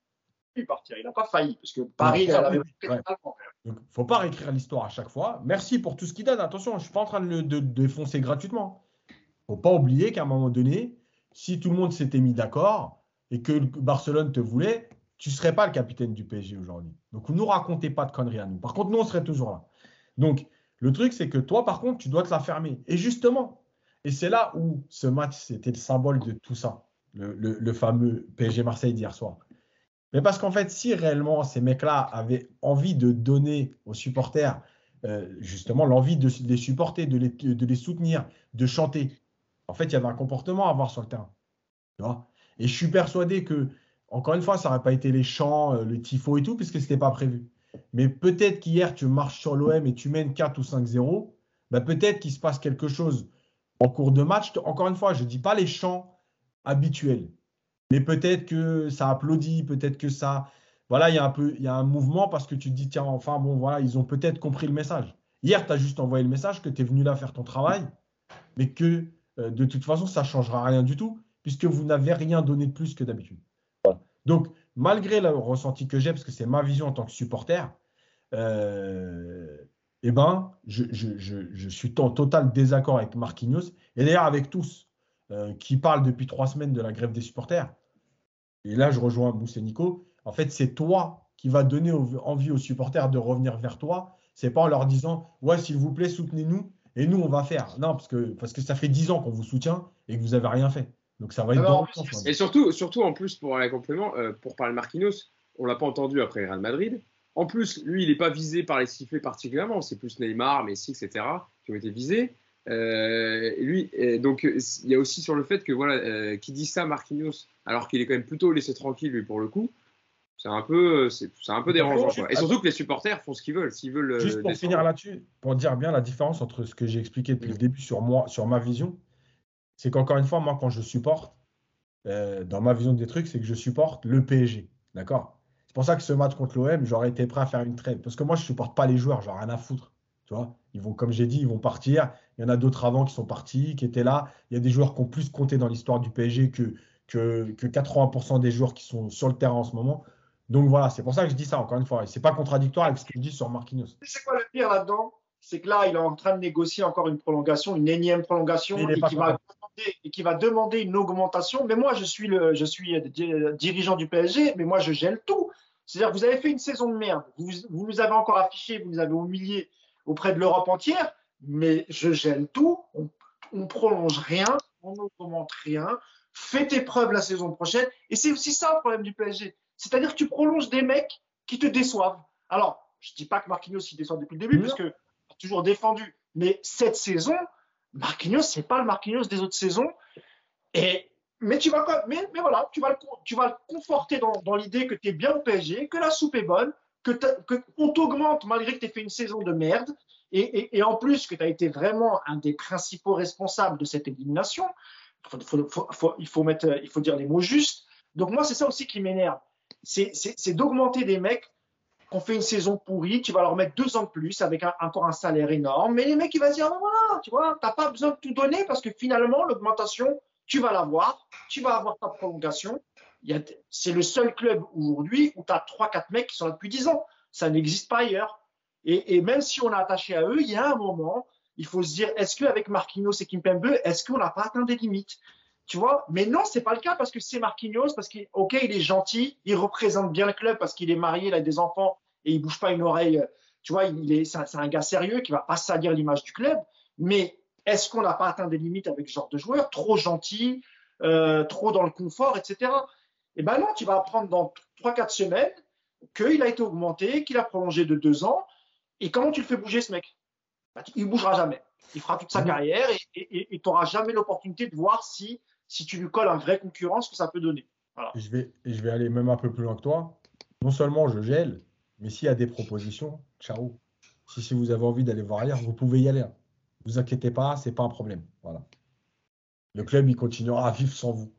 Il n'a pas failli, parce que Paris, il avait il ne faut pas réécrire l'histoire à chaque fois. Merci pour tout ce qu'il donne. Attention, je ne suis pas en train de le défoncer gratuitement. Il ne faut pas oublier qu'à un moment donné, si tout le monde s'était mis d'accord et que Barcelone te voulait, tu ne serais pas le capitaine du PSG aujourd'hui. Donc, ne nous racontez pas de conneries à nous. Par contre, nous, on serait toujours là. Donc, le truc, c'est que toi, par contre, tu dois te la fermer. Et justement, et c'est là où ce match, c'était le symbole de tout ça, le, fameux PSG Marseille d'hier soir. Mais parce qu'en fait, si réellement ces mecs-là avaient envie de donner aux supporters, euh, justement, l'envie de les supporter, de les, de les, soutenir, de chanter, en fait, il y avait un comportement à avoir sur le terrain. Tu et je suis persuadé que encore une fois, ça n'aurait pas été les chants, euh, le tifo et tout, puisque ce n'était pas prévu. Mais peut-être qu'hier, tu marches sur l'OM et tu mènes 4 ou 5-0. Bah, peut-être qu'il se passe quelque chose en cours de match. Encore une fois, je ne dis pas les chants habituels. Mais peut-être que ça applaudit, peut-être que ça. Voilà, il y a un il y a un mouvement parce que tu te dis, tiens, enfin, bon, voilà, ils ont peut-être compris le message. Hier, tu as juste envoyé le message que tu es venu là faire ton travail, mais que euh, de toute façon, ça ne changera rien du tout, puisque vous n'avez rien donné de plus que d'habitude. Donc, malgré le ressenti que j'ai, parce que c'est ma vision en tant que supporter, euh, eh ben, je, suis en total désaccord avec Marquinhos, et d'ailleurs avec tous euh, qui parlent depuis trois semaines de la grève des supporters. Et là, je rejoins Mousse Nico. En fait, c'est toi qui va donner envie aux supporters de revenir vers toi. C'est pas en leur disant, ouais, s'il vous plaît, soutenez-nous, et nous, on va faire. Non, parce que, parce que ça fait dix ans qu'on vous soutient et que vous n'avez rien fait. Donc ça va être Et surtout, surtout en plus, pour aller complément, euh, pour parler de Marquinhos, on l'a pas entendu après Real Madrid. En plus, lui, il n'est pas visé par les sifflets particulièrement. C'est plus Neymar, Messi, etc. qui ont été visés. Euh, lui, donc il y a aussi sur le fait que voilà, euh, qui dit ça Marquinhos, alors qu'il est quand même plutôt laissé tranquille lui pour le coup. C'est un peu, c'est un peu dérangeant. Et surtout que les supporters font ce qu'ils veulent. S'ils veulent. Juste pour finir là-dessus, pour dire bien la différence entre ce que j'ai expliqué depuis le début sur moi, sur ma vision c'est qu'encore une fois, moi, quand je supporte, euh, dans ma vision des trucs, c'est que je supporte le PSG. D'accord? C'est pour ça que ce match contre l'OM, j'aurais été prêt à faire une trêve. Parce que moi, je ne supporte pas les joueurs, j'en ai rien à foutre. Tu vois? Ils vont, comme j'ai dit, ils vont partir. Il y en a d'autres avant qui sont partis, qui étaient là. Il y a des joueurs qui ont plus compté dans l'histoire du PSG que, que, que 80% des joueurs qui sont sur le terrain en ce moment. Donc voilà, c'est pour ça que je dis ça encore une fois. Et c'est pas contradictoire avec ce que je dis sur Marquinhos. C'est quoi le pire là-dedans? C'est que là, il est en train de négocier encore une prolongation, une énième prolongation, et qui va et qui va demander une augmentation. Mais moi, je suis, le, je suis dirigeant du PSG, mais moi, je gèle tout. C'est-à-dire, vous avez fait une saison de merde. Vous, vous nous avez encore affiché, vous nous avez humilié auprès de l'Europe entière, mais je gèle tout. On, on prolonge rien, on n'augmente rien. Fais épreuve la saison prochaine. Et c'est aussi ça le problème du PSG. C'est-à-dire que tu prolonges des mecs qui te déçoivent. Alors, je ne dis pas que Marquinhos s'y déçoit depuis le début, parce que toujours défendu. Mais cette saison, Marquinhos, c'est pas le Marquinhos des autres saisons. Et, mais, tu vas, mais, mais voilà, tu vas le, tu vas le conforter dans, dans l'idée que tu es bien au PSG, que la soupe est bonne, que qu'on t'augmente malgré que tu aies fait une saison de merde. Et, et, et en plus, que tu as été vraiment un des principaux responsables de cette élimination. Faut, faut, faut, il, faut mettre, il faut dire les mots justes. Donc, moi, c'est ça aussi qui m'énerve. C'est d'augmenter des mecs qu'on fait une saison pourrie, tu vas leur mettre deux ans de plus avec encore un salaire énorme. Mais les mecs, ils vont dire, ah, voilà, tu vois, t'as pas besoin de tout donner parce que finalement, l'augmentation, tu vas l'avoir, tu vas avoir ta prolongation. C'est le seul club aujourd'hui où tu as trois, quatre mecs qui sont là depuis 10 ans. Ça n'existe pas ailleurs. Et, et, même si on est attaché à eux, il y a un moment, il faut se dire, est-ce qu'avec Marquinhos et Kimpembe, est-ce qu'on n'a pas atteint des limites? Tu vois, mais non, c'est pas le cas parce que c'est Marquinhos, parce qu'il, ok, il est gentil, il représente bien le club parce qu'il est marié, il a des enfants et il bouge pas une oreille. Tu vois, il est, c'est un, gars sérieux qui va pas salir l'image du club. Mais est-ce qu'on n'a pas atteint des limites avec ce genre de joueur Trop gentil, euh, trop dans le confort, etc. Et ben non, tu vas apprendre dans 3-4 semaines qu'il a été augmenté, qu'il a prolongé de 2 ans. Et comment tu le fais bouger, ce mec? Bah, Il bougera jamais. Il fera toute sa mmh. carrière et tu n'auras jamais l'opportunité de voir si si tu lui colles un vrai concurrent, ce que ça peut donner. Je, vais, je vais aller même un peu plus loin que toi. Non seulement je gèle, mais s'il y a des propositions, ciao. Si, si vous avez envie d'aller voir ailleurs, vous pouvez y aller. Ne vous inquiétez pas, ce n'est pas un problème. Voilà. Le club, il continuera à vivre sans vous.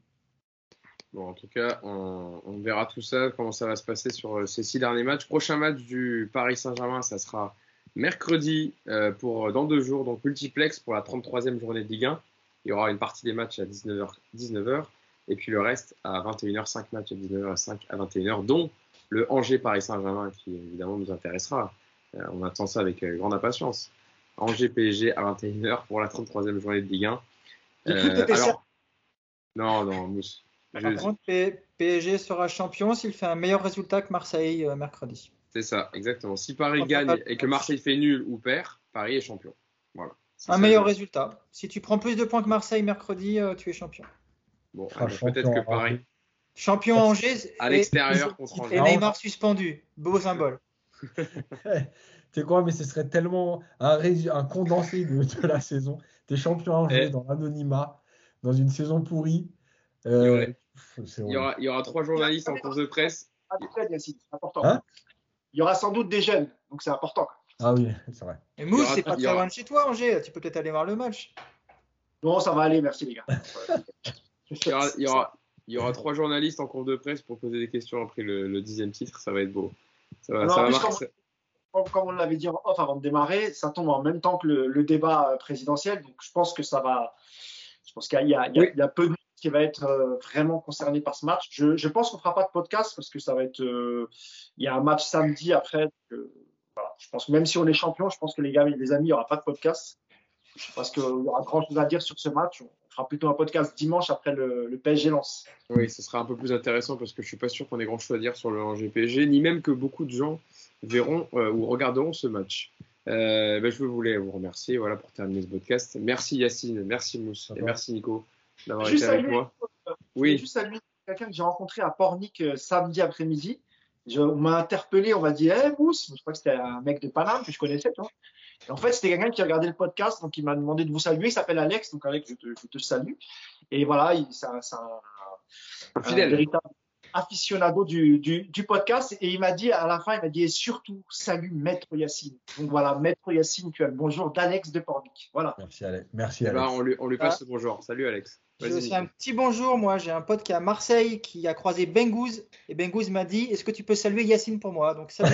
Bon, en tout cas, on, verra tout ça, comment ça va se passer sur euh, ces six derniers matchs. Prochain match du Paris Saint-Germain, ça sera mercredi euh, pour dans deux jours, donc multiplex pour la 33e journée de Ligue 1 il y aura une partie des matchs à 19h, 19h et puis le reste à 21h, 5 matchs à 19h, à 21h, dont le Angers-Paris Saint-Germain qui évidemment nous intéressera. Euh, on attend ça avec euh, grande impatience. Angers-PSG à 21h pour la 33e journée de Ligue 1. Euh, alors... Non, non, Mousse. Par contre, PSG sera champion s'il fait un meilleur résultat que Marseille mercredi. C'est ça, exactement. Si Paris gagne et que Marseille fait nul ou perd, Paris est champion. Voilà. Un meilleur résultat. Si tu prends plus de points que Marseille mercredi, euh, tu es champion. Bon, peut-être que Paris. Champion Angers. À l'extérieur contre Angers. Et Neymar suspendu. Beau symbole. tu sais quoi, mais ce serait tellement un, un condensé de, la saison. Tu es champion Angers eh. dans l'anonymat, dans une saison pourrie. Euh, il, y aura, il, y aura, trois journalistes en course de presse. C'est important. Hein? Il y aura sans doute des jeunes, donc c'est important. Ah oui, c'est vrai. Et Mousse, c'est pas très loin de chez toi, Angers. Tu peux peut-être aller voir le match. Non, ça va aller, merci les gars. il, y aura, trois journalistes en cours de presse pour poser des questions après le, dixième titre. Ça va être beau. Ça va, comme, on l'avait dit en off avant de démarrer, ça tombe en même temps que le, débat présidentiel. Donc je pense que ça va. Je pense qu'il y, a peu de qui va être euh, vraiment concerné par ce match. Je, pense qu'on fera pas de podcast parce que ça va être. Euh, il y a un match samedi après. Je pense que même si on est champion, je pense que les gars, les amis, il n'y aura pas de podcast. Parce qu'il y aura grand chose à dire sur ce match. On fera plutôt un podcast dimanche après le, PSG lance. Oui, ce sera un peu plus intéressant parce que je ne suis pas sûr qu'on ait grand chose à dire sur le Angers PSG, ni même que beaucoup de gens verront euh, ou regarderont ce match. Euh, ben, je voulais vous remercier voilà, pour terminer ce podcast. Merci Yacine, merci Mousse et merci Nico d'avoir été avec moi. oui. Juste saluer quelqu'un que j'ai rencontré à Pornic euh, samedi après-midi on m'a interpellé, on m'a dit, hey, Mousse, je crois que c'était un mec de Paname que je connaissais, toi. en fait, c'était quelqu'un qui regardait le podcast, donc il m'a demandé de vous saluer. Il s'appelle Alex, donc Alex, je te, je te salue. Et voilà, c'est un, un, un, véritable aficionado du, du, du, podcast. Et il m'a dit, à la fin, il m'a dit, et surtout, salut Maître Yacine. Donc voilà, Maître Yacine, tu as le bonjour d'Alex de Pornic. Voilà. Merci Alex. Merci, eh ben, on, lui, on lui passe le bonjour. Salut Alex. J'ai aussi un petit bonjour. Moi, j'ai un pote qui est à Marseille qui a croisé Bengouz. Et Bengouz m'a dit Est-ce que tu peux saluer Yacine pour moi? Donc, salut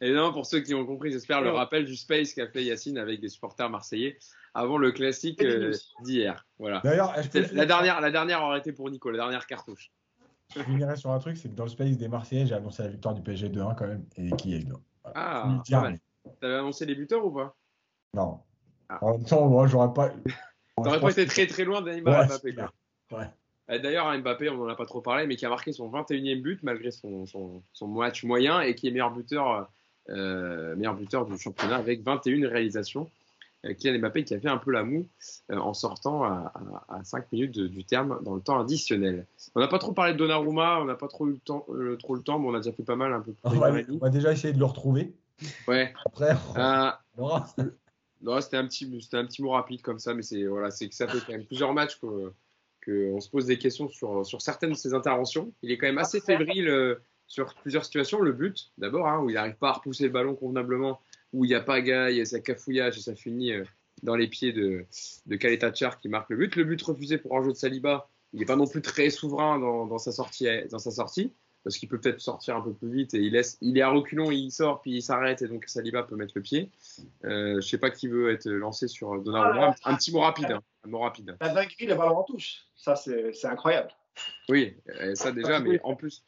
Et non, pour ceux qui ont compris, j'espère le rappel du space qu'a fait Yacine avec des supporters marseillais avant le classique euh, d'hier. Voilà. D'ailleurs, la dernière, la dernière aurait été pour Nico, la dernière cartouche. Je finirai sur un truc c'est que dans le space des Marseillais, j'ai annoncé la victoire du PSG 2-1 quand même. Et qui est Ah, t'avais annoncé les buteurs ou pas? Non. Ah. En même temps, moi, j'aurais pas. T'aurais pas été très très loin d'Anima Mbappé. Ouais. D'ailleurs, Mbappé, on n'en a pas trop parlé, mais qui a marqué son 21e but malgré son, son, son match moyen et qui est meilleur buteur, euh, meilleur buteur du championnat avec 21 réalisations. Euh, Kylian Mbappé qui a fait un peu la moue euh, en sortant à, à, 5 minutes du terme dans le temps additionnel. On n'a pas trop parlé de Donnarumma, on n'a pas trop eu le temps, euh, trop le temps, mais on a déjà fait pas mal un peu. On va, on va déjà essayer de le retrouver. Ouais. Après, on... Non, c'était un petit, c'était un petit mot rapide comme ça, mais c'est voilà, c'est que ça fait quand même plusieurs matchs que, que on se pose des questions sur, sur certaines de ses interventions. Il est quand même assez fébrile euh, sur plusieurs situations. Le but, d'abord, hein, où il n'arrive pas à repousser le ballon convenablement, où il n'y a pas gaille, il y a sa cafouillage et ça finit euh, dans les pieds de, de Kaletachar qui marque le but. Le but refusé pour un jeu de Saliba, il n'est pas non plus très souverain dans, dans, sa sortie, dans sa sortie parce qu'il peut peut-être sortir un peu plus vite et il laisse, il est à reculons, il sort puis il s'arrête et donc Saliba peut mettre le pied. Euh, je sais pas qui veut être lancé sur Donnarumma. un, petit mot rapide, hein, un mot rapide. La dinguerie, les ballons en touche, ça c'est incroyable. Oui, ça déjà, mais en plus.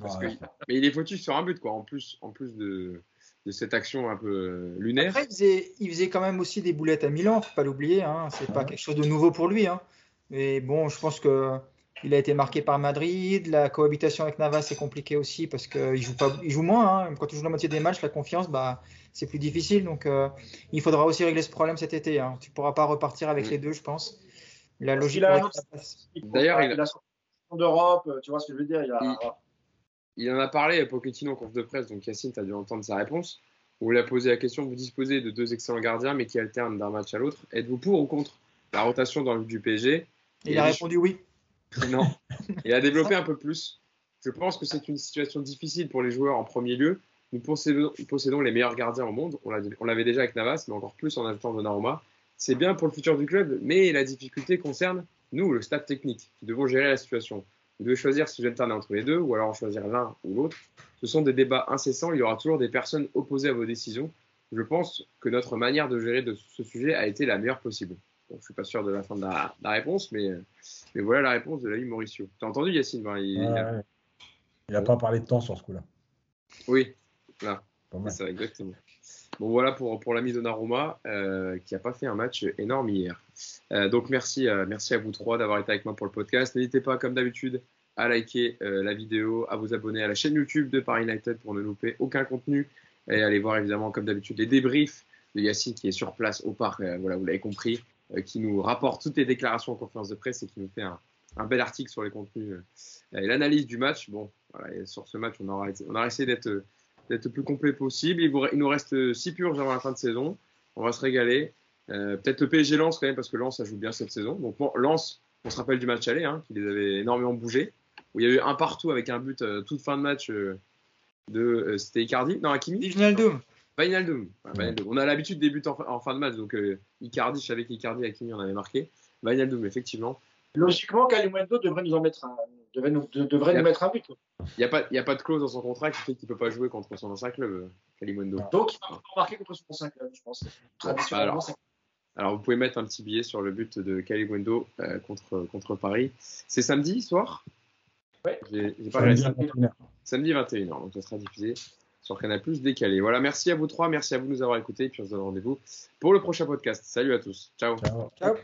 Parce que- mais il est fautif sur un but, quoi, en plus, en plus de, de cette action un peu euh, lunaire. Après, il faisait, il faisait quand même aussi des boulettes à Milan, faut pas l'oublier. Hein. C'est pas quelque chose de nouveau pour lui. Hein. Mais bon, je pense que il a été marqué par Madrid. La cohabitation avec Navas c'est compliqué aussi parce qu'il joue pas, il joue moins. hein. Quand tu joues la moitié des matchs, la confiance, bah, c'est plus difficile. Donc, euh, il faudra aussi régler ce problème cet été. Hein. Tu pourras pas repartir avec Mm. les deux, je pense. La Parce logique. D'ailleurs, il a- d'Europe, tu vois ce que je veux dire. Il a, Il- Il en a parlé à Pochettino en conf de presse, donc Yacine, tu as dû entendre sa réponse. Où il a posé la question vous disposez de deux excellents gardiens, mais qui alternent d'un match à l'autre. Êtes-vous pour ou contre la rotation dans le du PSG Il a répondu oui. Non. Et a développé un peu plus. Je pense que c'est une situation difficile pour les joueurs en premier lieu. Nous possédons, les meilleurs gardiens au monde. On l'a- on l'avait déjà avec Navas, mais encore plus en ajoutant Donnarumma. C'est bien pour le futur du club, mais la difficulté concerne nous, le staff technique, qui devons gérer la situation. Vous devez choisir si vous alternez entre les deux, ou alors choisir l'un ou l'autre. Ce sont des débats incessants. Il y aura toujours des personnes opposées à vos décisions. Je pense que notre manière de gérer ce sujet a été la meilleure possible. Bon, je suis pas sûr de la fin de la, la réponse, mais, mais voilà la réponse de l'ami Mauricio. T'as entendu Yacine Ben, il- Ouais, il a- ouais. Il n'a pas parlé de temps sur ce coup-là. Oui, Pas c'est exactement. Bon, voilà pour, pour l'ami Donnarumma, euh, qui n'a pas fait un match énorme hier. Euh, donc, merci, euh, merci à vous trois d'avoir été avec moi pour le podcast. N'hésitez pas, comme d'habitude, à liker euh, la vidéo, à vous abonner à la chaîne YouTube de Paris United pour ne louper aucun contenu. Et allez voir, évidemment, comme d'habitude, les débriefs de Yacine qui est sur place au parc, voilà, vous l'avez compris, qui nous rapporte toutes les déclarations en conférence de presse et qui nous fait un, bel article sur les contenus euh, et l'analyse du match. Bon, voilà, sur ce match, on aura, essayé d'être euh, le plus complet possible. Il, nous reste 6 purges avant la fin de saison. On va se régaler. Euh, Peut-être le PSG Lens quand même, parce que Lens, ça joue bien cette saison. Donc, Lens, on se rappelle du match aller, hein, qui les avait énormément bougé. Où il y a eu un partout avec un but euh, toute fin de match euh, de. euh, C'était Icardi Non, Hakimi Wijnaldum. Wijnaldum. On a l'habitude des buts en, fin- en fin de match. Donc, euh, Icardi, je savais qu'Icardi, Hakimi, on avait marqué. Wijnaldum, effectivement. Logiquement, Kalimundo devrait nous en mettre un, devrait nous, de- devrait nous Yep. mettre un but. Il n'y a, pas- il y a pas de clause dans son contrat qui fait qu'il ne peut pas jouer contre son ancien club, euh. Donc, il va pouvoir marquer contre son 5 je pense. Traditionnellement, Alors. Alors, vous pouvez mettre un petit billet sur le but de Kalimundo euh, contre, contre Paris. C'est samedi soir? Ouais. J'ai j'ai pas Samedi regardé. à 21h. Samedi 21h, donc ça sera diffusé sur Canal Plus décalé. Voilà, merci à vous trois, merci à vous de nous avoir écoutés, et puis on se donne rendez-vous pour le prochain podcast. Salut à tous, ciao. Ciao. Ciao.